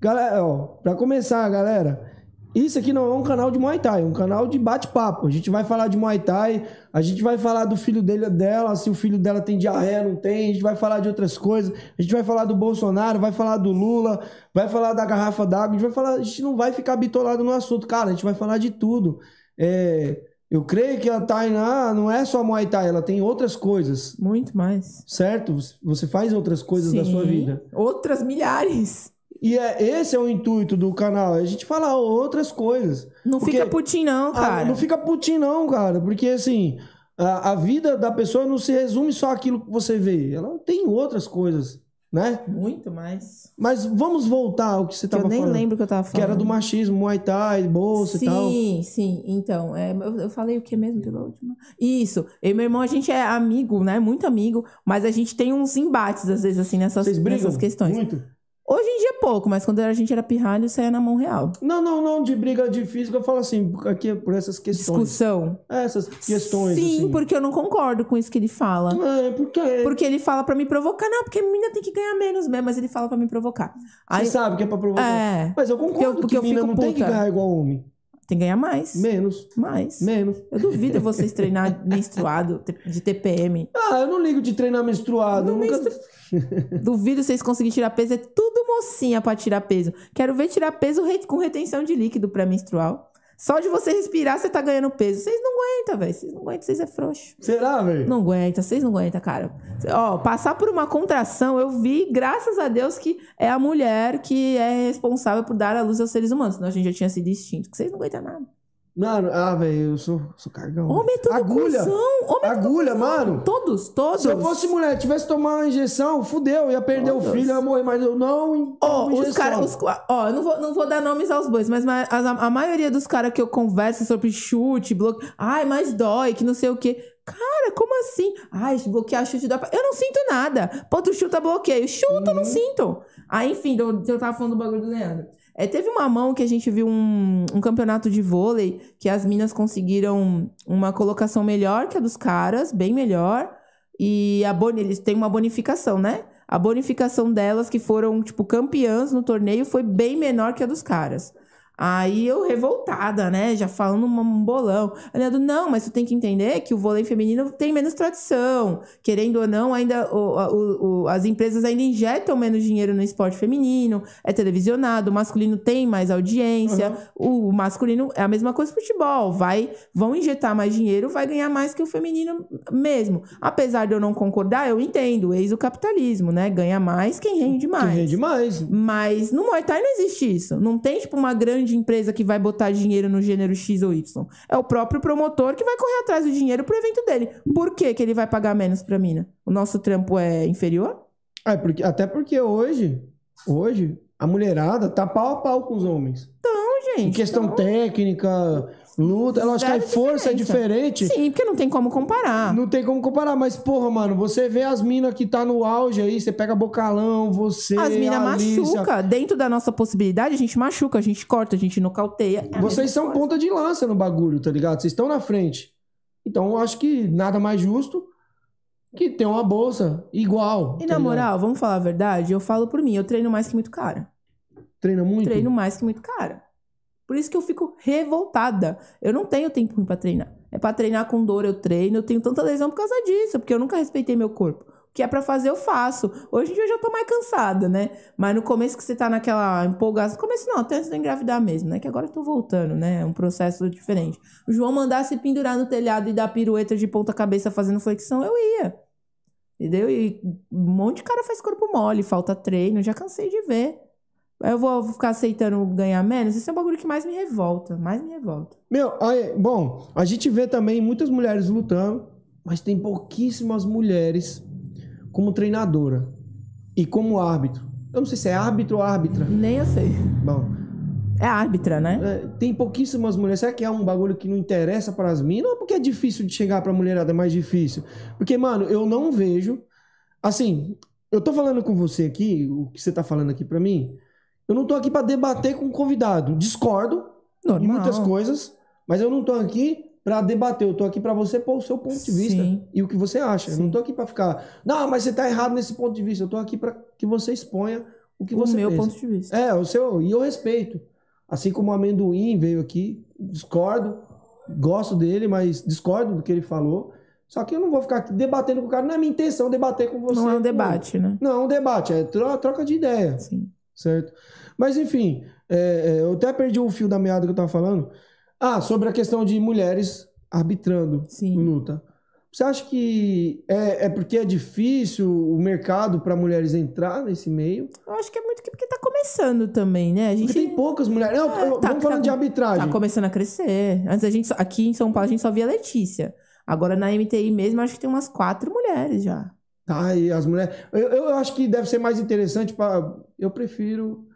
Galera, ó, pra começar, galera. Isso aqui não é um canal de Muay Thai, é um canal de bate-papo. A gente vai falar de Muay Thai, a gente vai falar do filho dele, dela, se o filho dela tem diarreia, não tem, a gente vai falar de outras coisas, a gente vai falar do Bolsonaro, vai falar do Lula, vai falar da garrafa d'água, a gente vai falar, a gente não vai ficar bitolado no assunto, cara, a gente vai falar de tudo. É, eu creio que a Tainá não é só Muay Thai, ela tem outras coisas, Muito mais. certo? Você faz outras coisas da sua Sim. vida. Outras milhares. E é, esse é o intuito do canal, é a gente falar outras coisas. Não Porque- fica putinho, não, Ah, cara. não fica putinho, não, cara. Porque assim, a, a vida da pessoa não se resume só aquilo que você vê. Ela tem outras coisas, né? Muito mais. Mas vamos voltar ao que você Que eu estava nem falando. lembro o que eu tava falando. Que era do machismo, Muay Thai, bolsa sim, e tal. Sim, Então, é, eu, eu falei o que mesmo pela última? Isso. Eu e meu irmão, a gente é amigo, né? Muito amigo. Mas a gente tem uns embates, às vezes, assim, nessas, Vocês brigam nessas questões. muito? Hoje em dia, pouco. Mas quando a gente era pirralho, saia na mão real. Não, não, não, de briga de física, eu falo assim, aqui por essas questões. Discussão. Essas questões, Sim, assim. porque eu não concordo com isso que ele fala. É, porque... Porque ele fala pra me provocar. Não, porque a menina tem que ganhar menos mesmo. Mas ele fala pra me provocar. Aí, Você sabe que é pra provocar. é, Mas eu concordo Porque eu- porque que eu fico não tem que puta. ganhar igual homem. Tem que ganhar mais. Menos, Mais. menos. Eu duvido vocês treinar [laughs] menstruado de TPM. Ah, eu não ligo de treinar menstruado. eu nunca... [laughs] Duvido vocês conseguirem tirar peso. É tudo mocinha pra tirar peso. Quero ver tirar peso com retenção de líquido pré-menstrual. Só de você respirar, você tá ganhando peso. Vocês não aguentam, velho. Vocês não aguentam, vocês é frouxo. Será, velho? Não aguenta, vocês não aguentam, cara. Ó, passar por uma contração, eu vi, graças a Deus, que é a mulher que é responsável por dar a luz aos seres humanos. Senão a gente já tinha sido extinto. Vocês não aguentam nada. Mano, ah, velho, eu sou, sou cagão. Homem é tudo Agulha. Homem é tudo Agulha, mano. Todos, todos. Se eu fosse mulher, tivesse tomar uma injeção, fudeu, ia perder o Todos. filho, ia morrer, mas eu não Ó, tomo os caras. Ó, eu não vou, não vou dar nomes aos bois, mas ma- a, a maioria dos caras que eu converso sobre chute, bloqueio. Ai, mas dói, que não sei o quê. Cara, como assim? Ai, bloquear chute dá pra... Eu não sinto nada. Pô, tu chuta bloqueio. Chuta, eu não sinto. Aí, enfim, do- eu tava falando do bagulho do Leandro. É, teve uma mão que a gente viu um, um campeonato de vôlei que as minas conseguiram uma colocação melhor que a dos caras, bem melhor. E a boni, eles têm uma bonificação, né? A bonificação delas, que foram, tipo, campeãs no torneio, foi bem menor que a dos caras. Aí eu revoltada, né? Já falando um bolão. Leandro, não, mas tu tem que entender que o vôlei feminino tem menos tradição. Querendo ou não, ainda o- o- o- as empresas ainda injetam menos dinheiro no esporte feminino, é televisionado, o masculino tem mais audiência, o masculino é a mesma coisa que o futebol. Vai, vão injetar mais dinheiro, vai ganhar mais que o feminino mesmo. Apesar de eu não concordar, eu entendo, eis o capitalismo, né? Ganha mais quem rende mais. rende mais. Mas no Muay Thai não existe isso. Não tem, tipo, uma grande empresa que vai botar dinheiro no gênero X ou Y. É o próprio promotor que vai correr atrás do dinheiro pro evento dele. Por que, que ele vai pagar menos pra mina? O nosso trampo é inferior? É, porque, até porque hoje, hoje, a mulherada tá pau a pau com os homens. Em gente. questão então- técnica, luta, ela acha que a Zero força é diferença. diferente. Sim, porque não tem como comparar. Não tem como comparar, mas porra, mano, você vê as minas que tá no auge aí, você pega bocalão, você. As minas machuca. Dentro da nossa possibilidade, a gente machuca, a gente corta, a gente nocauteia. É Vocês são coisa. ponta de lança no bagulho, tá ligado? Vocês estão na frente. Então eu acho que nada mais justo que ter uma bolsa igual. E tá na ligado? moral, vamos falar a verdade? Eu falo por mim, eu treino mais que muito cara. Treina muito? treino mais que muito cara. Por isso que eu fico revoltada. Eu não tenho tempo ruim pra treinar. É pra treinar com dor, eu treino. Eu tenho tanta lesão por causa disso, porque eu nunca respeitei meu corpo. O que é pra fazer, eu faço. Hoje em dia eu já tô mais cansada, né? Mas no começo que você tá naquela empolgação. No começo não, até antes de engravidar mesmo, né? Que agora eu tô voltando, né? É um processo diferente. O João mandasse pendurar no telhado e dar pirueta de ponta cabeça fazendo flexão, eu ia. Entendeu? E um monte de cara faz corpo mole, falta treino, já cansei de ver. Eu vou ficar aceitando ganhar menos. Esse é o bagulho que mais me revolta. Mais me revolta. Meu, aí, bom, a gente vê também muitas mulheres lutando, mas tem pouquíssimas mulheres como treinadora e como árbitro. Eu não sei se é árbitro ou árbitra. Nem eu sei. Bom, É árbitra, né? é, tem pouquíssimas mulheres. Será que é um bagulho que não interessa para as minas ou porque é difícil de chegar para a mulherada? É mais difícil? Porque, mano, eu não vejo. Assim, eu tô falando com você aqui, o que você tá falando aqui para mim. Eu não tô aqui para debater com o convidado. Discordo, Normal. em muitas coisas, mas eu não tô aqui pra debater, eu tô aqui pra você pôr o seu ponto de vista Sim. e o que você acha. Eu não tô aqui pra ficar, não, mas você tá errado nesse ponto de vista. Eu tô aqui pra que você exponha o que o você meu pensa. ponto de vista. É, o seu, e eu respeito. Assim como o amendoim veio aqui, discordo, gosto dele, mas discordo do que ele falou. Só que eu não vou ficar aqui debatendo com o cara, não é minha intenção debater com você. não é um debate, né? Não é um debate, é tro- troca de ideia, Sim. certo? Mas enfim, é, é, eu até perdi o fio da meada que eu tava falando. Ah, sobre a questão de mulheres arbitrando Sim. luta. Você acha que é, é porque é difícil o mercado para mulheres entrar nesse meio? Eu acho que é muito que porque tá começando também, né? A gente Porque tem poucas mulheres. Não, É, tá- vamos falando tá- de arbitragem. tá começando a crescer. Antes a gente aqui em São Paulo a gente só via Letícia. Agora na MTI mesmo acho que tem umas quatro mulheres já. Tá, e as mulheres. Eu, eu acho que deve ser mais interessante para. Eu prefiro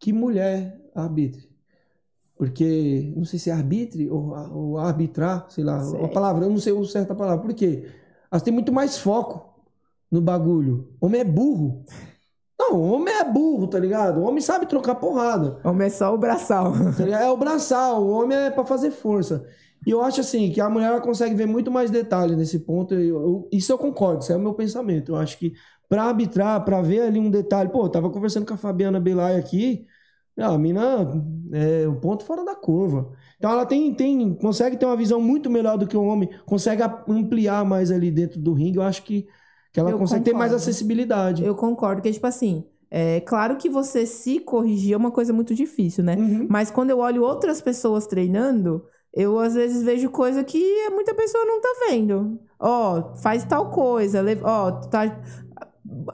que mulher arbitre. Porque, não sei se é arbitre ou, ou arbitrar, sei lá, Sei. a palavra, eu não sei o certa palavra. Por quê? Elas têm muito mais foco no bagulho. Homem é burro. Não, homem é burro, tá ligado? O homem sabe trocar porrada. Homem é só o braçal. [laughs] Tá? É o braçal, o homem é pra fazer força. E eu acho assim, que a mulher ela consegue ver muito mais detalhe nesse ponto. Eu- eu- isso eu concordo, isso é o meu pensamento. Eu acho que pra arbitrar, pra ver ali um detalhe. Pô, eu tava conversando com a Fabiana Belay aqui. A mina é um ponto fora da curva. Então ela tem, tem, consegue ter uma visão muito melhor do que o homem, consegue ampliar mais ali dentro do ringue. Eu acho que, que ela Eu consegue ter mais concordo. acessibilidade. Eu concordo que, tipo assim, é claro que você se corrigir é uma coisa muito difícil, né? Uhum. Mas quando eu olho outras pessoas treinando, eu às vezes vejo coisa que muita pessoa não tá vendo. Ó, faz tal coisa, ó, tá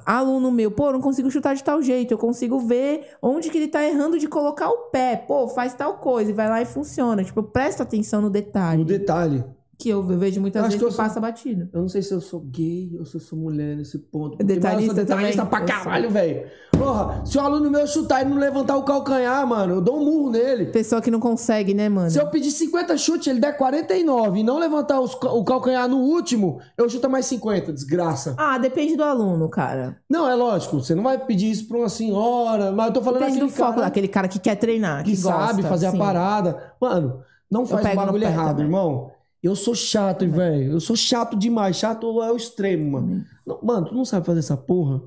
aluno meu, pô, não consigo chutar de tal jeito, eu consigo ver onde que ele tá errando de colocar o pé. Pô, faz tal coisa e vai lá e funciona. Tipo, eu presto atenção no detalhe. No detalhe. Que eu vejo muitas Eu vezes que que sou- passa batido. Eu não sei se eu sou gay ou se eu sou mulher nesse ponto. Detalhista mas eu sou detalhista também? pra caralho, velho. Porra, se o aluno meu chutar e não levantar o calcanhar, mano, eu dou um murro nele. Pessoa que não consegue, né, mano? Se eu pedir 50 chutes, ele der 49 e não levantar os o calcanhar no último, eu chuto mais 50, desgraça. Ah, depende do aluno, cara. Não, é lógico, você não vai pedir isso pra uma senhora, mas eu tô falando Depende do foco cara daquele cara que quer treinar, que, que sabe gosta, fazer sim. a parada. Mano, não faz o bagulho errado, também. irmão. Eu sou chato, velho. Eu sou chato demais. Chato é o extremo, mano. Não, mano, tu não sabe fazer essa porra?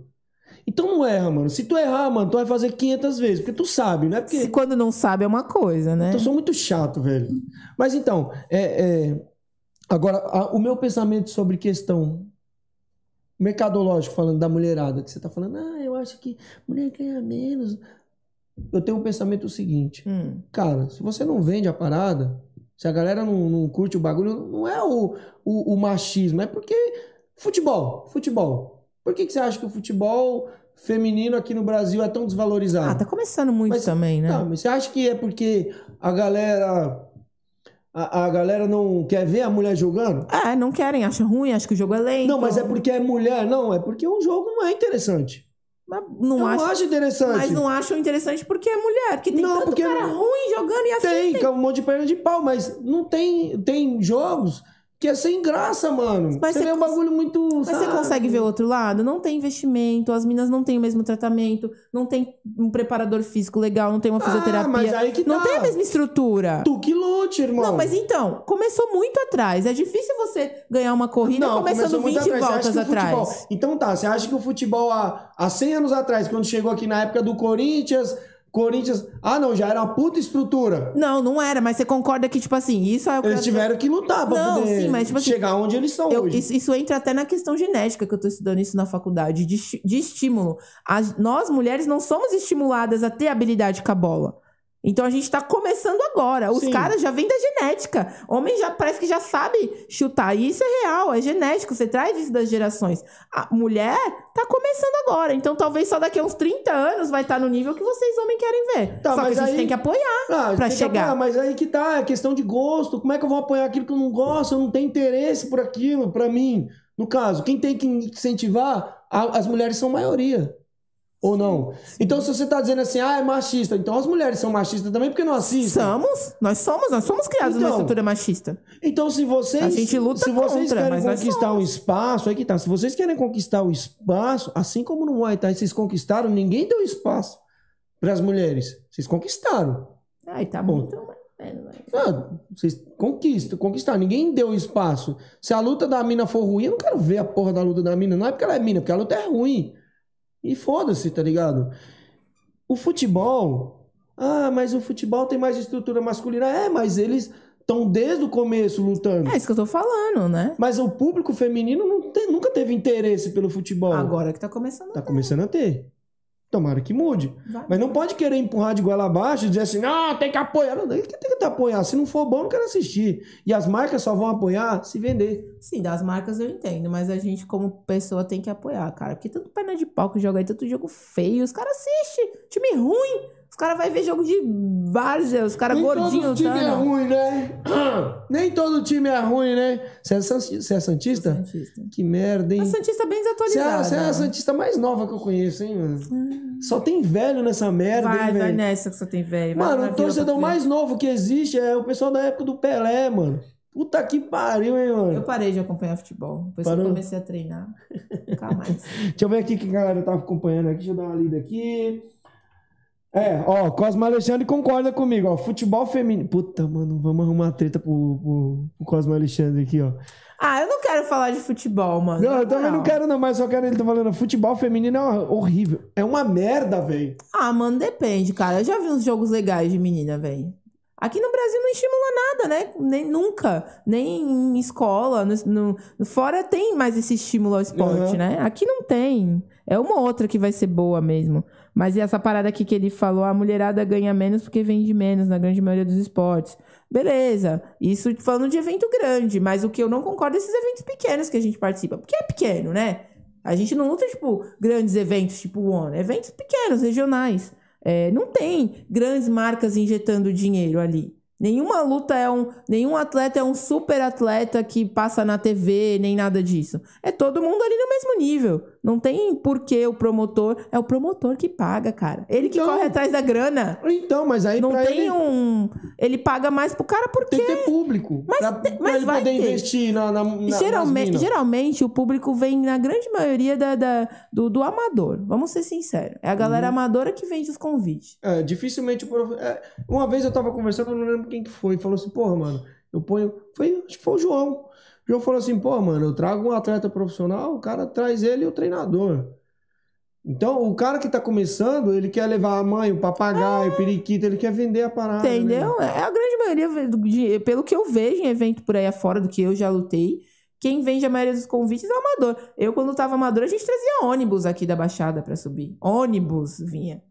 Então não erra, mano. Se tu errar, mano, tu vai fazer 500 vezes. Porque tu sabe, não é porque... Se quando não sabe é uma coisa, né? Eu sou muito chato, velho. Mas então, é, é, agora, a- o meu pensamento sobre questão mercadológica, falando da mulherada, que você tá falando, ah, eu acho que mulher ganha menos. Eu tenho um pensamento seguinte, Hum. cara, se você não vende a parada, se a galera não, não curte o bagulho, não é o, o, o machismo, é porque futebol, futebol. Por que, que você acha que o futebol feminino aqui no Brasil é tão desvalorizado? Ah, tá começando muito Mas- também, né? Mas você acha que é porque a galera. A, a galera não quer ver a mulher jogando? É, não querem, acham ruim, acham que o jogo é lento. Não, mas é porque é mulher. Não, é porque o jogo não é interessante. Mas não acho, acho interessante. mas não acham interessante porque é mulher, porque tem Não, tanto porque cara não- ruim jogando e Tem, assistem. que é um monte de perna de pau, mas não tem. Tem jogos que é sem graça, mano. Mas você você vê um bagulho muito. Mas você sabe? consegue ver o outro lado? Não tem investimento, as minas não têm o mesmo tratamento, não tem um preparador físico legal, não tem uma fisioterapia. Ah, mas aí que Não tá. tem a mesma estrutura. Tu que lute, irmão. Não, mas então, começou muito atrás. É difícil você ganhar uma corrida começando começou muito 20 atrás. Você voltas o futebol- atrás. Então tá, você acha que o futebol há, há 100 anos atrás, quando chegou aqui na época do Corinthians, Corinthians. Ah, não, já era uma puta estrutura. Não, não era, mas você concorda que, tipo assim, isso é o que Eles tiveram que lutar pra Não, poder sim, mas, tipo assim, chegar onde eles estão Eu- hoje. isso, isso entra até na questão genética, que eu tô estudando isso na faculdade, de, de estímulo. As- nós, mulheres, não somos estimuladas a ter habilidade com a bola. Então a gente tá começando agora. Os Sim. caras já vêm da genética. Homem já parece que já sabe chutar. E isso é real, é genético. Você traz isso das gerações. A mulher tá começando agora. Então talvez só daqui a uns 30 anos vai estar no nível que vocês, homens, querem ver. Tá, só que a gente aí- tem que apoiar. Ah, pra chegar. apoiar, mas aí que tá, é questão de gosto. Como é que eu vou apoiar aquilo que eu não gosto? Eu não tenho interesse por aquilo, pra mim. No caso, quem tem que incentivar, as mulheres são maioria. Ou não? Então, se você tá dizendo assim, ah, é machista, então as mulheres são machistas também porque não assistem. Somos, nós somos, nós somos criados numa Então, estrutura machista. Então, se vocês, A gente luta se vocês contra, querem conquistar um espaço, aí que tá. Se vocês querem conquistar o espaço, assim como no Muay Thai vocês conquistaram, ninguém deu espaço para as mulheres. Vocês conquistaram. Ai, tá Bom. muito. Ah, vocês conquistam, conquistar. Ninguém deu espaço. Se a luta da mina for ruim, eu não quero ver a porra da luta da mina. Não é porque ela é mina, porque a luta é ruim. E foda-se, tá ligado? O futebol. Ah, mas o futebol tem mais estrutura masculina. É, mas eles estão desde o começo lutando. É isso que eu tô falando, né? Mas o público feminino nunca teve interesse pelo futebol. Agora que tá começando. Tá começando a ter. Tomara que mude. Vai. Mas não pode querer empurrar de goela abaixo e dizer assim, não, tem que apoiar. Não, tem que apoiar. Se não for bom, não quero assistir. E as marcas só vão apoiar se vender. Sim, das marcas eu entendo, mas a gente, como pessoa, tem que apoiar, cara. Porque tanto perna de pau que joga aí, tanto jogo feio, os caras assistem. Time ruim. Os caras vão ver jogo de várzea, os caras Nem todo gordinhos time é ruim, né? [clears throat] Nem todo time é ruim, né? Você é, san- você é santista? Santista. Que merda, hein? A Santista é bem é, desatualizada. você é a santista mais nova que eu conheço, hein, mano? Só tem velho nessa merda, Vai, hein, vai velho? nessa que você tem velho. vai Mano, o torcedor mais novo que existe é o pessoal da época do Pelé, mano. Puta que pariu, hein, mano? Eu parei de acompanhar futebol. Depois que Parou? eu comecei a treinar. Nunca mais. [laughs] Deixa eu ver aqui que a galera tava acompanhando aqui. Deixa eu dar uma lida aqui. É, ó, Cosmo Alexandre concorda comigo, ó. Futebol feminino. Puta, mano, vamos arrumar uma treta pro, pro, pro Cosmo Alexandre aqui, ó. Ah, eu não quero falar de futebol, mano. Não, eu também não quero, não, mas só quero ele tá falando. Futebol feminino é horrível. É uma merda, velho. Ah, mano, depende, cara. Eu já vi uns jogos legais de menina, velho. Aqui no Brasil não estimula nada, né? Nem nunca. Nem em escola. No, no- fora tem mais esse estímulo ao esporte, Uhum. né? Aqui não tem. É uma outra que vai ser boa mesmo. Mas e essa parada aqui que ele falou, a mulherada ganha menos porque vende menos na grande maioria dos esportes. Beleza. Isso falando de evento grande. Mas o que eu não concordo é esses eventos pequenos que a gente participa. Porque é pequeno, né? A gente não luta, tipo, grandes eventos, tipo o ONU. Eventos pequenos, regionais. É, não tem grandes marcas injetando dinheiro ali. Nenhuma luta é um. Nenhum atleta é um super atleta que passa na TV, nem nada disso. É todo mundo ali no mesmo nível. Não tem porquê o promotor. É o promotor que paga, cara. Ele que Então- corre atrás da grana. Então, mas aí Não tem ele um. Ele paga mais pro cara por tem que ter público. Mas pra, tem- pra mas ele vai poder ter. investir na, na, na Geralmente, geralmente o público vem na grande maioria da, da- do, do amador. Vamos ser sinceros. É a galera Uhum. amadora que vende os convites. É, dificilmente o prof... é, Uma vez eu tava conversando, eu não lembro quem que foi, falou assim, porra, mano, eu ponho. Foi, acho que foi o João. O João falou assim, pô, mano, eu trago um atleta profissional, o cara traz ele e o treinador. Então, o cara que tá começando, ele quer levar a mãe, o papagaio, o periquito, ele quer vender a parada. né? Entendeu? É a grande maioria, de- pelo que eu vejo em evento por aí afora, do que eu já lutei, quem vende a maioria dos convites é o amador. Eu, quando tava amador, a gente trazia ônibus aqui da Baixada pra subir. Ônibus vinha.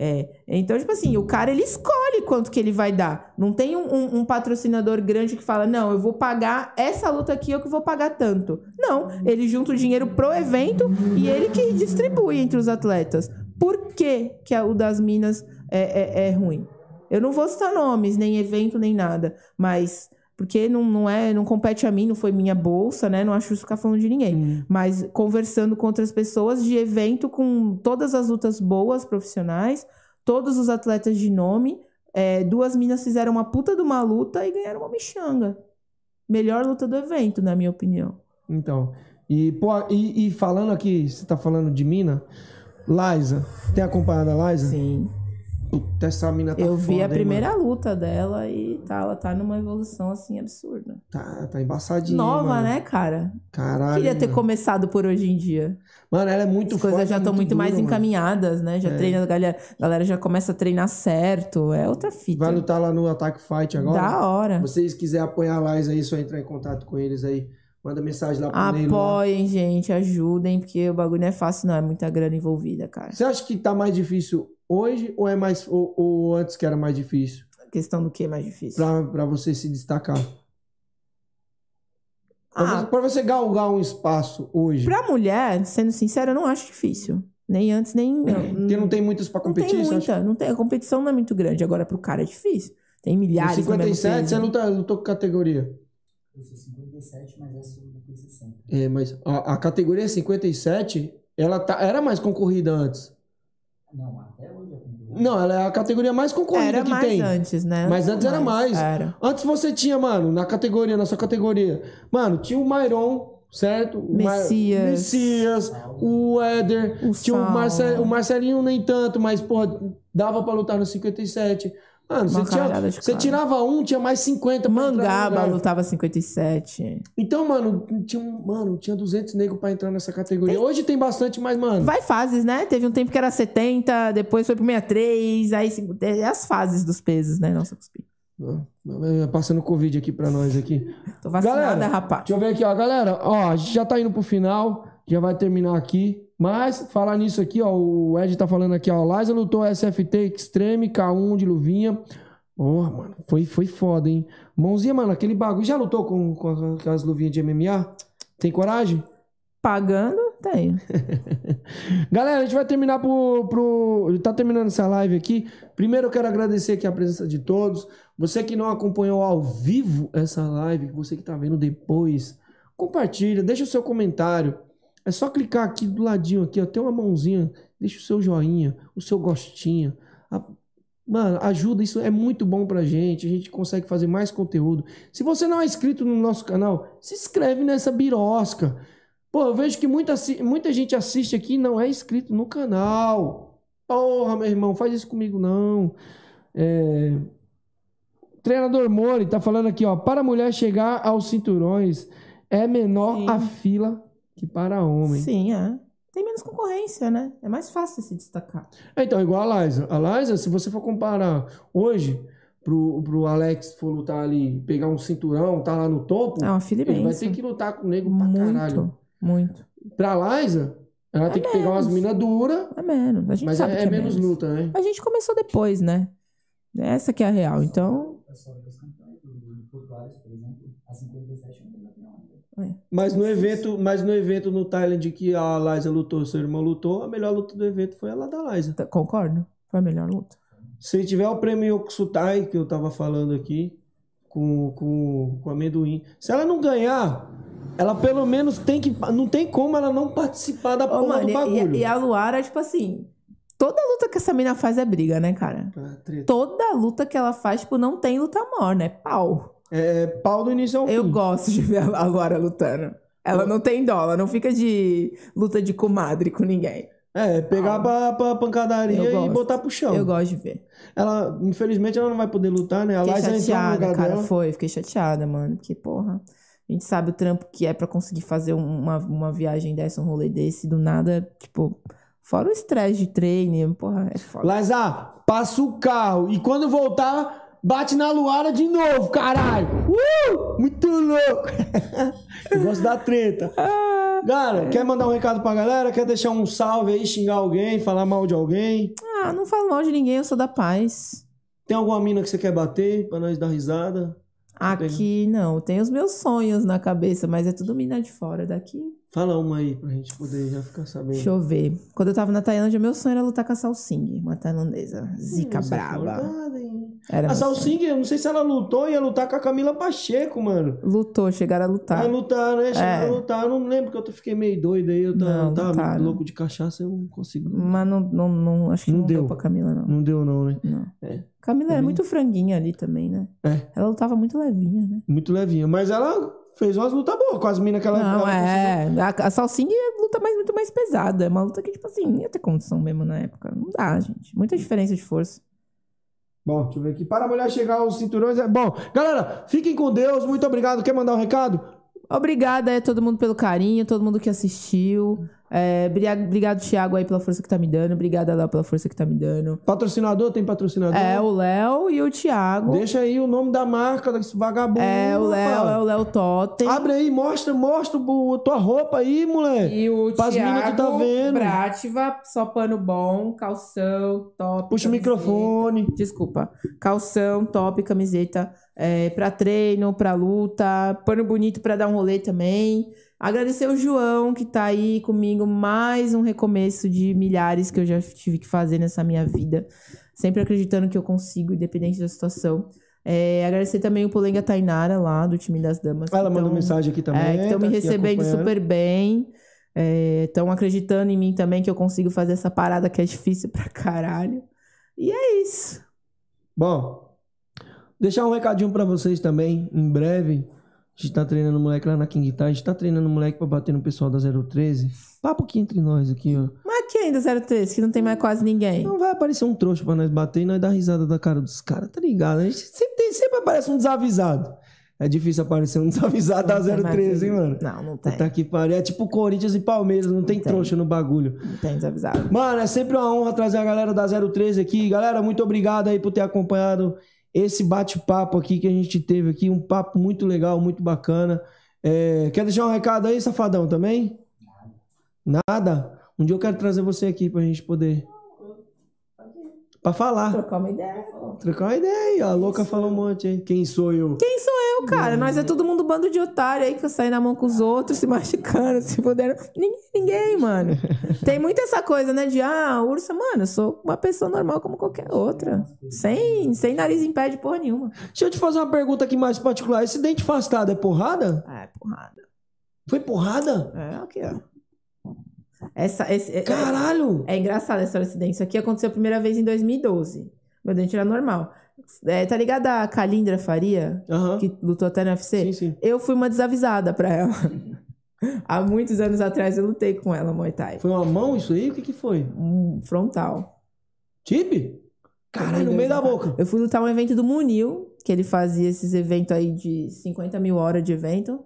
É. Então, tipo assim, o cara ele escolhe quanto que ele vai dar. Não tem um, um- um patrocinador grande que fala, não, eu vou pagar essa luta aqui, eu que vou pagar tanto. Não, ele junta o dinheiro pro evento e ele que distribui entre os atletas. Por que, que o das Minas é, é, é ruim? Eu não vou citar nomes, nem evento, nem nada, mas porque não, não é, não compete a mim, não foi minha bolsa, né? Não acho justo ficar falando de ninguém. Hum. Mas conversando com outras pessoas de evento com todas as lutas boas, profissionais, todos os atletas de nome, é, duas minas fizeram uma puta de uma luta e ganharam uma michanga. Melhor luta do evento, na minha opinião. Então, e, pô, e, e falando aqui, você tá falando de mina, Liza, tem acompanhado a Liza? Sim. Puta, essa mina tá Eu vi foda, a hein, primeira luta dela e tá, ela tá numa evolução assim absurda. Tá, tá embaçadinha. Nova, mano. né, cara? Caralho. Queria ter mano. começado por hoje em dia. Mano, ela é muito As coisas forte, já é estão muito, mais mano. encaminhadas, né? Já É. treina, a galera, a galera já começa a treinar certo. É outra fita. Vai lutar lá no Attack Fight agora? Da hora. Se vocês quiserem apoiar Liza aí, só entrar em contato com eles aí. Manda mensagem lá pro lá. Apoiem, gente, ajudem, porque o bagulho não é fácil, não. É muita grana envolvida, cara. Você acha que tá mais difícil hoje ou é mais ou, ou antes que era mais difícil? A questão do que é mais difícil. Pra, pra você se destacar. Pra, Ah, você, pra você galgar um espaço hoje. pra mulher, sendo sincera, eu não acho difícil. Nem antes, nem. [clears throat] Porque não tem muitas pra Não competir, tem você acha? muita, não tem. A competição não é muito grande. Agora, pro cara é difícil. Tem milhares mesmo 57, peso. você luta, lutou com categoria. Eu sou 57, mas eu fui 60. É, mas a, a categoria 57, ela tá, era mais concorrida antes. Não, até hoje. Não, ela é a categoria mais concorrida Era que mais tem. antes, né? Mas antes era mais. Era. Antes você tinha, mano, na categoria, na sua categoria. Mano, tinha o Mairon, certo? O Ma- Messias. Messias, o Éder. O tinha o. Marce- o Marcelinho nem tanto, mas, porra, dava pra lutar no 57. Mano, você, tinha- você tirava um, tinha mais 50 pra entrar no Mangaba lutava 57. Então, mano, tinha, mano, tinha 200 negros pra entrar nessa categoria. Hoje tem bastante, mas, mano... Vai fases, né? Teve um tempo que era 70, depois foi pro 63, aí se- é as fases dos pesos, né? Nossa, cuspi. Ah, Passando Covid aqui pra nós aqui. Tô vacinada, Galera, rapaz. Deixa eu ver aqui, ó. Galera, ó, a gente já tá indo pro final, já vai terminar aqui. Mas, falar nisso aqui, ó, o Ed tá falando aqui, ó. Liza lutou SFT Extreme, K1 de luvinha. Porra, mano, foi, foi foda, hein? Mãozinha, mano, aquele bagulho. Já lutou com, com aquelas luvinhas de MMA? Tem coragem? Pagando, tenho. [laughs] Galera, a gente vai terminar pro, pro. Tá terminando essa live aqui. Primeiro eu quero agradecer aqui a presença de todos. Você que não acompanhou ao vivo essa live, você que tá vendo depois, compartilha, deixa o seu comentário. É só clicar aqui do ladinho aqui, ó, tem uma mãozinha, deixa o seu joinha, o seu gostinho. A- Mano, ajuda, isso é muito bom pra gente, a gente consegue fazer mais conteúdo. Se você não é inscrito no nosso canal, se inscreve nessa birosca. Pô, eu vejo que muita, muita gente assiste aqui e não é inscrito no canal. Porra, meu irmão, faz isso comigo não. É... Treinador Mori tá falando aqui, ó. Para a mulher chegar aos cinturões, é menor Sim. a fila que para homem. Sim, é. Tem menos concorrência, né? É mais fácil se destacar. Então, igual a Liza. A Liza, se você for comparar hoje pro, pro Alex for lutar ali, pegar um cinturão, tá lá no topo, É uma filha ele vai ter que lutar com o nego pra caralho. Muito, muito. Pra Liza, ela tem que pegar umas minas duras, É menos. A gente mas sabe é, que é é menos luta, né? A gente começou depois, né? Essa que é a real. Então, Só os campeões do do Portuários, por exemplo, a 57 não tem campeão ainda. Mas no evento, mas no evento no Thailand que a Liza lutou, seu irmão lutou, a melhor luta do evento foi a lá da Liza. t- concordo. Foi a melhor luta. Se tiver o prêmio Yoksutai, que eu tava falando aqui, com, com, com amendoim, se ela não ganhar, ela pelo menos tem que. Não tem como ela não participar da Ô, porra mano, do bagulho. e, e a Luara, tipo assim. Toda luta que essa mina faz é briga, né, cara? Ah. Toda luta que ela faz, tipo, não tem luta morna, é pau. É pau do início ao Eu fim. gosto de ver a Luara lutando. Ela não tem dó, ela não fica de luta de comadre com ninguém. É, pegar pra, pra pancadaria Eu e botar pro chão. Eu gosto de ver. Ela, infelizmente, ela não vai poder lutar, né? A Fiquei Liza chateada, cara. dela. Foi, fiquei chateada, mano. Porque, porra, a gente sabe o trampo que é pra conseguir fazer um- uma, uma viagem dessa, um rolê desse, do nada, tipo, fora o estresse de treino, porra, é foda. Liza, passa o carro e quando voltar, bate na luara de novo, caralho. Uh! Muito louco. [laughs] Eu gosto da treta. Cara, quer mandar um recado pra galera? Quer deixar um salve aí, xingar alguém, falar mal de alguém? Ah, não falo mal de ninguém, eu sou da paz. Tem alguma mina que você quer bater pra nós dar risada? Aqui, não. Tem os meus sonhos na cabeça, mas é tudo mina de fora daqui. Fala uma aí pra gente poder já ficar sabendo. Deixa eu ver. Quando eu tava na Tailândia, meu sonho era lutar com a Salsing, uma tailandesa. Zica Nossa, braba. acordada, hein? Era A. Salsing, eu não sei se ela lutou, ia lutar com a Camila Pacheco, mano. Lutou, chegaram a lutar. Vai lutar, né? Chegar É. a lutar. Eu não lembro que eu fiquei meio doido aí. Eu tava, Não, tava lutaram. louco de cachaça, eu não consigo. Mas não, não, não acho que Não não, deu. deu. pra Camila, não. Não deu, não, né? Não. É. Camila é Também. muito franguinha ali também, né? É. Ela lutava muito levinha, né? Muito levinha. Mas ela fez umas lutas boas com as minas que ela não, ela é. A, a Salsinha é luta mais, muito mais pesada. É uma luta que, tipo assim, não ia ter condição mesmo na época. Não dá, gente. Muita diferença de força. Bom, deixa eu ver aqui. Para a mulher chegar aos cinturões. É... Bom, galera, fiquem com Deus. Muito obrigado. Quer mandar um recado? Obrigada a todo mundo pelo carinho, todo mundo que assistiu. É, obrigado, Thiago, aí, pela força que tá me dando. Obrigada, Léo, pela força que tá me dando. Patrocinador? Tem patrocinador? É, o Léo e o Thiago. Deixa aí o nome da marca desse vagabundo. É, o Léo, é o Léo Totem. Abre aí, mostra, mostra o- a tua roupa aí, moleque. E o Pras mina que tá vendo. Brativa, só pano bom, calção, top. Puxa o camiseta. microfone. Desculpa. Calção, top, camiseta é, pra treino, pra luta, pano bonito pra dar um rolê também. Agradecer o João, que tá aí comigo, mais um recomeço de milhares que eu já tive que fazer nessa minha vida. Sempre acreditando que eu consigo, independente da situação. É, agradecer também o Polenga Tainara, lá do time das damas. Ela mandou mensagem aqui também. é, que estão tá me recebendo super bem. Estão acreditando em mim também que eu consigo fazer essa parada que é difícil pra caralho. E é isso. Bom, deixar um recadinho pra vocês também. Em breve, a gente tá treinando moleque lá na King Tá. A gente tá treinando moleque pra bater no pessoal da 013. Papo aqui entre nós aqui, ó. Mas quem do 03, que não tem mais quase ninguém. Não vai aparecer um trouxa pra nós bater e nós dar risada da cara dos caras, tá ligado? A gente sempre, tem- sempre aparece um desavisado. É difícil aparecer um desavisado da Não mais 013, hein, mano? Não, não tem. Tá que pariu. É tipo Corinthians e Palmeiras, não tem tem. trouxa no bagulho. Não tem desavisado. Mano, é sempre uma honra trazer a galera da 013 aqui. Galera, muito obrigado aí por ter acompanhado esse bate-papo aqui que a gente teve aqui. Um papo muito legal, muito bacana. É, Quer deixar um recado aí, Safadão, também? Nada? Um dia eu quero trazer você aqui pra gente poder... Pra falar. Trocar uma ideia. Trocar uma ideia. A louca falou um monte, hein? Quem sou eu? Quem sou eu, cara? Nós é todo mundo bando de otário aí que eu saí na mão com os outros, se machucando, [laughs] se puderam. Ninguém, ninguém, mano. [laughs] Tem muito essa coisa, né? De, ah, ursa, mano, eu sou uma pessoa normal como qualquer outra. Sem, sem nariz em pé de porra nenhuma. Deixa eu te fazer uma pergunta aqui mais particular. Esse dente afastado é porrada? Ah, é porrada. Foi porrada? É, aqui, ó. Essa, esse, é- Caralho! É engraçado essa acidente. Isso aqui aconteceu a primeira vez em 2012. Meu dente era normal. É, tá ligado a Calindra Faria, Aham. que lutou até no UFC? Sim, sim. Eu fui uma desavisada pra ela. [laughs] Há muitos anos atrás eu lutei com ela, Muay Thai. Foi uma mão isso aí? O que que foi? Um frontal. Tip? Caralho, no meio da boca. Eu fui lutar um evento do Munil, que ele fazia esses eventos aí de 50 mil horas de evento.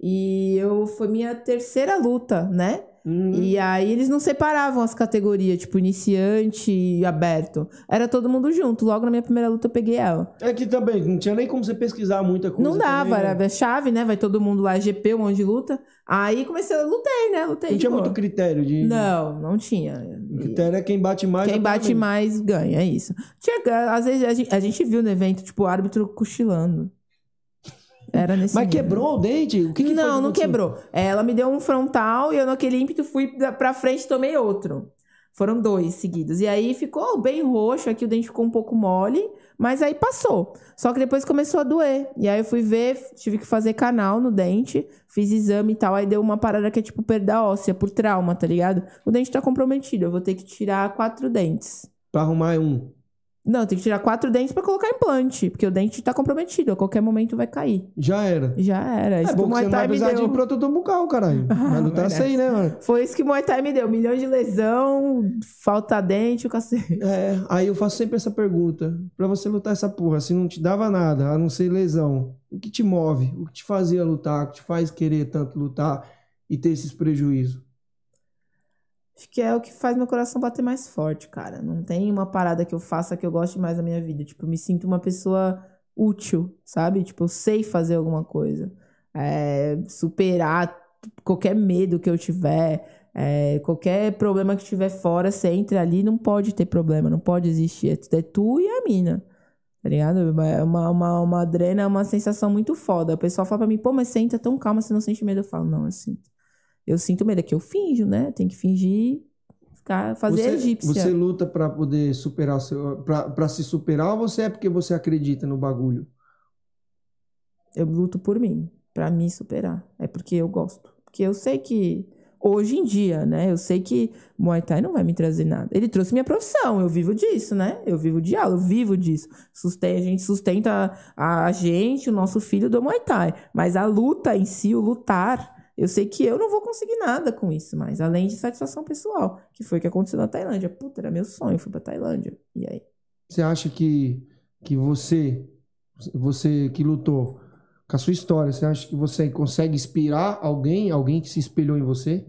E eu foi minha terceira luta, né? Hum. E aí eles não separavam as categorias, tipo, iniciante e aberto. Era todo mundo junto. Logo na minha primeira luta eu peguei ela. É que também, não tinha nem como você pesquisar muita coisa. não dava, também, né? era chave, né? Vai todo mundo lá, GP, um monte de luta. Aí comecei, lutei, né? Lutei Não tinha boa. muito critério de. Não, não tinha. O critério é quem bate mais. Quem bate mais ganha, é isso. Tinha, às vezes a gente, a gente viu no evento, tipo, o árbitro cochilando. Era nesse Mas nível. quebrou o dente? O que, que não, que não quebrou. É, Ela me deu um frontal e eu, naquele ímpeto, fui pra frente e tomei outro. Foram dois seguidos. E aí ficou bem roxo, aqui o dente ficou um pouco mole, mas aí passou. Só que depois começou a doer. E aí eu fui ver, tive que fazer canal no dente, fiz exame e tal. Aí deu uma parada que é tipo perda óssea por trauma, tá ligado? O dente tá comprometido. Eu vou ter que tirar quatro dentes. Pra arrumar um. Não, tem que tirar quatro dentes pra colocar implante, porque o dente tá comprometido. A qualquer momento vai cair. Já era. Já era. É Isso que bom que Muay você não vai de deu. protetor bucal, caralho. [laughs] Mas não tá sem, né, mano? Foi isso que o Muay Thai me deu. Milhões de lesão, falta dente, o cacete. É, aí eu faço sempre essa pergunta. Pra você lutar essa porra, se não te dava nada, a não ser lesão, o que te move? O que te fazia lutar? O que te faz querer tanto lutar e ter esses prejuízos? Acho que é o que faz meu coração bater mais forte, cara. Não tem uma parada que eu faça que eu goste mais da minha vida. Tipo, me sinto uma pessoa útil, sabe? Tipo, eu sei fazer alguma coisa. É, superar qualquer medo que eu tiver. é, qualquer problema que tiver fora, você entra ali, não pode ter problema, não pode existir. É tu- É e a mina. Tá ligado? É uma, uma, uma adrena, é uma sensação muito foda. O pessoal fala pra mim, pô, mas você entra tão calma, você não sente medo. Eu falo, não, eu sinto. Eu sinto medo, é que eu finjo, né? Tem que fingir, ficar, fazer você, egípcia. Você luta pra poder superar seu. Pra se superar ou você é porque você acredita no bagulho? Eu luto por mim, pra me superar. É porque eu gosto. Porque eu sei que, hoje em dia, né? Eu sei que Muay Thai não vai me trazer nada. Ele trouxe minha profissão, eu vivo disso, né? Eu vivo de aula, eu vivo disso. Sustenta, a gente sustenta a, a gente, o nosso filho do Muay Thai. Mas a luta em si, o lutar, eu sei que eu não vou conseguir nada com isso mais. Além de satisfação pessoal, que foi o que aconteceu na Tailândia. Puta, era meu sonho, fui pra Tailândia. E aí? Você acha que, que você, você que lutou com a sua história, você acha que você consegue inspirar alguém, alguém que se espelhou em você?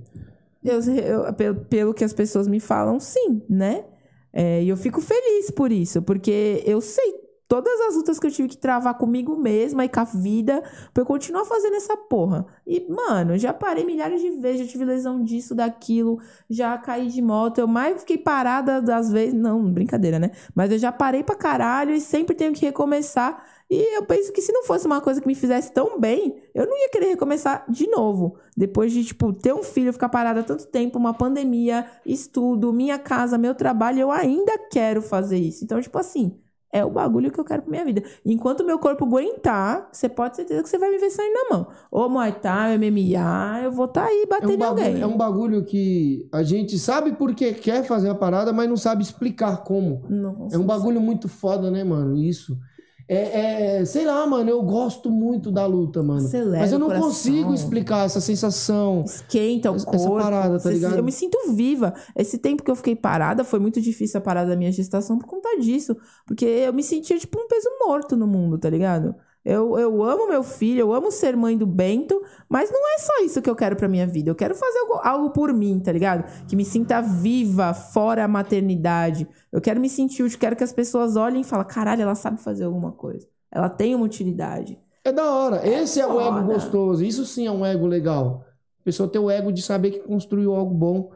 Eu, eu- pelo, pelo que as pessoas me falam, sim, né? É, E eu fico feliz por isso, porque eu sei todas as lutas que eu tive que travar comigo mesma e com a vida pra eu continuar fazendo essa porra. E, mano, já parei milhares de vezes, já tive lesão disso, daquilo, já caí de moto, eu mais fiquei parada das vezes. Não, brincadeira, né? Mas eu já parei pra caralho e sempre tenho que recomeçar. E eu penso que se não fosse uma coisa que me fizesse tão bem, eu não ia querer recomeçar de novo. Depois de, tipo, ter um filho, ficar parada tanto tempo, uma pandemia, estudo, minha casa, meu trabalho, eu ainda quero fazer isso. Então, tipo assim, é o bagulho que eu quero pra minha vida. Enquanto meu corpo aguentar, você pode ter certeza que você vai me ver saindo na mão. Ou Muay Thai, MMA, eu vou estar aí É batendo um, em bagulho, alguém. é um bagulho que a gente sabe porque quer fazer a parada, mas não sabe explicar como. Não É um bagulho muito foda, né, mano? Isso. É, é, sei lá, mano, eu gosto muito da luta, mano. Acelera Mas eu não consigo explicar essa sensação. Esquenta o Essa- essa corpo. parada, tá ligado? Eu me sinto viva. Esse tempo que eu fiquei parada foi muito difícil a parada da minha gestação por conta disso. Porque eu me sentia tipo um peso morto no mundo, tá ligado? Eu, eu amo meu filho, eu amo ser mãe do Bento, mas não é só isso que eu quero pra minha vida. Eu quero fazer algo, algo por mim, tá ligado? Que me sinta viva fora a maternidade. Eu quero me sentir útil, quero que as pessoas olhem e falem: caralho, ela sabe fazer alguma coisa. Ela tem uma utilidade. É da hora. Esse é o ego foda. gostoso. Isso sim é um ego legal. A pessoa ter o ego de saber que construiu algo bom.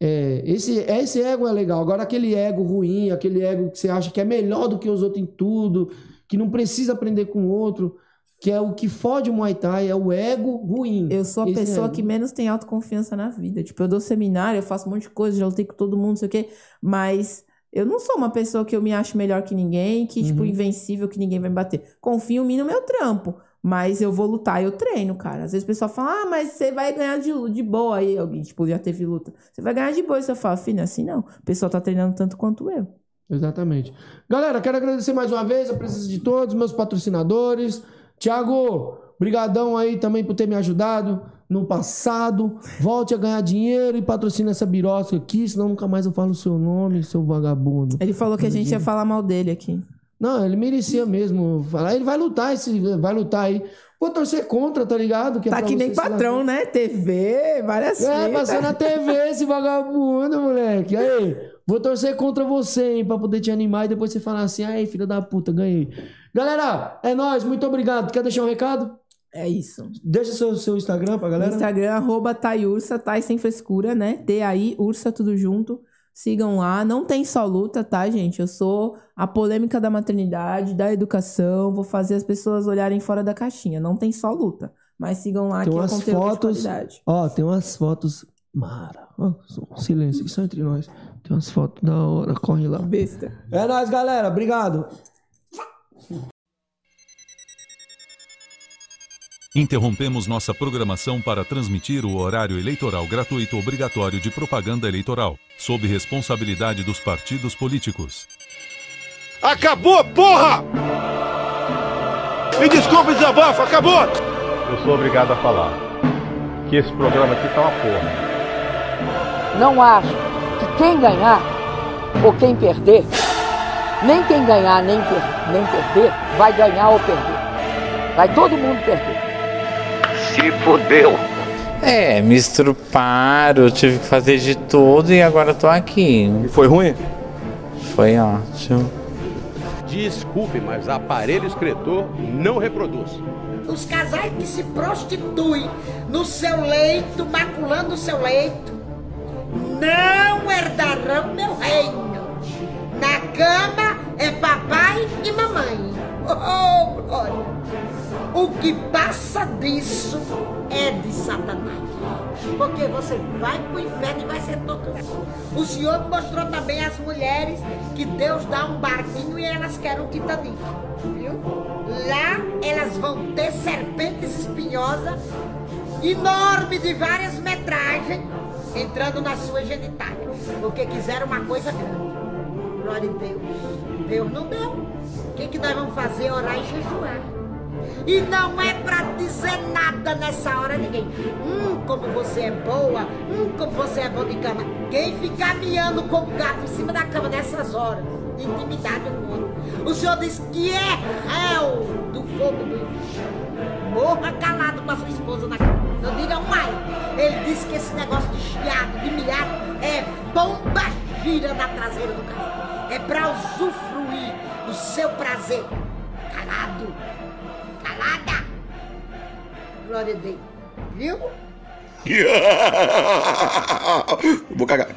É, esse, esse ego é legal. Agora, aquele ego ruim, aquele ego que você acha que é melhor do que os outros em tudo, que não precisa aprender com o outro, que é o que fode o Muay Thai, é o ego ruim. Eu sou a Esse pessoa ego. que menos tem autoconfiança na vida. Tipo, eu dou seminário, eu faço um monte de coisa, já lutei com todo mundo, não sei o quê. Mas eu não sou uma pessoa que eu me acho melhor que ninguém, que, tipo, Uhum. invencível, que ninguém vai me bater. Confio em mim no meu trampo. Mas eu vou lutar, eu treino, cara. Às vezes o pessoal fala, ah, mas você vai ganhar de, de boa. Aí alguém, tipo, já teve luta. Você vai ganhar de boa. E você fala, filho, assim não. O pessoal tá treinando tanto quanto eu. Exatamente. Galera, quero agradecer mais uma vez a presença de todos, meus patrocinadores. Tiago, brigadão aí também por ter me ajudado no passado. Volte a ganhar dinheiro e patrocina essa birosca aqui, senão nunca mais eu falo o seu nome, seu vagabundo. Ele falou que a gente ia falar mal dele aqui. Não, ele merecia mesmo falar. Ele vai lutar, esse, vai lutar aí. Vou torcer contra, tá ligado? é Tá que nem patrão, né? TV, várias é, fitas. passou na TV esse vagabundo, moleque. Aí, vou torcer contra você, hein, pra poder te animar e depois você falar assim, aí, filha da puta, ganhei. Galera, é nóis, muito obrigado. Quer deixar um recado? É isso. Deixa seu, seu Instagram pra galera. Instagram, arroba Taiursa, Tai sem frescura, né? T-A-I, Ursa, tudo junto. Sigam lá. Não tem só luta, tá, gente? Eu sou a polêmica da maternidade, da educação. Vou fazer as pessoas olharem fora da caixinha. Não tem só luta. Mas sigam lá Tem que é umas conteúdo fotos. Ó, tem umas fotos. Mara. Ó, silêncio, aqui só entre nós. Tem umas fotos da hora, corre lá. Besta. É nóis, galera. Obrigado. Interrompemos nossa programação para transmitir o horário eleitoral gratuito obrigatório de propaganda eleitoral, sob responsabilidade dos partidos políticos. Acabou, porra! Me desculpe, desabafo, acabou! Eu sou obrigado a falar que esse programa aqui tá uma porra. Não acho que quem ganhar ou quem perder, nem quem ganhar nem, per- nem perder, vai ganhar ou perder. Vai todo mundo perder. Se fodeu! É, me estruparam, eu tive que fazer de tudo e agora tô aqui. E foi ruim? Foi ótimo. Desculpe, mas aparelho excretor não reproduz. Os casais que se prostituem no seu leito, maculando o seu leito, não herdarão meu reino. Na cama é papai e mamãe. Oh, glória! O que passa disso é de Satanás. Porque você vai para o inferno e vai ser torturado. O Senhor mostrou também às mulheres que Deus dá um barquinho e elas querem um Titanic. Viu? Lá elas vão ter serpentes espinhosas, enorme de várias metragens, entrando na sua genitália. Porque quiseram uma coisa grande. Glória a Deus. Deus não deu. O que, que nós vamos fazer? Orar e jejuar. E não é pra dizer nada nessa hora ninguém. Hum, como você é boa. Hum, como você é bom de cama. Quem ficar miando com o gato em cima da cama nessas horas, intimidade com o. O senhor diz que é réu do fogo do inferno. Morra calado com a sua esposa na cama. Diga um ai. Ele disse que esse negócio de chiado, de miado, é bomba gira na traseira do carro. É pra usufruir do seu prazer. Calado. Calada. Glória a Deus. Viu? [laughs] Vou cagar.